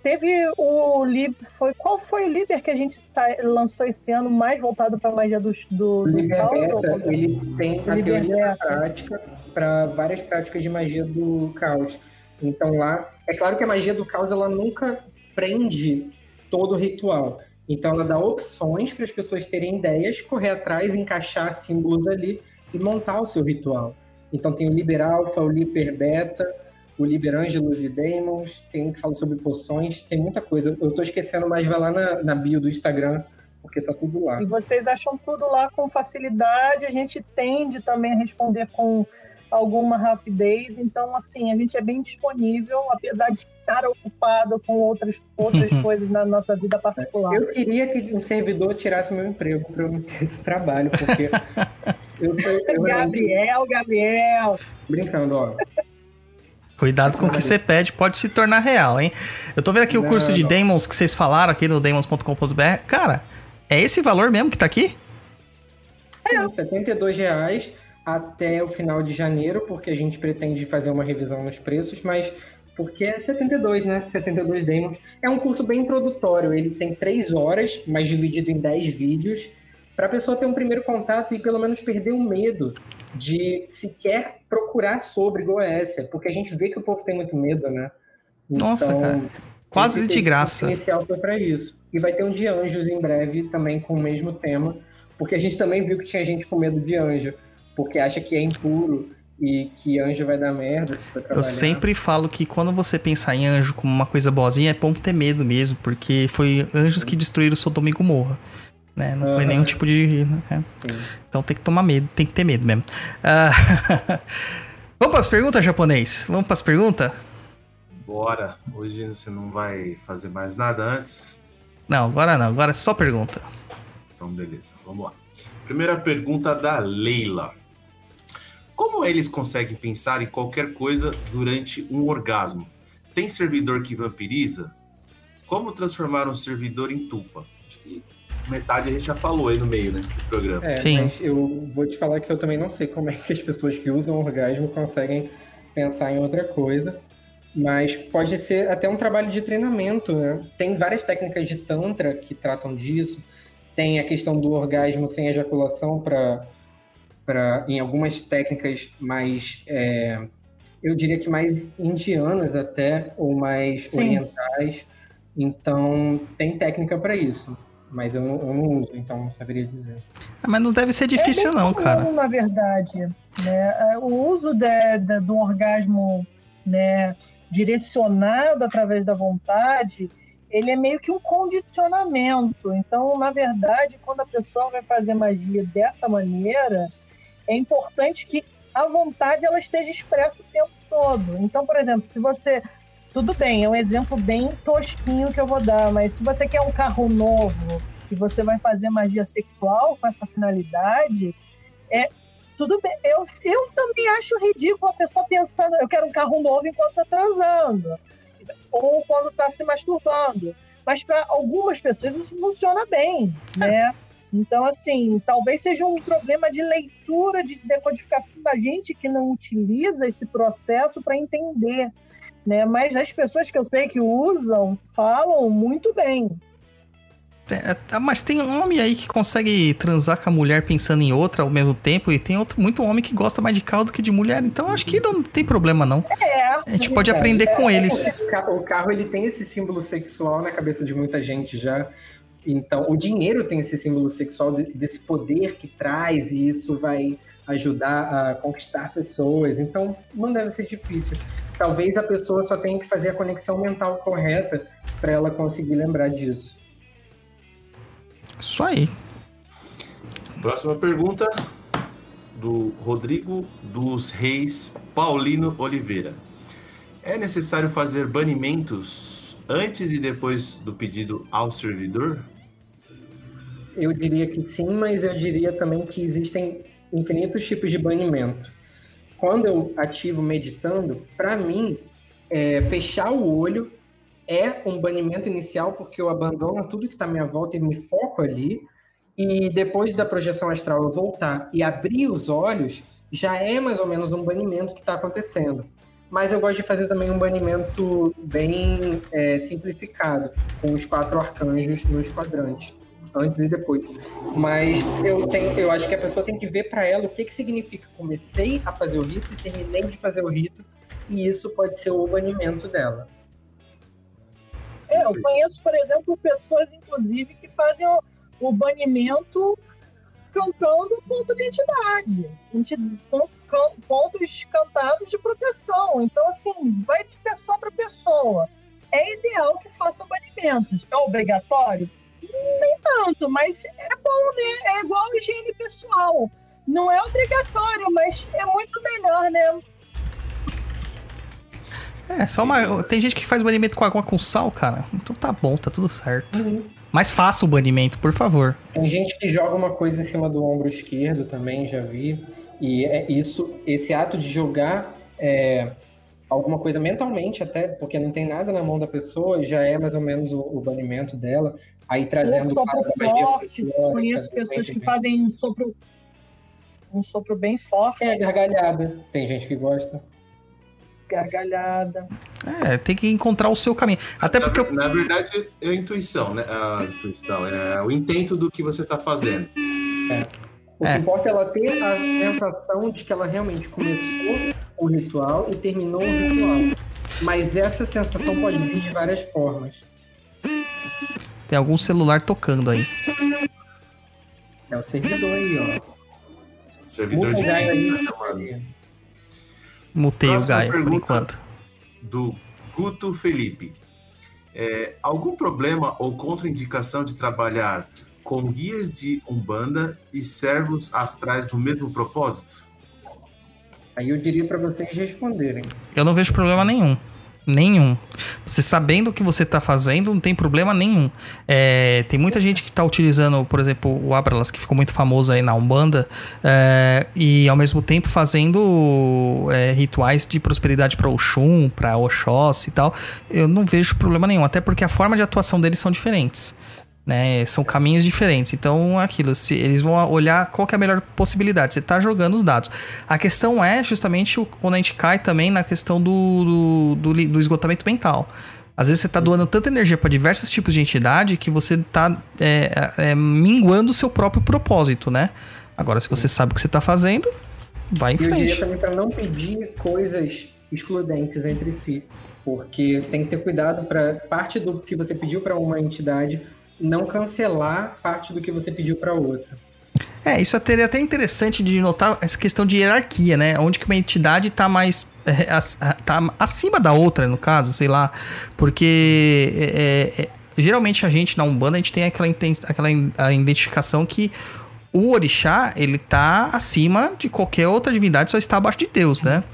Teve o Lib, foi qual foi o líder que a gente sa- lançou esse ano mais voltado para a magia do do, do caos? Ele tem a teoria prática para várias práticas de magia do caos. Então lá, é claro que a magia do caos ela nunca prende todo o ritual. Então ela dá opções para as pessoas terem ideias, correr atrás, encaixar símbolos ali e montar o seu ritual. Então tem o Liber Alpha, o Liber Beta, o Liber Angelus e Demons, tem um que fala sobre poções, tem muita coisa. Eu tô esquecendo, mas vai lá na, na bio do Instagram, porque tá tudo lá. E vocês acham tudo lá com facilidade, a gente tende também a responder com alguma rapidez, então assim, a gente é bem disponível, apesar de estar ocupado com outras, outras <laughs> coisas na nossa vida particular. Eu queria que um servidor tirasse meu emprego para eu não ter esse trabalho, porque <laughs> eu, eu, eu Gabriel, Gabriel! Brincando, ó. Cuidado com o que você pede, pode se tornar real, hein? Eu tô vendo aqui o Não, curso de não. Demons que vocês falaram aqui no demons.com.br. Cara, é esse valor mesmo que tá aqui? Sim, 72 reais até o final de janeiro, porque a gente pretende fazer uma revisão nos preços, mas porque é 72, né? 72 demos. É um curso bem introdutório, ele tem três horas, mas dividido em 10 vídeos, para a pessoa ter um primeiro contato e pelo menos perder o medo de sequer procurar sobre Goécia, porque a gente vê que o povo tem muito medo, né? Nossa, cara. Quase de graça. inicial foi para isso. E vai ter um de anjos em breve também com o mesmo tema, porque a gente também viu que tinha gente com medo de anjo, porque acha que é impuro e que anjo vai dar merda se for Eu sempre falo que quando você pensar em anjo como uma coisa boazinha, é bom ter medo mesmo, porque foi anjos que destruíram Sodoma e Gomorra. Né? Não foi Aham. nenhum tipo de. é. Sim. Então tem que tomar medo, tem que ter medo mesmo. Ah, <laughs> Vamos para as perguntas, japonês? Vamos para as perguntas? Bora. Hoje você não vai fazer mais nada antes? Não, agora não, agora é só pergunta. Então, beleza. Vamos lá. Primeira pergunta da Leila. Como eles conseguem pensar em qualquer coisa durante um orgasmo? Tem servidor que vampiriza? Como transformar um servidor em tupa? Metade a gente já falou aí no meio, né? Do programa. É, Sim. mas eu vou te falar que eu também não sei como é que as pessoas que usam orgasmo conseguem pensar em outra coisa. Mas pode ser até um trabalho de treinamento, né? Tem várias técnicas de tantra que tratam disso. Tem a questão do orgasmo sem ejaculação para para em algumas técnicas mais é, eu diria que mais indianas até ou mais Sim. orientais. Então tem técnica para isso, mas eu não, eu não uso, então não saberia dizer. Ah, mas não deve ser difícil, é bem não, comum, cara. Na verdade, né? É, O uso de- de- do orgasmo, né, direcionado através da vontade, ele é meio que um condicionamento. Então, na verdade, quando a pessoa vai fazer magia dessa maneira, é importante que a vontade ela esteja expressa o tempo todo. Então, por exemplo, se você tudo bem, é um exemplo bem tosquinho que eu vou dar, mas se você quer um carro novo e você vai fazer magia sexual com essa finalidade, é tudo bem. Eu, eu também acho ridículo a pessoa pensando, eu quero um carro novo enquanto tá transando, ou quando tá se masturbando. Mas para algumas pessoas isso funciona bem, né? Então, assim, talvez seja um problema de leitura, de decodificação da gente que não utiliza esse processo para entender, né? Mas as pessoas que eu sei que usam falam muito bem. É, tá, mas tem um homem aí que consegue transar com a mulher pensando em outra ao mesmo tempo, e tem outro, muito homem que gosta mais de caldo que de mulher, então acho que não tem problema, não. É, A gente pode Cara, aprender com é, eles. O ca- o carro ele tem esse símbolo sexual na cabeça de muita gente já. Então, o dinheiro tem esse símbolo sexual de- desse poder que traz e isso vai ajudar a conquistar pessoas. Então, não deve ser difícil. Talvez a pessoa só tenha que fazer a conexão mental correta para ela conseguir lembrar disso. Isso aí. Próxima pergunta do Rodrigo dos Reis Paulino Oliveira. É necessário fazer banimentos antes e depois do pedido ao servidor? Eu diria que sim, mas eu diria também que existem infinitos tipos de banimento. Quando eu ativo meditando, para mim, é, fechar o olho é um banimento inicial, porque eu abandono tudo que está à minha volta e me foco ali. E depois da projeção astral eu voltar e abrir os olhos, já é mais ou menos um banimento que está acontecendo. Mas eu gosto de fazer também um banimento bem é, simplificado, com os quatro arcanjos nos quadrantes antes e depois. Mas eu tenho, eu acho que a pessoa tem que ver para ela o que que significa. Comecei a fazer o rito e terminei de fazer o rito, e isso pode ser o banimento dela. É, eu conheço, por exemplo, pessoas, inclusive, que fazem o, o banimento cantando ponto de entidade, pontos cantados de proteção. Então, assim, vai de pessoa para pessoa. É ideal que façam banimentos. É obrigatório? Nem tanto, mas é bom, né? É igual higiene pessoal. Não é obrigatório, mas é muito melhor, né? É, só uma. Tem gente que faz banimento com água com sal, cara. Então tá bom, tá tudo certo. Uhum. Mas faça o banimento, por favor. Tem gente que joga uma coisa em cima do ombro esquerdo também, já vi. E é isso, esse ato de jogar é, alguma coisa mentalmente até, porque não tem nada na mão da pessoa, já é mais ou menos o, o banimento dela. Aí trazendo Um forte. Conheço pessoas que fazem um sopro. Um sopro bem forte, É, gargalhada. Tem gente que gosta. gargalhada. É, tem que encontrar o seu caminho. Até Na, porque eu, na verdade, é a intuição, né? A intuição, é o intento do que você tá fazendo. O É. que importa é ela ter a sensação de que ela realmente começou o ritual e terminou o ritual. Mas essa sensação pode vir de várias formas. tem algum celular tocando aí. É o servidor aí, ó. Servidor de o Gaia aí. Mutei o Próxima Gaia por enquanto. do Guto Felipe. É, algum problema ou contraindicação de trabalhar com guias de Umbanda e servos astrais no mesmo propósito? Aí eu diria pra vocês responderem. Eu não vejo problema nenhum. Nenhum. Você sabendo o que você tá fazendo, não tem problema nenhum. É, tem muita gente que tá utilizando, por exemplo, o Abralas, que ficou muito famoso aí na Umbanda, é, e ao mesmo tempo fazendo é, rituais de prosperidade para Oxum, para Oxóssi e tal. Eu não vejo problema nenhum, até porque a forma de atuação deles são diferentes. Né? São caminhos diferentes. Então, aquilo, se eles vão olhar qual é a melhor possibilidade. Você tá jogando os dados. A questão é justamente o- quando a gente cai também na questão do, do, do do esgotamento mental. Às vezes você tá doando tanta energia para diversos tipos de entidade que você tá é, é, minguando o seu próprio propósito, né? Agora, se você sabe o que você tá fazendo, vai em E eu diria frente. também para não pedir coisas excludentes entre si. Porque tem que ter cuidado para parte do que você pediu para uma entidade não cancelar parte do que você pediu para outra. É, isso seria até interessante de notar essa questão de hierarquia, né? Onde que uma entidade tá mais. é, ac- tá acima da outra, no caso, sei lá. Porque é, é, geralmente a gente na Umbanda a gente tem aquela, aquela a identificação que o orixá, ele tá acima de qualquer outra divindade, só está abaixo de Deus, né?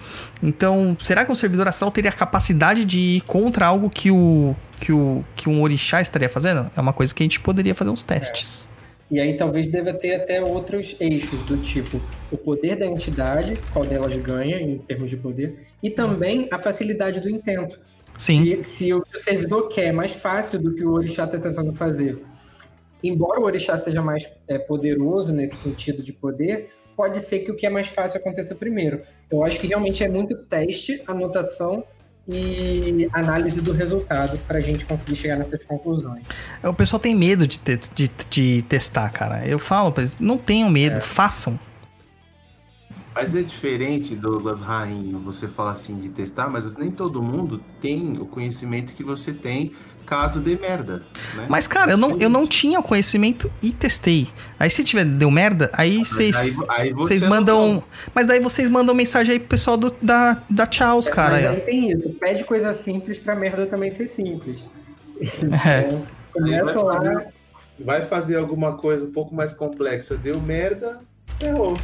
Então, será que um servidor astral teria a capacidade de ir contra algo que o que o que um orixá estaria fazendo? É uma coisa que a gente poderia fazer uns testes. E aí talvez deva ter até outros eixos do tipo o poder da entidade, qual delas ganha em termos de poder, e também a facilidade do intento. Sim. Se, se o servidor quer é mais fácil do que o orixá está tentando fazer. Embora o orixá seja mais é, poderoso nesse sentido de poder, pode ser que o que é mais fácil aconteça primeiro. Eu acho que realmente é muito teste, anotação e análise do resultado para a gente conseguir chegar nessas conclusões. O pessoal tem medo de, te- de, de testar, cara. Eu falo não tenham medo, façam. Mas é diferente, Douglas Rainho, você fala assim de testar, mas nem todo mundo tem o conhecimento que você tem caso dê merda, né? Mas, cara, eu não, eu não tinha o conhecimento e testei. Aí se tiver, deu merda, aí vocês. aí- aí você Vocês não mandam. Mas daí vocês mandam mensagem aí pro pessoal do, da, da Tchauz, cara. Mas aí, tem isso, pede coisa simples pra merda também ser simples. <laughs> É. Então, começa vai lá, fazer- Vai fazer alguma coisa um pouco mais complexa, deu merda, ferrou.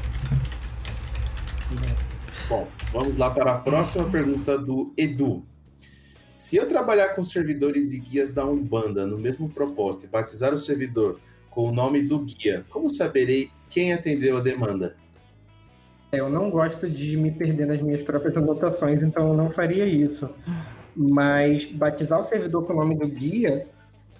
Bom, vamos lá para a próxima pergunta do Edu. Se eu trabalhar com servidores e guias da Umbanda no mesmo propósito e batizar o servidor com o nome do guia, como saberei quem atendeu a demanda? Eu não gosto de me perder nas minhas próprias anotações, então eu não faria isso. Mas batizar o servidor com o nome do guia,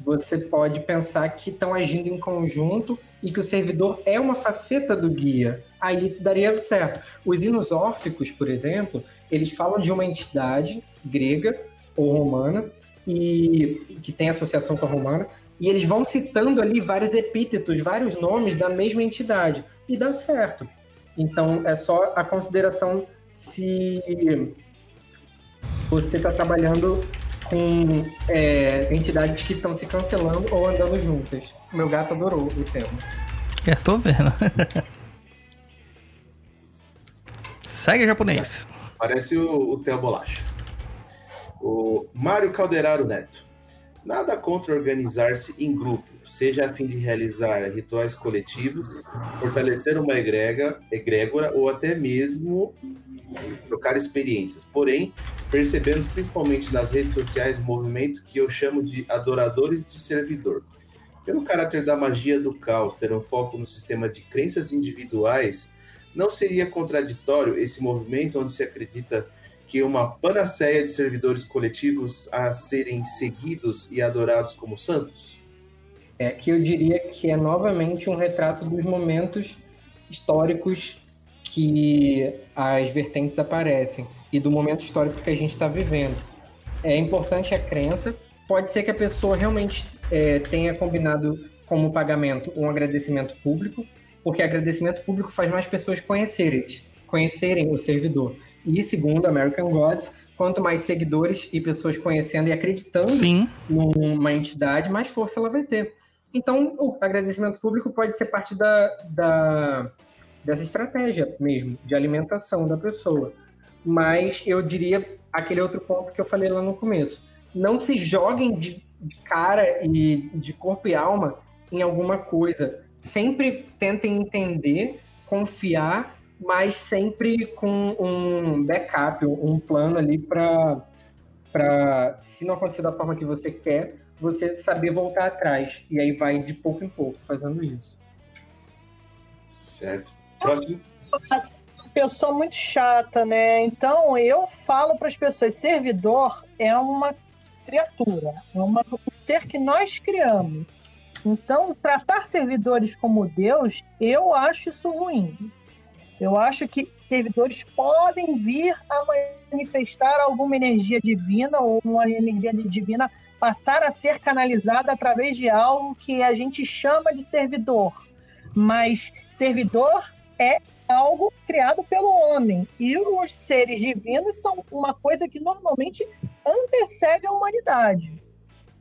você pode pensar que estão agindo em conjunto e que o servidor é uma faceta do guia. Aí daria certo. Os hinos órficos, por exemplo, eles falam de uma entidade grega ou romana e que tem associação com a romana, e eles vão citando ali vários epítetos, vários nomes da mesma entidade e dá certo. Então, é só a consideração se você está trabalhando com é, entidades que estão se cancelando ou andando juntas. Meu gato adorou o tema. É, tô vendo. <laughs> Segue japonês. Parece o, o Theo Bolacha. O Mário Calderaro Neto. Nada contra organizar-se em grupo, seja a fim de realizar rituais coletivos, fortalecer uma egrega, egrégora ou até mesmo trocar experiências. Porém, percebemos principalmente nas redes sociais movimento que eu chamo de adoradores de servidor. Pelo caráter da magia do caos ter um foco no sistema de crenças individuais, não seria contraditório esse movimento onde se acredita que uma panaceia de servidores coletivos a serem seguidos e adorados como santos? É que eu diria que é novamente um retrato dos momentos históricos que as vertentes aparecem e do momento histórico que a gente está vivendo. É importante a crença. Pode ser que a pessoa realmente é, tenha combinado como pagamento um agradecimento público, porque agradecimento público faz mais pessoas conhecerem, conhecerem o servidor. E segundo American Gods, quanto mais seguidores e pessoas conhecendo e acreditando Sim. numa entidade, mais força ela vai ter. Então, o agradecimento público pode ser parte da, da, dessa estratégia mesmo, de alimentação da pessoa. Mas eu diria aquele outro ponto que eu falei lá no começo. Não se joguem de cara e de corpo e alma em alguma coisa. Sempre tentem entender, confiar, mas sempre com um backup, um plano ali para para se não acontecer da forma que você quer, você saber voltar atrás. E aí vai de pouco em pouco fazendo isso. Certo. Próximo. Uma pessoa muito chata, né? Então eu falo para as pessoas: servidor é uma criatura, é uma, um ser que nós criamos. Então, tratar servidores como Deus, eu acho isso ruim. Eu acho que servidores podem vir a manifestar alguma energia divina ou uma energia divina passar a ser canalizada através de algo que a gente chama de servidor. Mas servidor é algo criado pelo homem. E os seres divinos são uma coisa que normalmente antecede a humanidade.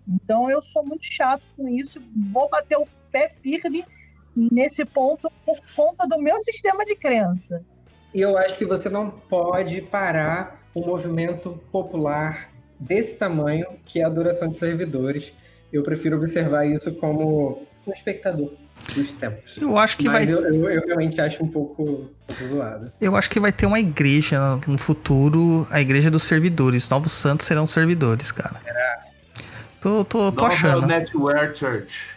Então eu sou muito chato com isso, vou bater o pé firme nesse ponto por conta do meu sistema de crença. E eu acho que você não pode parar um movimento popular desse tamanho, que é a adoração de servidores. Eu prefiro observar isso como um espectador dos tempos. Eu acho que Mas vai. eu, eu, eu realmente acho um pouco zoado. Eu acho que vai ter uma igreja no futuro, a igreja dos servidores. Novos santos serão servidores, cara. Tô, tô, tô Nova achando. Netwear Church.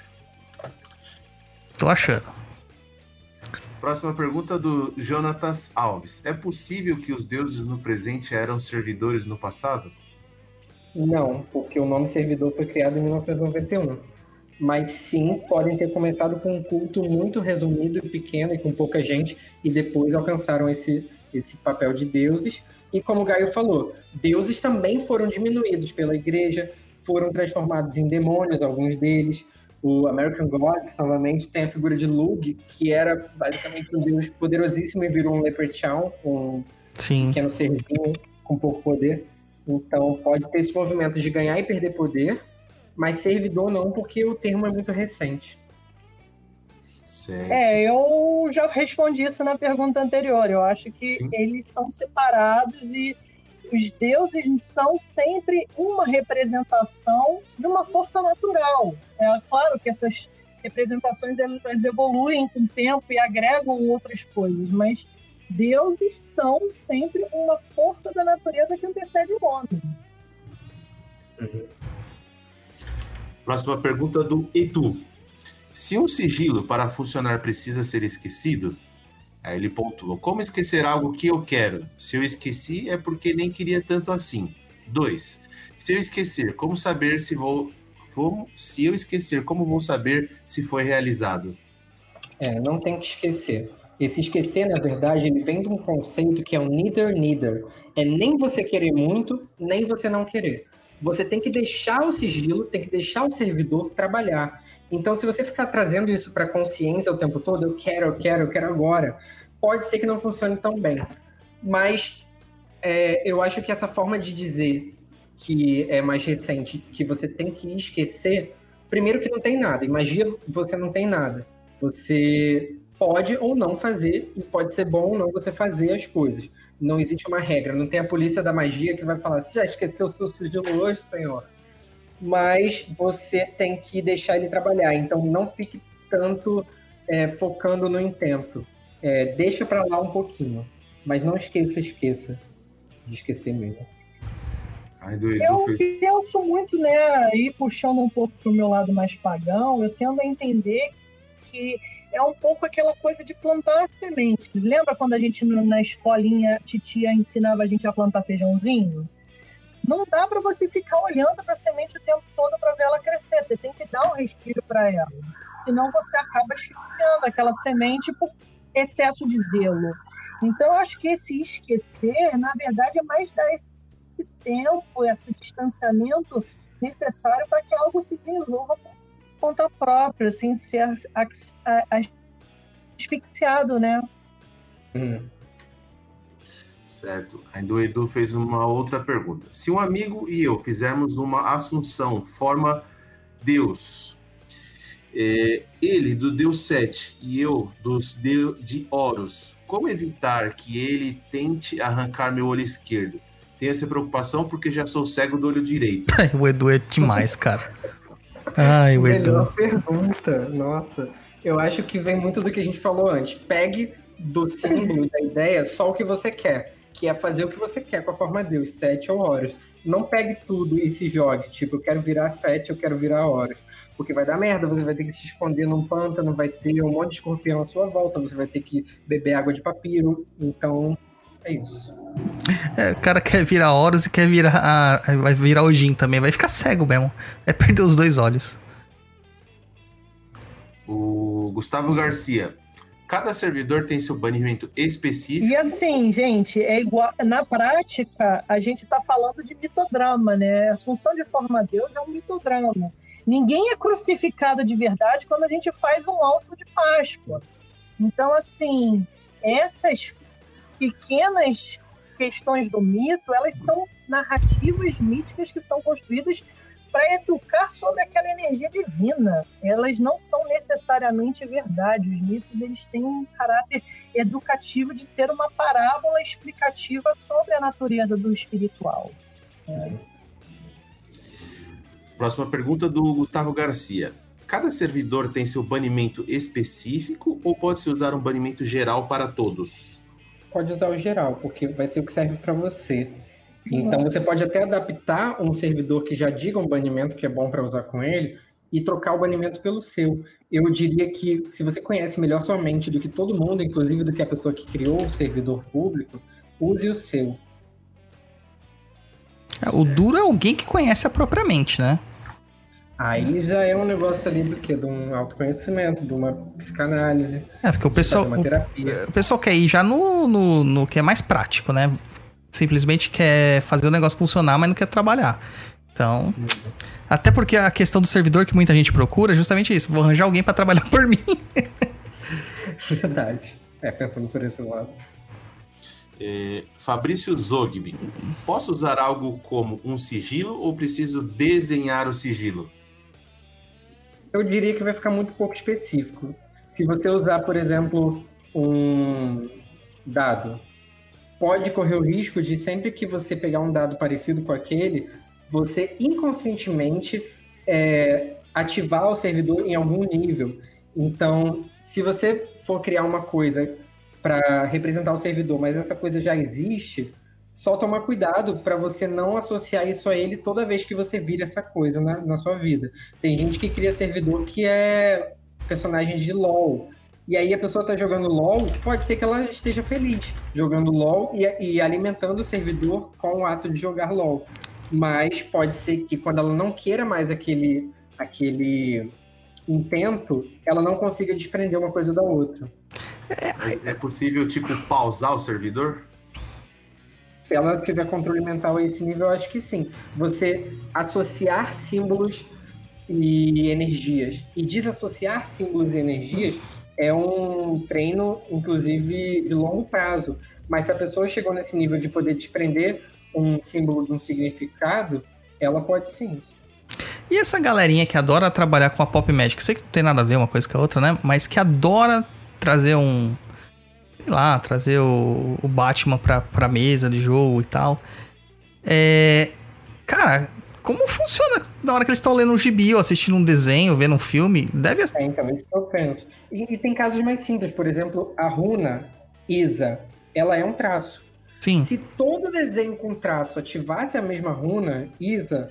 Tô achando. Próxima pergunta do Jonatas Alves. É possível que os deuses no presente eram servidores no passado? Não, porque o nome servidor foi criado em 1991. Mas sim, podem ter começado com um culto muito resumido e pequeno e com pouca gente, e depois alcançaram esse, esse papel de deuses. E como o Gaio falou, deuses também foram diminuídos pela igreja, foram transformados em demônios, alguns deles. O American Gods, novamente, tem a figura de Lug, que era basicamente um deus poderosíssimo e virou um leprechaun, um Sim. pequeno serzinho com pouco poder. Então pode ter esse movimento de ganhar e perder poder, mas servidor não, porque o termo é muito recente. Certo. É, eu já respondi isso na pergunta anterior. Eu acho que Sim. eles são separados e os deuses são sempre uma representação de uma força natural. É claro que essas representações elas evoluem com o tempo e agregam outras coisas, mas deuses são sempre uma força da natureza que antecede o homem. Próxima pergunta do Edu. Se um sigilo para funcionar precisa ser esquecido, aí ele pontua. Como esquecer algo que eu quero? Se eu esqueci, é porque nem queria tanto assim. 2. Se eu esquecer, como saber se vou. Como, se eu esquecer, como vou saber se foi realizado? É, não tem que esquecer. Esse esquecer, na verdade, ele vem de um conceito que é o neither neither. É nem você querer muito, nem você não querer. Você tem que deixar o sigilo, tem que deixar o servidor trabalhar. Então, se você ficar trazendo isso para a consciência o tempo todo, eu quero, eu quero, eu quero agora, pode ser que não funcione tão bem. Mas é, eu acho que essa forma de dizer que é mais recente, que você tem que esquecer, primeiro que não tem nada. Em magia, você não tem nada. Você pode ou não fazer, e pode ser bom ou não você fazer as coisas. Não existe uma regra, não tem a polícia da magia que vai falar, você já esqueceu o seu sigilo hoje, senhor? Mas você tem que deixar ele trabalhar. Então não fique tanto é, focando no intento. É, deixa para lá um pouquinho, mas não esqueça, esqueça de esquecer mesmo. Ai, Eu penso muito, né, aí puxando um pouco pro meu lado mais pagão, eu tendo a entender que é um pouco aquela coisa de plantar sementes. Lembra quando a gente na escolinha, a titia ensinava a gente a plantar feijãozinho? Não dá para você ficar olhando para a semente o tempo todo para ver ela crescer. Você tem que dar um respiro para ela. Senão você acaba asfixiando aquela semente por excesso de zelo. Então, eu acho que esse esquecer, na verdade, é mais dar esse tempo, esse distanciamento necessário para que algo se desenvolva por conta própria, sem ser asfixiado, né? Hum. Certo. Ainda o Edu fez uma outra pergunta. Se um amigo e eu fizermos uma assunção, forma Deus, é, ele do Deus 7 e eu dos de, de Horus, como evitar que ele tente arrancar meu olho esquerdo? Tenho essa preocupação porque já sou cego do olho direito. <laughs> O Edu é demais, cara. Ai, o Edu. Melhor pergunta, nossa. Eu acho que vem muito do que a gente falou antes. Pegue do símbolo, <laughs> da ideia, só o que você quer, que é fazer o que você quer com a forma Deus, sete ou horas. Não pegue tudo e se jogue, tipo, eu quero virar sete, eu quero virar horas. Porque vai dar merda, você vai ter que se esconder num pântano, vai ter um monte de escorpião à sua volta, você vai ter que beber água de papiro. Então, é isso. É, o cara quer virar Horus e quer virar. a- vai virar o Jin também. Vai ficar cego mesmo. É perder os dois olhos. O Gustavo Garcia. Cada servidor tem seu banimento específico. E assim, gente, é igual. Na prática, a gente está falando de mitodrama, né? A Assunção de forma Deus é um mitodrama. Ninguém é crucificado de verdade quando a gente faz um alto de Páscoa. Então, assim, essas pequenas questões do mito, elas são narrativas míticas que são construídas para educar sobre aquela energia divina. Elas não são necessariamente verdade. Os mitos eles têm um caráter educativo de ser uma parábola explicativa sobre a natureza do espiritual. Próxima pergunta do Gustavo Garcia. Cada servidor tem seu banimento específico ou pode-se usar um banimento geral para todos? Pode usar o geral, porque vai ser o que serve para você. Então você pode até adaptar um servidor que já diga um banimento que é bom para usar com ele e trocar o banimento pelo seu. Eu diria que se você conhece melhor sua mente do que todo mundo, inclusive do que a pessoa que criou o servidor público, use o seu. É, O duro é alguém que conhece a própria mente, né? Aí já é um negócio ali do quê? De um autoconhecimento, de uma psicanálise, É, porque o pessoal. terapia. O pessoal quer ir já no, no, no que é mais prático, né? Simplesmente quer fazer o negócio funcionar, mas não quer trabalhar. Então. Até porque a questão do servidor que muita gente procura é justamente isso. Vou arranjar alguém pra trabalhar por mim. <laughs> Verdade. É, pensando por esse lado. É, Fabrício Zogby. Posso usar algo como um sigilo ou preciso desenhar o sigilo? Eu diria que vai ficar muito pouco específico. Se você usar, por exemplo, um dado, pode correr o risco de sempre que você pegar um dado parecido com aquele, você inconscientemente é, ativar o servidor em algum nível. Então, se você for criar uma coisa para representar o servidor, mas essa coisa já existe, só tomar cuidado para você não associar isso a ele toda vez que você vira essa coisa na, na sua vida. Tem gente que cria servidor que é personagens de LoL. E aí a pessoa tá jogando LoL, pode ser que ela esteja feliz jogando LoL e, e alimentando o servidor com o ato de jogar LoL. Mas pode ser que quando ela não queira mais aquele, aquele intento, ela não consiga desprender uma coisa da outra. É possível, tipo, pausar o servidor? Se ela tiver controle mental a esse nível, eu acho que sim. Você associar símbolos e energias e desassociar símbolos e energias é um treino, inclusive, de longo prazo. Mas se a pessoa chegou nesse nível de poder desprender um símbolo de um significado, ela pode sim. E essa galerinha que adora trabalhar com a Pop Magic, sei que não tem nada a ver uma coisa com a outra, né? Mas que adora trazer um. Sei lá, trazer o, o Batman pra, pra mesa de jogo e tal. É. Cara, como funciona na hora que eles estão lendo um gibi ou assistindo um desenho, vendo um filme, deve então, isso que eu penso. E, e tem casos mais simples, por exemplo, a runa Isa, ela é um traço. Sim. Se todo desenho com traço ativasse a mesma runa, Isa,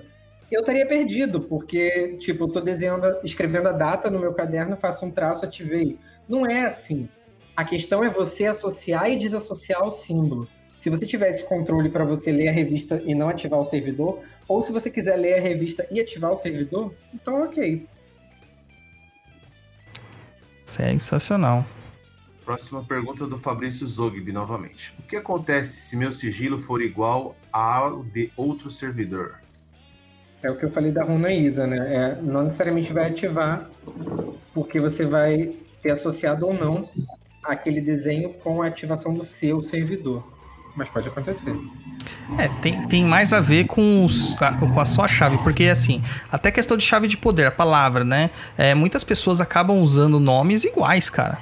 eu estaria perdido, porque, tipo, eu tô desenhando, escrevendo a data no meu caderno, faço um traço, ativei. Não é assim. A questão é você associar e desassociar o símbolo. Se você tivesse controle para você ler a revista e não ativar o servidor, ou se você quiser ler a revista e ativar o servidor, então ok. Sensacional. Próxima pergunta do Fabrício Zogby novamente. O que acontece se meu sigilo for igual ao de outro servidor? É o que eu falei da runa ISA, né? É, não necessariamente vai ativar, porque você vai ter associado ou não aquele desenho com a ativação do seu servidor. Mas pode acontecer. É, tem, tem mais a ver com, os- a, com a sua chave, porque assim, até questão de chave de poder, a palavra, né? É, muitas pessoas acabam usando nomes iguais, cara.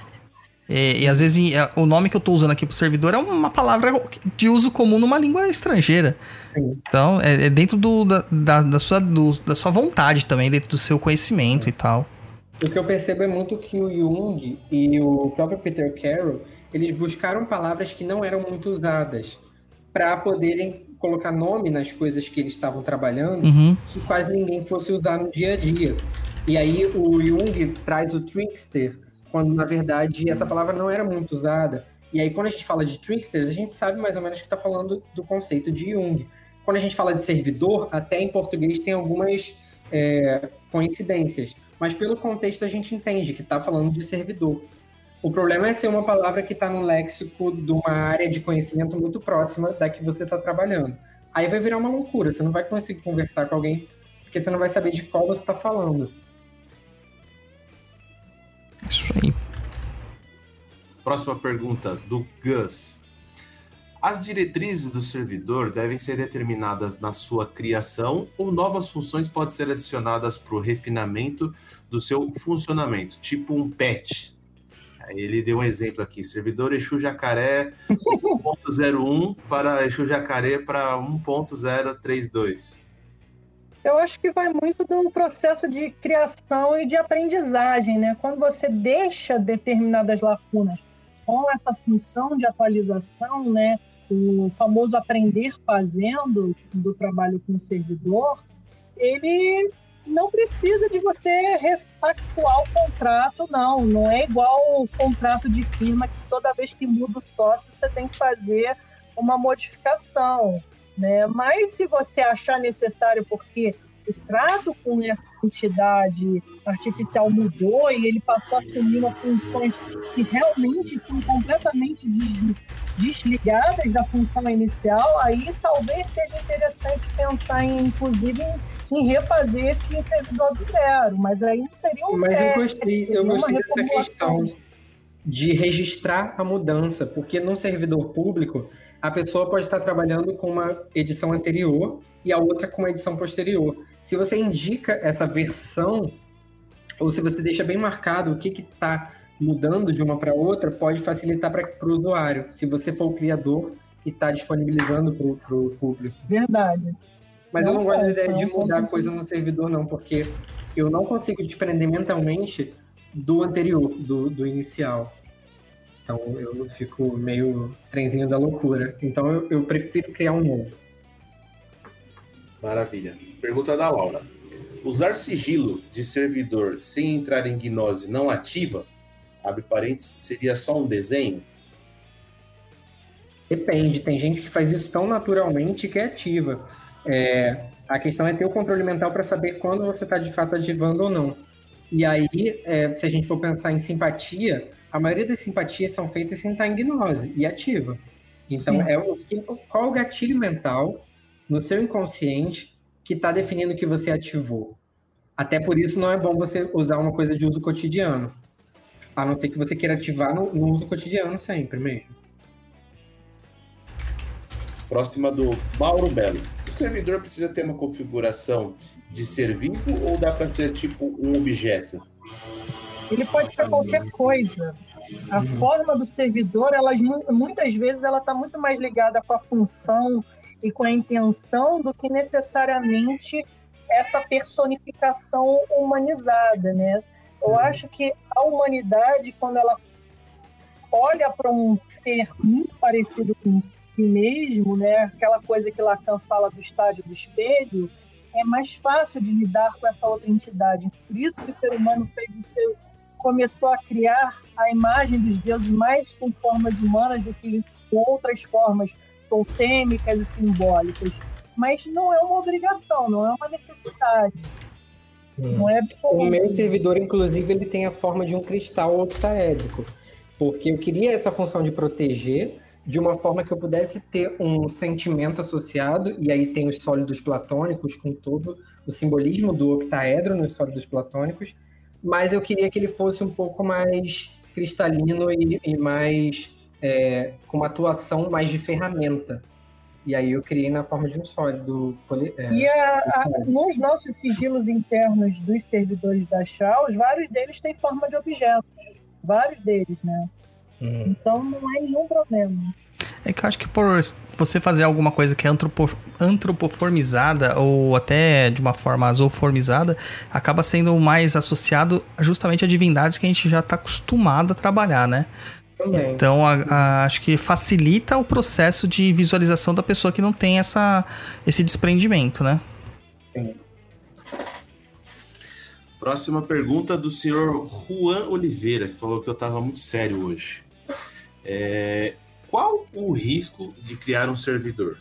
E, e às vezes é, o nome que eu tô usando aqui pro servidor é uma palavra de uso comum numa língua estrangeira. Sim. Então, é, é dentro do, da, da, da sua, do- da sua vontade também, dentro do seu conhecimento e tal. O que eu percebo é muito que o Jung e o próprio Peter Carroll, eles buscaram palavras que não eram muito usadas para poderem colocar nome nas coisas que eles estavam trabalhando Uhum. que quase ninguém fosse usar no dia a dia. E aí o Jung traz o trickster, quando na verdade essa palavra não era muito usada. E aí quando a gente fala de tricksters, a gente sabe mais ou menos que está falando do conceito de Jung. Quando a gente fala de servidor, até em português tem algumas é, coincidências. Mas pelo contexto a gente entende que está falando de servidor. O problema é ser uma palavra que está no léxico de uma área de conhecimento muito próxima da que você está trabalhando. Aí vai virar uma loucura, você não vai conseguir conversar com alguém porque você não vai saber de qual você está falando. Isso aí. Próxima pergunta do Gus. As diretrizes do servidor devem ser determinadas na sua criação ou novas funções podem ser adicionadas para o refinamento do seu funcionamento, tipo um patch. Ele deu um exemplo aqui: servidor Exu Jacaré 1.01 para Exu Jacaré para 1.032. Eu acho que vai muito do processo de criação e de aprendizagem, né? Quando você deixa determinadas lacunas com essa função de atualização, né? O famoso aprender fazendo do trabalho com o servidor, ele não precisa de você refactuar o contrato, não. Não é igual o contrato de firma que toda vez que muda o sócio você tem que fazer uma modificação né? Mas se você achar necessário, porque o trato com essa entidade artificial mudou e ele passou a assumir funções que realmente são completamente des- desligadas da função inicial, aí talvez seja interessante pensar em, inclusive, em, em refazer esse servidor do zero, mas aí não seria um Mas eu teste, gostei, eu seria uma gostei dessa questão de registrar a mudança, porque no servidor público a pessoa pode estar trabalhando com uma edição anterior e a outra com uma edição posterior. Se você indica essa versão, ou se você deixa bem marcado o que está mudando de uma para outra, pode facilitar para o usuário, se você for o criador e está disponibilizando para o público. Verdade. Mas eu não Não, gosto da é, ideia de não, mudar não. coisa no servidor, não, porque eu não consigo desprender mentalmente do anterior, do, do inicial. Então eu fico meio trenzinho da loucura. Então eu, eu prefiro criar um novo. Maravilha. Pergunta da Laura. Usar sigilo de servidor sem entrar em gnose não ativa? Abre parênteses, seria só um desenho? Depende, tem gente que faz isso tão naturalmente que é ativa. É, a questão é ter o controle mental para saber quando você está de fato ativando ou não. E aí, é, se a gente for pensar em simpatia, a maioria das simpatias são feitas sem estar em gnose e ativa. Então, Sim. é o, qual o gatilho mental no seu inconsciente que está definindo que você ativou? Até por isso não é bom você usar uma coisa de uso cotidiano. A não ser que você queira ativar no, no uso cotidiano sempre mesmo. Próxima do Mauro Belo. O servidor precisa ter uma configuração de ser vivo ou dá para ser tipo um objeto? ele pode ser qualquer coisa. A forma do servidor, elas mu- muitas vezes ela está muito mais ligada com a função e com a intenção do que necessariamente essa personificação humanizada, né? Eu acho que a humanidade, quando ela olha para um ser muito parecido com si mesmo, né? Aquela coisa que Lacan fala do estádio do espelho, é mais fácil de lidar com essa outra entidade. Por isso que o ser humano fez o seu começou a criar a imagem dos deuses mais com formas humanas do que com outras formas totêmicas e simbólicas. Mas não é uma obrigação, não é uma necessidade. Hum. Não é O absoluto. meu servidor, inclusive, ele tem a forma de um cristal octaédrico, porque eu queria essa função de proteger de uma forma que eu pudesse ter um sentimento associado, e aí tem os sólidos platônicos com todo o simbolismo do octaedro nos sólidos platônicos, mas eu queria que ele fosse um pouco mais cristalino e, e mais é, com uma atuação mais de ferramenta. E aí eu criei na forma de um sólido. poli- é, E a- a- nos nossos sigilos internos dos servidores da Chaos, vários deles têm forma de objetos. Vários deles, né? hum. Então não é nenhum problema. É que eu acho que por você fazer alguma coisa que é antropo, antropoformizada ou até de uma forma zooformizada, acaba sendo mais associado justamente a divindades que a gente já está acostumado a trabalhar, né? Também. Então, a- a- acho que facilita o processo de visualização da pessoa que não tem essa, esse desprendimento, né? Próxima pergunta do senhor Juan Oliveira, que falou que eu estava muito sério hoje. É, qual o risco de criar um servidor?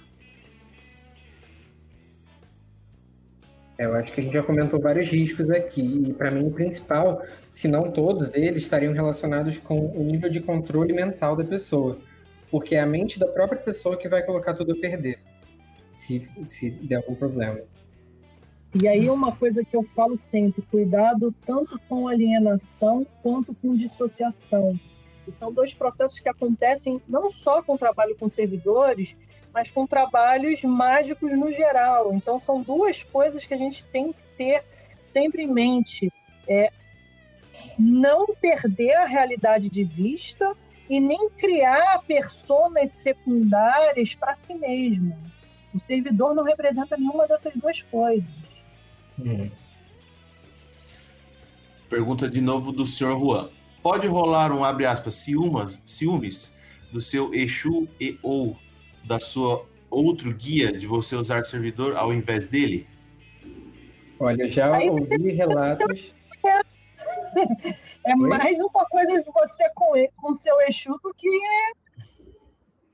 É, Eu acho que a gente já comentou vários riscos aqui, e para mim o principal, se não todos eles, estariam relacionados com o nível de controle mental da pessoa. Porque é a mente da própria pessoa que vai colocar tudo a perder, se, se der algum problema. E aí uma coisa que eu falo sempre, cuidado tanto com alienação quanto com dissociação. E são dois processos que acontecem não só com o trabalho com servidores, mas com trabalhos mágicos no geral. Então são duas coisas que a gente tem que ter sempre em mente. É não perder a realidade de vista e nem criar personas secundárias para si mesmo. O servidor não representa nenhuma dessas duas coisas. Pergunta de novo do senhor Juan. Pode rolar um, abre aspas, ciúmas, ciúmes do seu Exu e ou da sua outro guia de você usar servidor ao invés dele? Olha, eu já ouvi relatos. <laughs> É mais uma coisa de você com, e- com seu Exu do que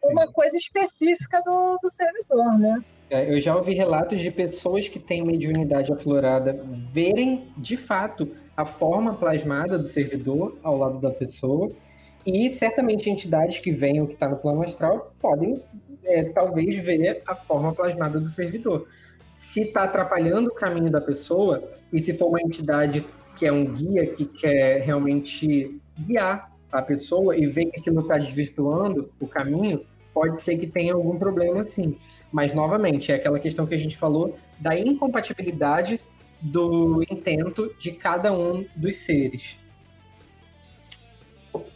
uma coisa específica do, do servidor, né? É, Eu já ouvi relatos de pessoas que têm mediunidade aflorada verem de fato a forma plasmada do servidor ao lado da pessoa. E certamente entidades que o que está no plano astral podem é, talvez ver a forma plasmada do servidor. Se está atrapalhando o caminho da pessoa, e se for uma entidade que é um guia que quer realmente guiar a pessoa e ver que aquilo está desvirtuando o caminho, pode ser que tenha algum problema sim. Mas, novamente, é aquela questão que a gente falou da incompatibilidade do intento de cada um dos seres.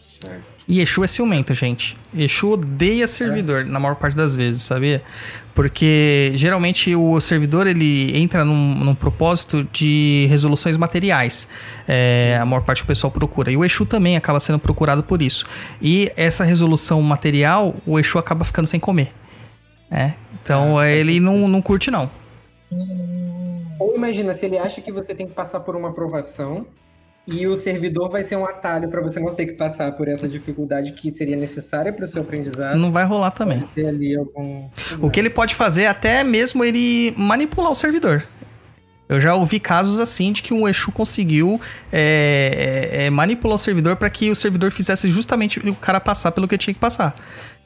Certo. E Exu é ciumento, gente. Exu odeia servidor, na maior parte das vezes, sabia? Porque geralmente o servidor ele entra num, num propósito de resoluções materiais. É, a maior parte do pessoal procura. E o Exu também acaba sendo procurado por isso. E essa resolução material, o Exu acaba ficando sem comer. É, então ele não, não curte, não. Ou imagina, se ele acha que você tem que passar por uma aprovação e o servidor vai ser um atalho para você não ter que passar por essa dificuldade que seria necessária para o seu aprendizado. Não vai rolar também. Algum. O que ele pode fazer é até mesmo ele manipular o servidor. Eu já ouvi casos assim de que um Exu conseguiu é, é, é, manipular o servidor para que o servidor fizesse justamente o cara passar pelo que tinha que passar.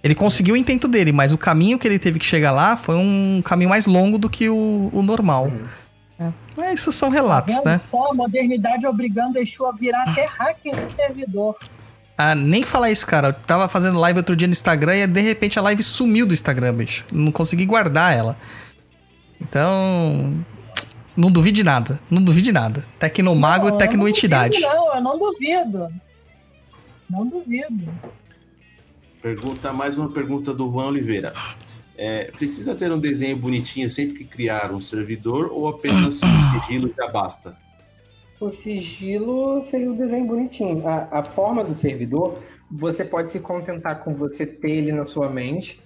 Ele conseguiu o intento dele, mas o caminho que ele teve que chegar lá foi um caminho mais longo do que o, o normal. É. Mas isso são relatos, Vendo né? só a modernidade obrigando o Exu a virar até hacker de servidor. Ah, nem falar isso, cara. Eu tava fazendo live outro dia no Instagram e de repente a live sumiu do Instagram, bicho. Não consegui guardar ela. Então. Não duvide nada. Não duvide nada. Tecnomago Não, é tecnoentidade. Não, duvido, não, eu não duvido. Não duvido. Pergunta, mais uma pergunta do Juan Oliveira. É, precisa ter um desenho bonitinho sempre que criar um servidor ou apenas um <coughs> sigilo já basta? O sigilo seria o desenho bonitinho. A, a forma do servidor, você pode se contentar com você ter ele na sua mente.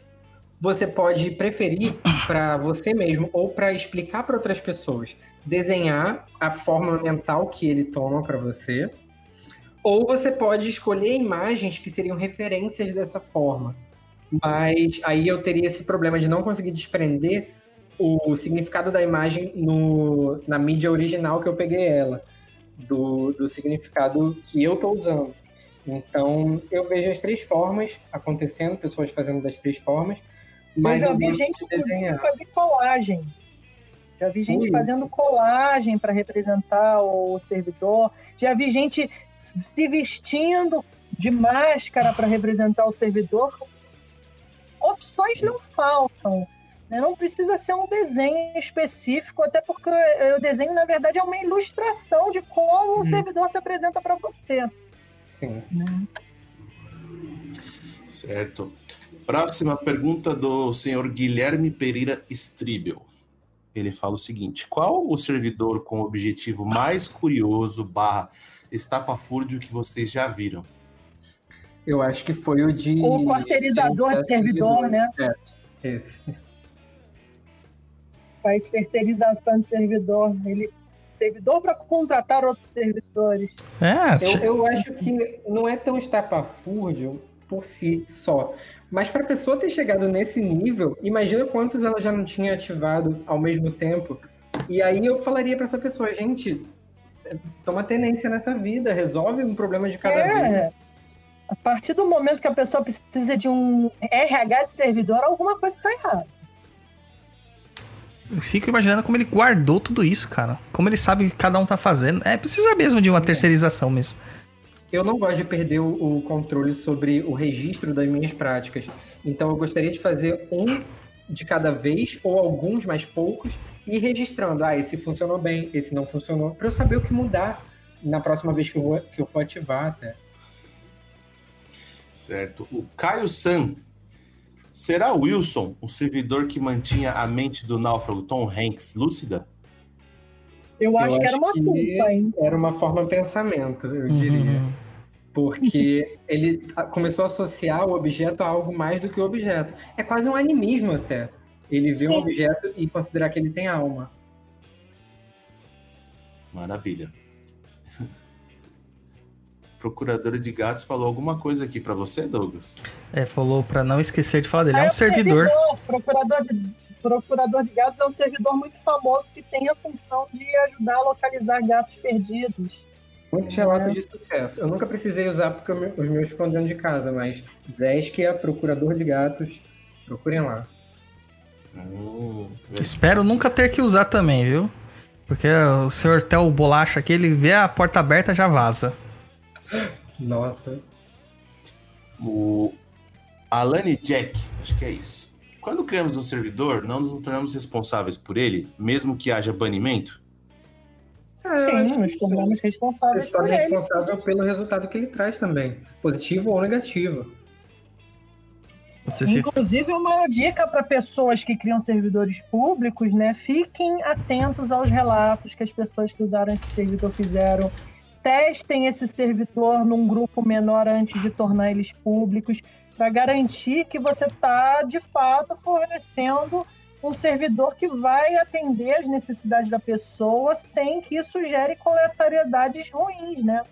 Você pode preferir para você mesmo ou para explicar para outras pessoas, desenhar a forma mental que ele toma para você. Ou você pode escolher imagens que seriam referências dessa forma. Mas aí eu teria esse problema de não conseguir desprender o significado da imagem no, na mídia original que eu peguei ela, do, do significado que eu estou usando. Então, eu vejo as três formas acontecendo, pessoas fazendo das três formas. Mas Mas eu vi gente, inclusive, fazer colagem. Já vi gente Ui. fazendo colagem para representar o servidor. Já vi gente se vestindo de máscara para representar o servidor. Opções não faltam. né? Não precisa ser um desenho específico, até porque o desenho, na verdade, é uma ilustração de como o servidor se apresenta para você. Sim. né? Certo. Próxima pergunta do senhor Guilherme Pereira Stribel. Ele fala o seguinte: qual o servidor com objetivo mais curioso barra estapafúrdio que vocês já viram? Eu acho que foi o de. O quarteirizador de servidor, né? É, esse. Faz terceirização de servidor. Ele servidor para contratar outros servidores. É, Eu, eu acho que não é tão estapafúrdio por si só. Mas para a pessoa ter chegado nesse nível, imagina quantos ela já não tinha ativado ao mesmo tempo. E aí eu falaria para essa pessoa, gente, toma tenência nessa vida, resolve um problema de cada vez. É. A partir do momento que a pessoa precisa de um RH de servidor, alguma coisa está errada. eu fico imaginando como ele guardou tudo isso, cara. Como ele sabe o que cada um tá fazendo. É, precisa mesmo de uma terceirização mesmo. Eu não gosto de perder o, o controle sobre o registro das minhas práticas. Então eu gostaria de fazer um de cada vez, ou alguns mais poucos, e registrando. Ah, esse funcionou bem, esse não funcionou, para eu saber o que mudar na próxima vez que eu, vou, que eu for ativar até. Certo. O Caio San. Será o Wilson o servidor que mantinha a mente do náufrago Tom Hanks lúcida? Eu acho que era uma que culpa, hein? Era uma forma de pensamento, eu diria. Uhum. Porque ele começou a associar o objeto a algo mais do que o objeto. É quase um animismo até. Ele vê um Sim. objeto e considerar que ele tem alma. Maravilha. <laughs> Procuradora de gatos falou alguma coisa aqui pra você, Douglas? É, falou pra não esquecer de falar dele. É Ah, um o servidor. Procurador de, procurador de gatos é um servidor muito famoso que tem a função de ajudar a localizar gatos perdidos. Muitos relatos de sucesso. Eu nunca precisei usar porque os meus ficam dentro de casa, mas Zesk é procurador de gatos. Procurem lá. Hum, Espero nunca ter que usar também, viu? Porque o senhor Tel Bolacha aqui, ele vê a porta aberta já vaza. Nossa. O Alane Jack, acho que é isso. Quando criamos um servidor, não nos tornamos responsáveis por ele, mesmo que haja banimento? É, Sim, nos tornamos Você responsáveis torna ele. responsável pelo resultado que ele traz também. Positivo ou negativo. Você se... Inclusive, uma dica para pessoas que criam servidores públicos, né? Fiquem atentos aos relatos que as pessoas que usaram esse servidor fizeram. Testem esse servidor num grupo menor antes de tornar eles públicos, para garantir que você está, de fato, fornecendo um servidor que vai atender as necessidades da pessoa sem que isso gere coletariedades ruins, né?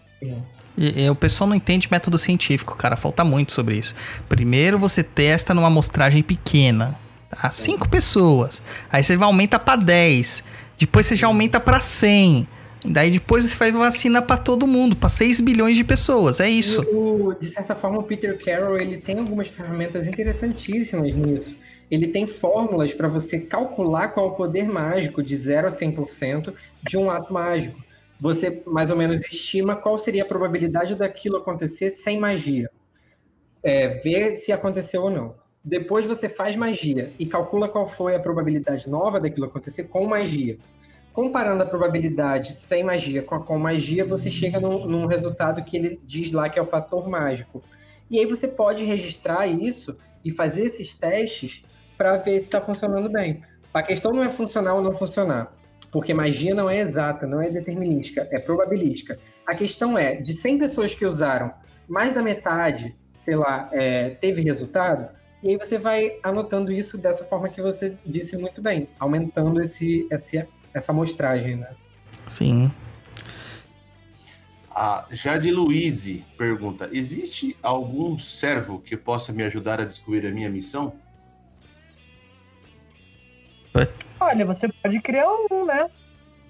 E, e o pessoal não entende método científico, cara. Falta muito sobre isso. Primeiro você testa numa amostragem pequena. Tá? Cinco pessoas. Aí você aumenta pra 10. Depois você já aumenta pra 100. Daí depois você faz vacina pra todo mundo, pra 6 bilhões de pessoas. É isso. O- de certa forma, o Peter Carroll ele tem algumas ferramentas interessantíssimas nisso. Ele tem fórmulas para você calcular qual é o poder mágico de 0 a 100% de um ato mágico. Você mais ou menos estima qual seria a probabilidade daquilo acontecer sem magia. É, ver se aconteceu ou não. Depois você faz magia e calcula qual foi a probabilidade nova daquilo acontecer com magia. Comparando a probabilidade sem magia com a com magia, você chega num, num resultado que ele diz lá que é o fator mágico. E aí você pode registrar isso e fazer esses testes para ver se está funcionando bem. A questão não é funcionar ou não funcionar, porque magia não é exata, não é determinística, é probabilística. A questão é, de 100 pessoas que usaram, mais da metade, sei lá, é, teve resultado, e aí você vai anotando isso dessa forma que você disse muito bem, aumentando esse, esse essa amostragem, né? Sim. A Jade Luiz pergunta: Existe algum servo que possa me ajudar a descobrir a minha missão? Olha, você pode criar um, né?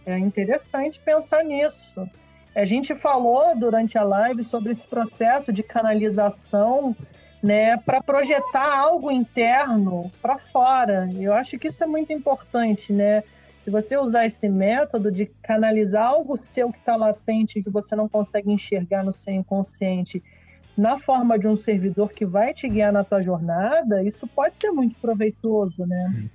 É interessante pensar nisso. A gente falou durante a live sobre esse processo de canalização, né, para projetar algo interno para fora. Eu acho que isso é muito importante, né? Se você usar esse método de canalizar algo seu que está latente, que você não consegue enxergar no seu inconsciente, na forma de um servidor que vai te guiar na tua jornada, isso pode ser muito proveitoso, né?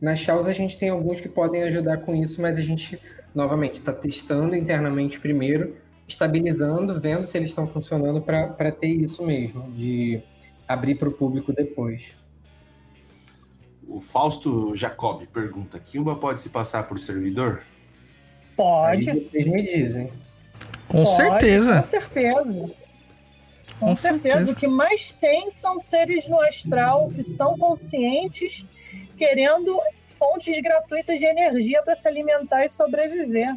Na Chaos a gente tem alguns que podem ajudar com isso, mas a gente novamente está testando internamente primeiro, estabilizando, vendo se eles estão funcionando para ter isso mesmo, de abrir para o público depois. O Fausto Jacob pergunta: Kimba pode se passar por servidor? Pode. Aí vocês me dizem. Com pode, certeza. Com certeza. Com, Com certeza. certeza. O que mais tem são seres no astral que são conscientes, querendo fontes gratuitas de energia para se alimentar e sobreviver.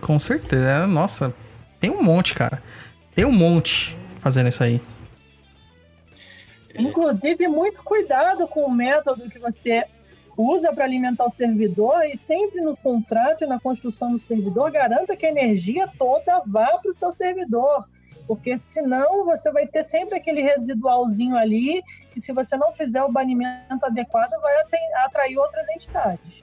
Com certeza. Nossa, tem um monte, cara. Tem um monte fazendo isso aí. Inclusive, muito cuidado com o método que você usa para alimentar o servidor e sempre no contrato e na construção do servidor garanta que a energia toda vá para o seu servidor. Porque senão você vai ter sempre aquele residualzinho ali que se você não fizer o banimento adequado vai atrair outras entidades.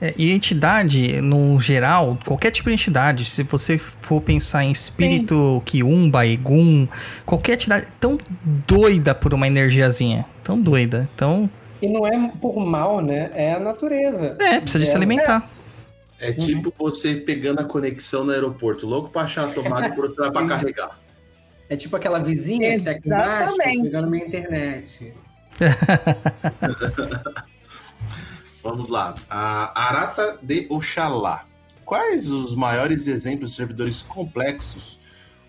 É, e entidade, no geral, qualquer tipo de entidade, se você for pensar em espírito, Kiumba, Egum, qualquer entidade tão doida por uma energiazinha. Tão doida. Então, E não é por mal, né? É a natureza. é, precisa de se É, alimentar. É tipo você pegando a conexão no aeroporto, louco pra achar a tomada e você vai pra <laughs> carregar. É tipo aquela vizinha que tá aqui embaixo, Exatamente. pegando minha internet. <laughs> Vamos lá. A Arata de Oxalá. Quais os maiores exemplos de servidores complexos,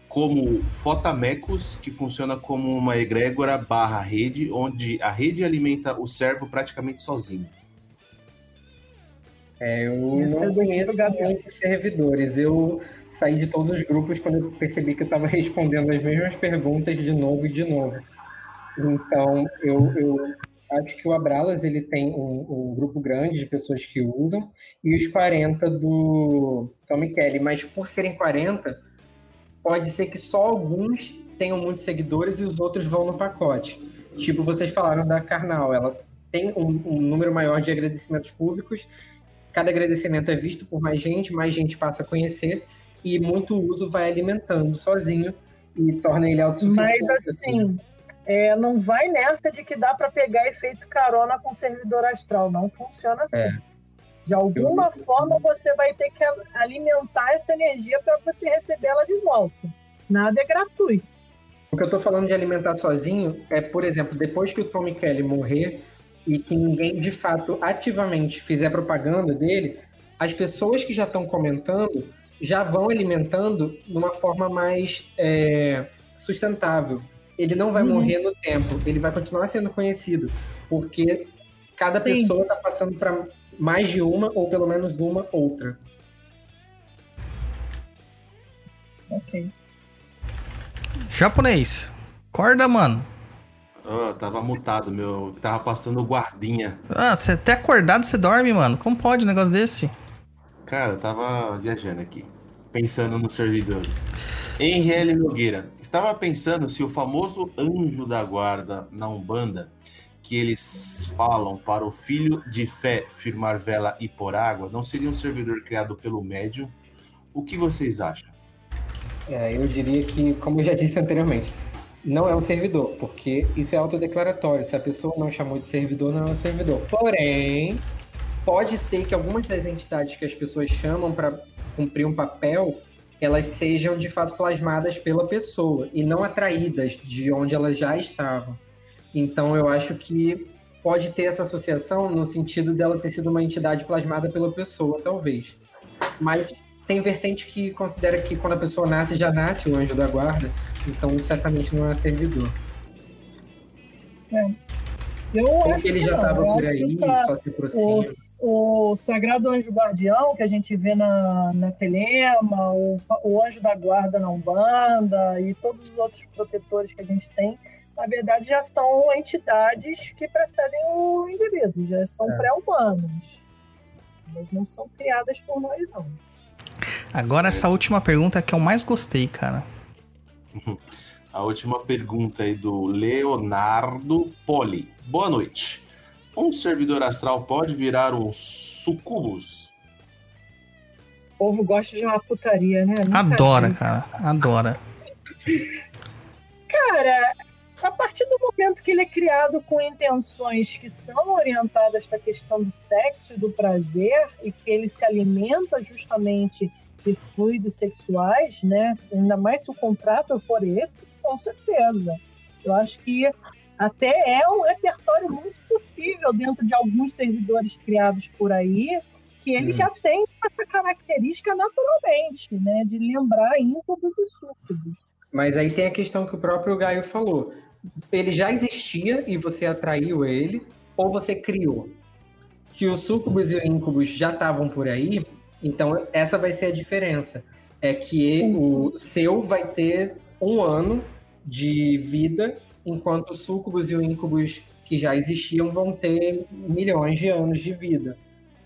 como Fotamecos, que funciona como uma egrégora barra rede, onde a rede alimenta o servo praticamente sozinho? É, eu Isso não eu conheço muitos servidores. Eu saí de todos os grupos quando eu percebi que eu estava <laughs> respondendo as mesmas perguntas de novo e de novo. Então, eu, eu acho que o Abralas ele tem um, um grupo grande de pessoas que usam e os 40 do Tommy Kelly. Mas por serem 40, pode ser que só alguns tenham muitos seguidores e os outros vão no pacote. Tipo, vocês falaram da Karnal, ela tem um, um número maior de agradecimentos públicos cada agradecimento é visto por mais gente, mais gente passa a conhecer e muito uso vai alimentando sozinho e torna ele autossuficiente. Mas assim, é, não vai nessa de que dá para pegar efeito carona com servidor astral. Não funciona assim. É. De alguma forma você vai ter que alimentar essa energia para você receber ela de volta. Nada é gratuito. O que eu tô falando de alimentar sozinho é, por exemplo, depois que o Tommy Kelly morrer e que ninguém de fato ativamente fizer propaganda dele, as pessoas que já estão comentando já vão alimentando de uma forma mais é, sustentável. Ele não vai Uhum. morrer no tempo, ele vai continuar sendo conhecido, porque cada Sim. pessoa está passando para mais de uma ou pelo menos uma outra. Ok. Japonês. Acorda, mano. Oh, tava mutado, meu. Tava passando guardinha. Ah, você até acordado você dorme, mano. Como pode um negócio desse? Cara, eu tava viajando aqui, pensando nos servidores. Henriele Nogueira, estava pensando se o famoso anjo da guarda na Umbanda, que eles falam para o filho de fé firmar vela e pôr água, não seria um servidor criado pelo médium? O que vocês acham? É, eu diria que, como eu já disse anteriormente, não é um servidor, porque isso é autodeclaratório. Se a pessoa não chamou de servidor, não é um servidor. Porém, pode ser que algumas das entidades que as pessoas chamam para cumprir um papel, elas sejam de fato plasmadas pela pessoa e não atraídas de onde elas já estavam. Então, eu acho que pode ter essa associação no sentido dela ter sido uma entidade plasmada pela pessoa, talvez. Mas tem vertente que considera que quando a pessoa nasce, já nasce o anjo da guarda, então certamente não é servidor. Eu Ou acho ele já estava por aí, só se aproxima. o, o Sagrado Anjo Guardião, que a gente vê na, na Telema, o, o Anjo da Guarda na Umbanda e todos os outros protetores que a gente tem, na verdade já são entidades que precedem o indivíduo, já são É. pré-humanos. Mas não são criadas por nós, não. Agora essa última pergunta é que eu mais gostei, cara. A última pergunta aí do Leonardo Poli. Boa noite. Um servidor astral pode virar um sucubus? O povo gosta de uma putaria, né? Nunca Adora, vi. cara. Adora. Cara, a partir do momento que ele é criado com intenções que são orientadas para a questão do sexo e do prazer, e que ele se alimenta justamente de fluidos sexuais, né? Ainda mais se o contrato for esse, com certeza. Eu acho que até é um repertório muito possível dentro de alguns servidores criados por aí, que ele Hum. já tem essa característica naturalmente, né? De lembrar íncubos e súcubos. Mas aí tem a questão que o próprio Gaio falou. Ele já existia e você atraiu ele, ou você criou. Se os súcubos e os íncubos já estavam por aí, então essa vai ser a diferença. É que o seu vai ter um ano de vida, enquanto os súcubos e os íncubos que já existiam vão ter milhões de anos de vida.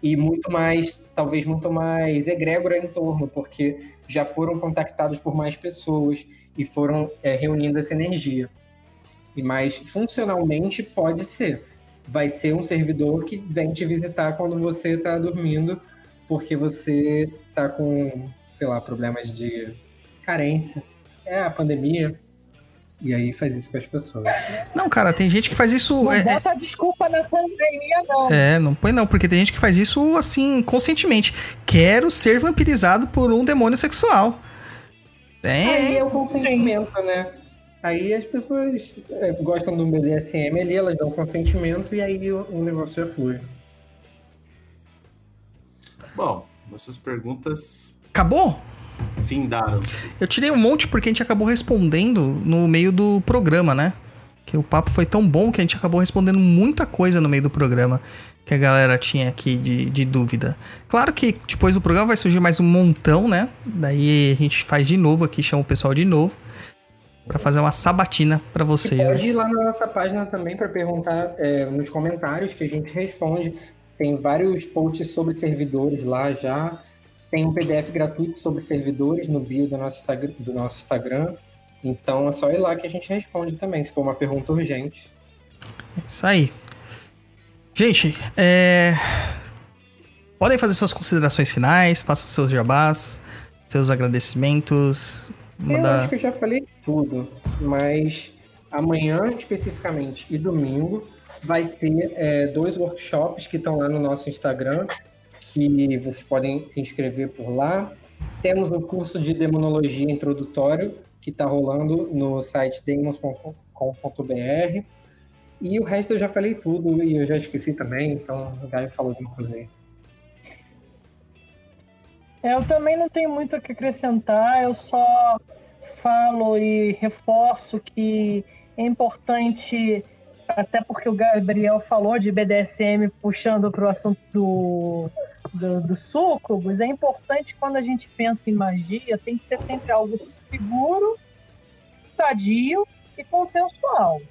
E muito mais, talvez muito mais egrégora em torno, porque já foram contactados por mais pessoas e foram é, reunindo essa energia. E mais funcionalmente pode ser. Vai ser um servidor que vem te visitar quando você está dormindo, porque você está com, sei lá, problemas de carência. É a pandemia. E aí faz isso com as pessoas. Não, cara, tem gente que faz isso. Não É, é- bota desculpa na pandemia, não. é, não põe não, porque tem gente que faz isso assim, conscientemente. Quero ser vampirizado por um demônio sexual. Aí Tem. é o consentimento, né? Aí as pessoas é, gostam do BDSM ali, elas dão consentimento e aí o, o negócio já flui. Bom, nossas perguntas Acabou? findaram. Eu tirei um monte porque a gente acabou respondendo no meio do programa, né? Que o papo foi tão bom que a gente acabou respondendo muita coisa no meio do programa que a galera tinha aqui de, de dúvida. Claro que depois do programa vai surgir mais um montão, né? Daí a gente faz de novo aqui, chama o pessoal de novo pra fazer uma sabatina pra vocês. Pode Né? ir lá na nossa página também para perguntar é, nos comentários que a gente responde. Tem vários posts sobre servidores lá já. Tem um PDF gratuito sobre servidores no bio do nosso, Instagram- do nosso Instagram. Então é só ir lá que a gente responde também, se for uma pergunta urgente. Isso aí. Gente, é... podem fazer suas considerações finais, façam seus jabás, seus agradecimentos. Eu Mandar... acho que eu já falei tudo, mas amanhã especificamente e domingo vai ter é, dois workshops que estão lá no nosso Instagram, que vocês podem se inscrever por lá. Temos um curso de demonologia introdutório que está rolando no site demons.com.br. E o resto eu já falei tudo e eu já esqueci também, então o Gaio falou de inclusive. É, Eu também não tenho muito o que acrescentar, eu só falo e reforço que é importante, até porque o Gabriel falou de BDSM puxando para o assunto do, do, do súcubus, é importante quando a gente pensa em magia, tem que ser sempre algo seguro, sadio e consensual.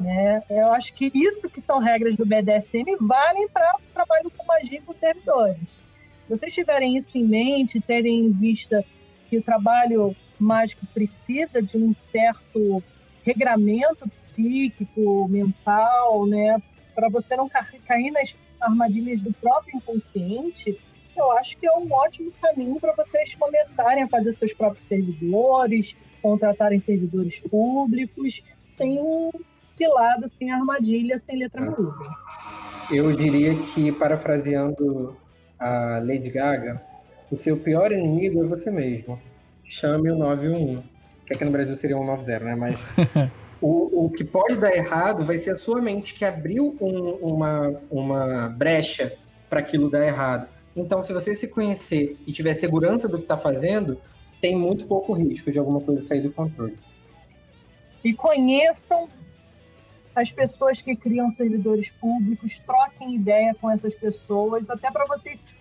Né? Eu acho que isso que são regras do BDSM valem para o trabalho com magia e com servidores. Se vocês tiverem isso em mente, terem em vista que o trabalho mágico precisa de um certo regramento psíquico, mental, né, para você não ca- cair nas armadilhas do próprio inconsciente, eu acho que é um ótimo caminho para vocês começarem a fazer seus próprios servidores, contratarem servidores públicos, sem cilada, sem armadilha, sem letra miúda. Eu diria que, parafraseando a Lady Gaga, o seu pior inimigo é você mesmo. Chame o 911. Que aqui no Brasil seria um 90, né? Mas <laughs> O, o que pode dar errado vai ser a sua mente que abriu um, uma, uma brecha para aquilo dar errado. Então, se você se conhecer e tiver segurança do que está fazendo, tem muito pouco risco de alguma coisa sair do controle. E conheçam as pessoas que criam servidores públicos, troquem ideia com essas pessoas, até para vocês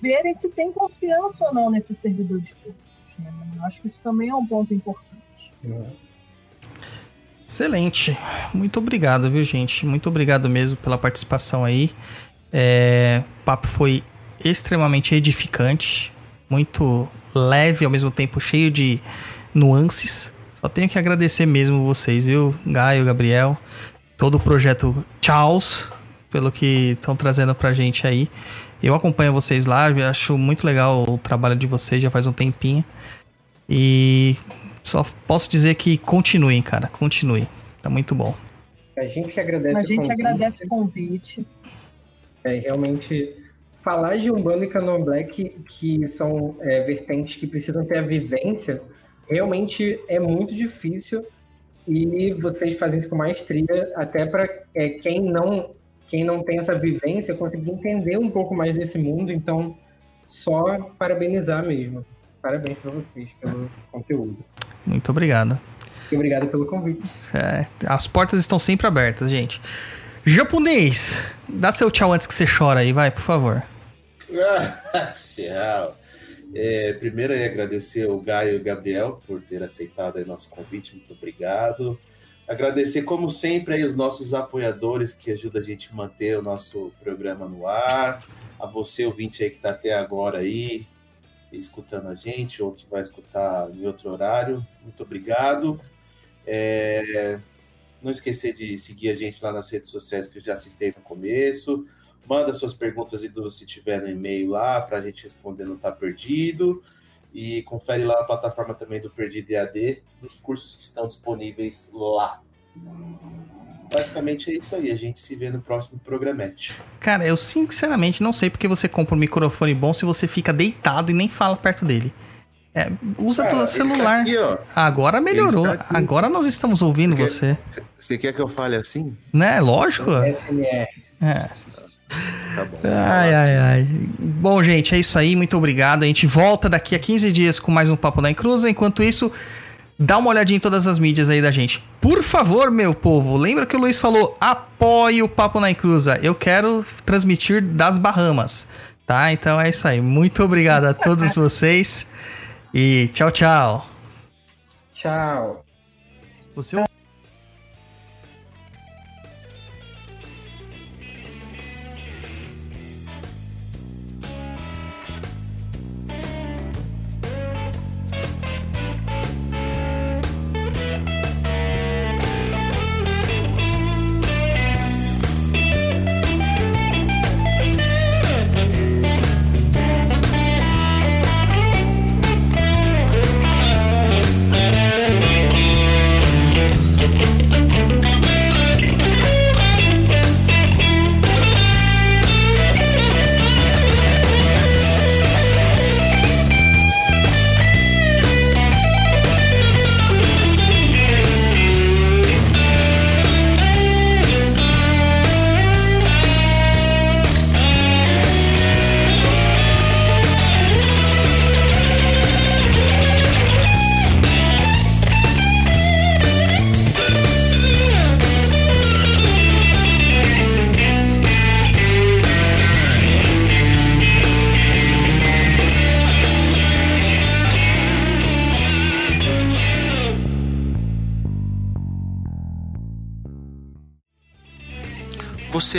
verem se tem confiança ou não nesses servidores públicos. Né? Eu acho que isso também é um ponto importante. Excelente. Muito obrigado, viu, gente? Muito obrigado mesmo pela participação aí. É, o papo foi extremamente edificante, muito leve, ao mesmo tempo cheio de nuances. Só tenho que agradecer mesmo vocês, viu? Gaio, Gabriel, todo o projeto Charles, pelo que estão trazendo pra gente aí. Eu acompanho vocês lá, eu acho muito legal o trabalho de vocês, já faz um tempinho. E só posso dizer que continuem, cara, continuem. Tá muito bom. A gente que agradece A gente o convite. agradece o convite. É, realmente, falar de Umbanda e Candomblé, que, que são é, vertentes que precisam ter a vivência, realmente é muito difícil e vocês fazem isso com maestria, até para é, quem, não, quem não tem essa vivência conseguir entender um pouco mais desse mundo. Então, só parabenizar mesmo. Parabéns para vocês pelo conteúdo. Muito obrigado. E obrigado pelo convite. É, as portas estão sempre abertas, gente. Japonês, dá seu tchau antes que você chora aí, vai, por favor. <laughs> Tchau. É, primeiro é agradecer o Gaio e o Gabriel por ter aceitado aí nosso convite, muito obrigado. Agradecer, como sempre, aí os nossos apoiadores que ajudam a gente a manter o nosso programa no ar. A você, ouvinte aí que está até agora aí, escutando a gente, ou que vai escutar em outro horário, muito obrigado. É, não esquecer de seguir a gente lá nas redes sociais que eu já citei no começo. Manda suas perguntas e dúvidas se tiver no e-mail lá para a gente responder no Tá Perdido. E confere lá na plataforma também do Perdido EAD, nos cursos que estão disponíveis lá. Basicamente é isso aí. A gente se vê no próximo programete. Cara, eu sinceramente não sei porque você compra um microfone bom se você fica deitado e nem fala perto dele. É, usa Cara, teu tá celular. aqui, ó. Agora melhorou. Aqui. Agora nós estamos ouvindo Você você. Você quer que eu fale assim? Né? Lógico. SMR. É. Tá bom. Ai, ai, ai. Bom, gente, é isso aí. Muito obrigado. A gente volta daqui a 15 dias com mais um Papo na Encruza. Enquanto isso, dá uma olhadinha em todas as mídias aí da gente. Por favor, meu povo, lembra que o Luiz falou: apoie o Papo na Encruza. Eu quero transmitir das Bahamas. Tá? Então é isso aí. Muito obrigado a todos vocês. E tchau, tchau. Tchau. Você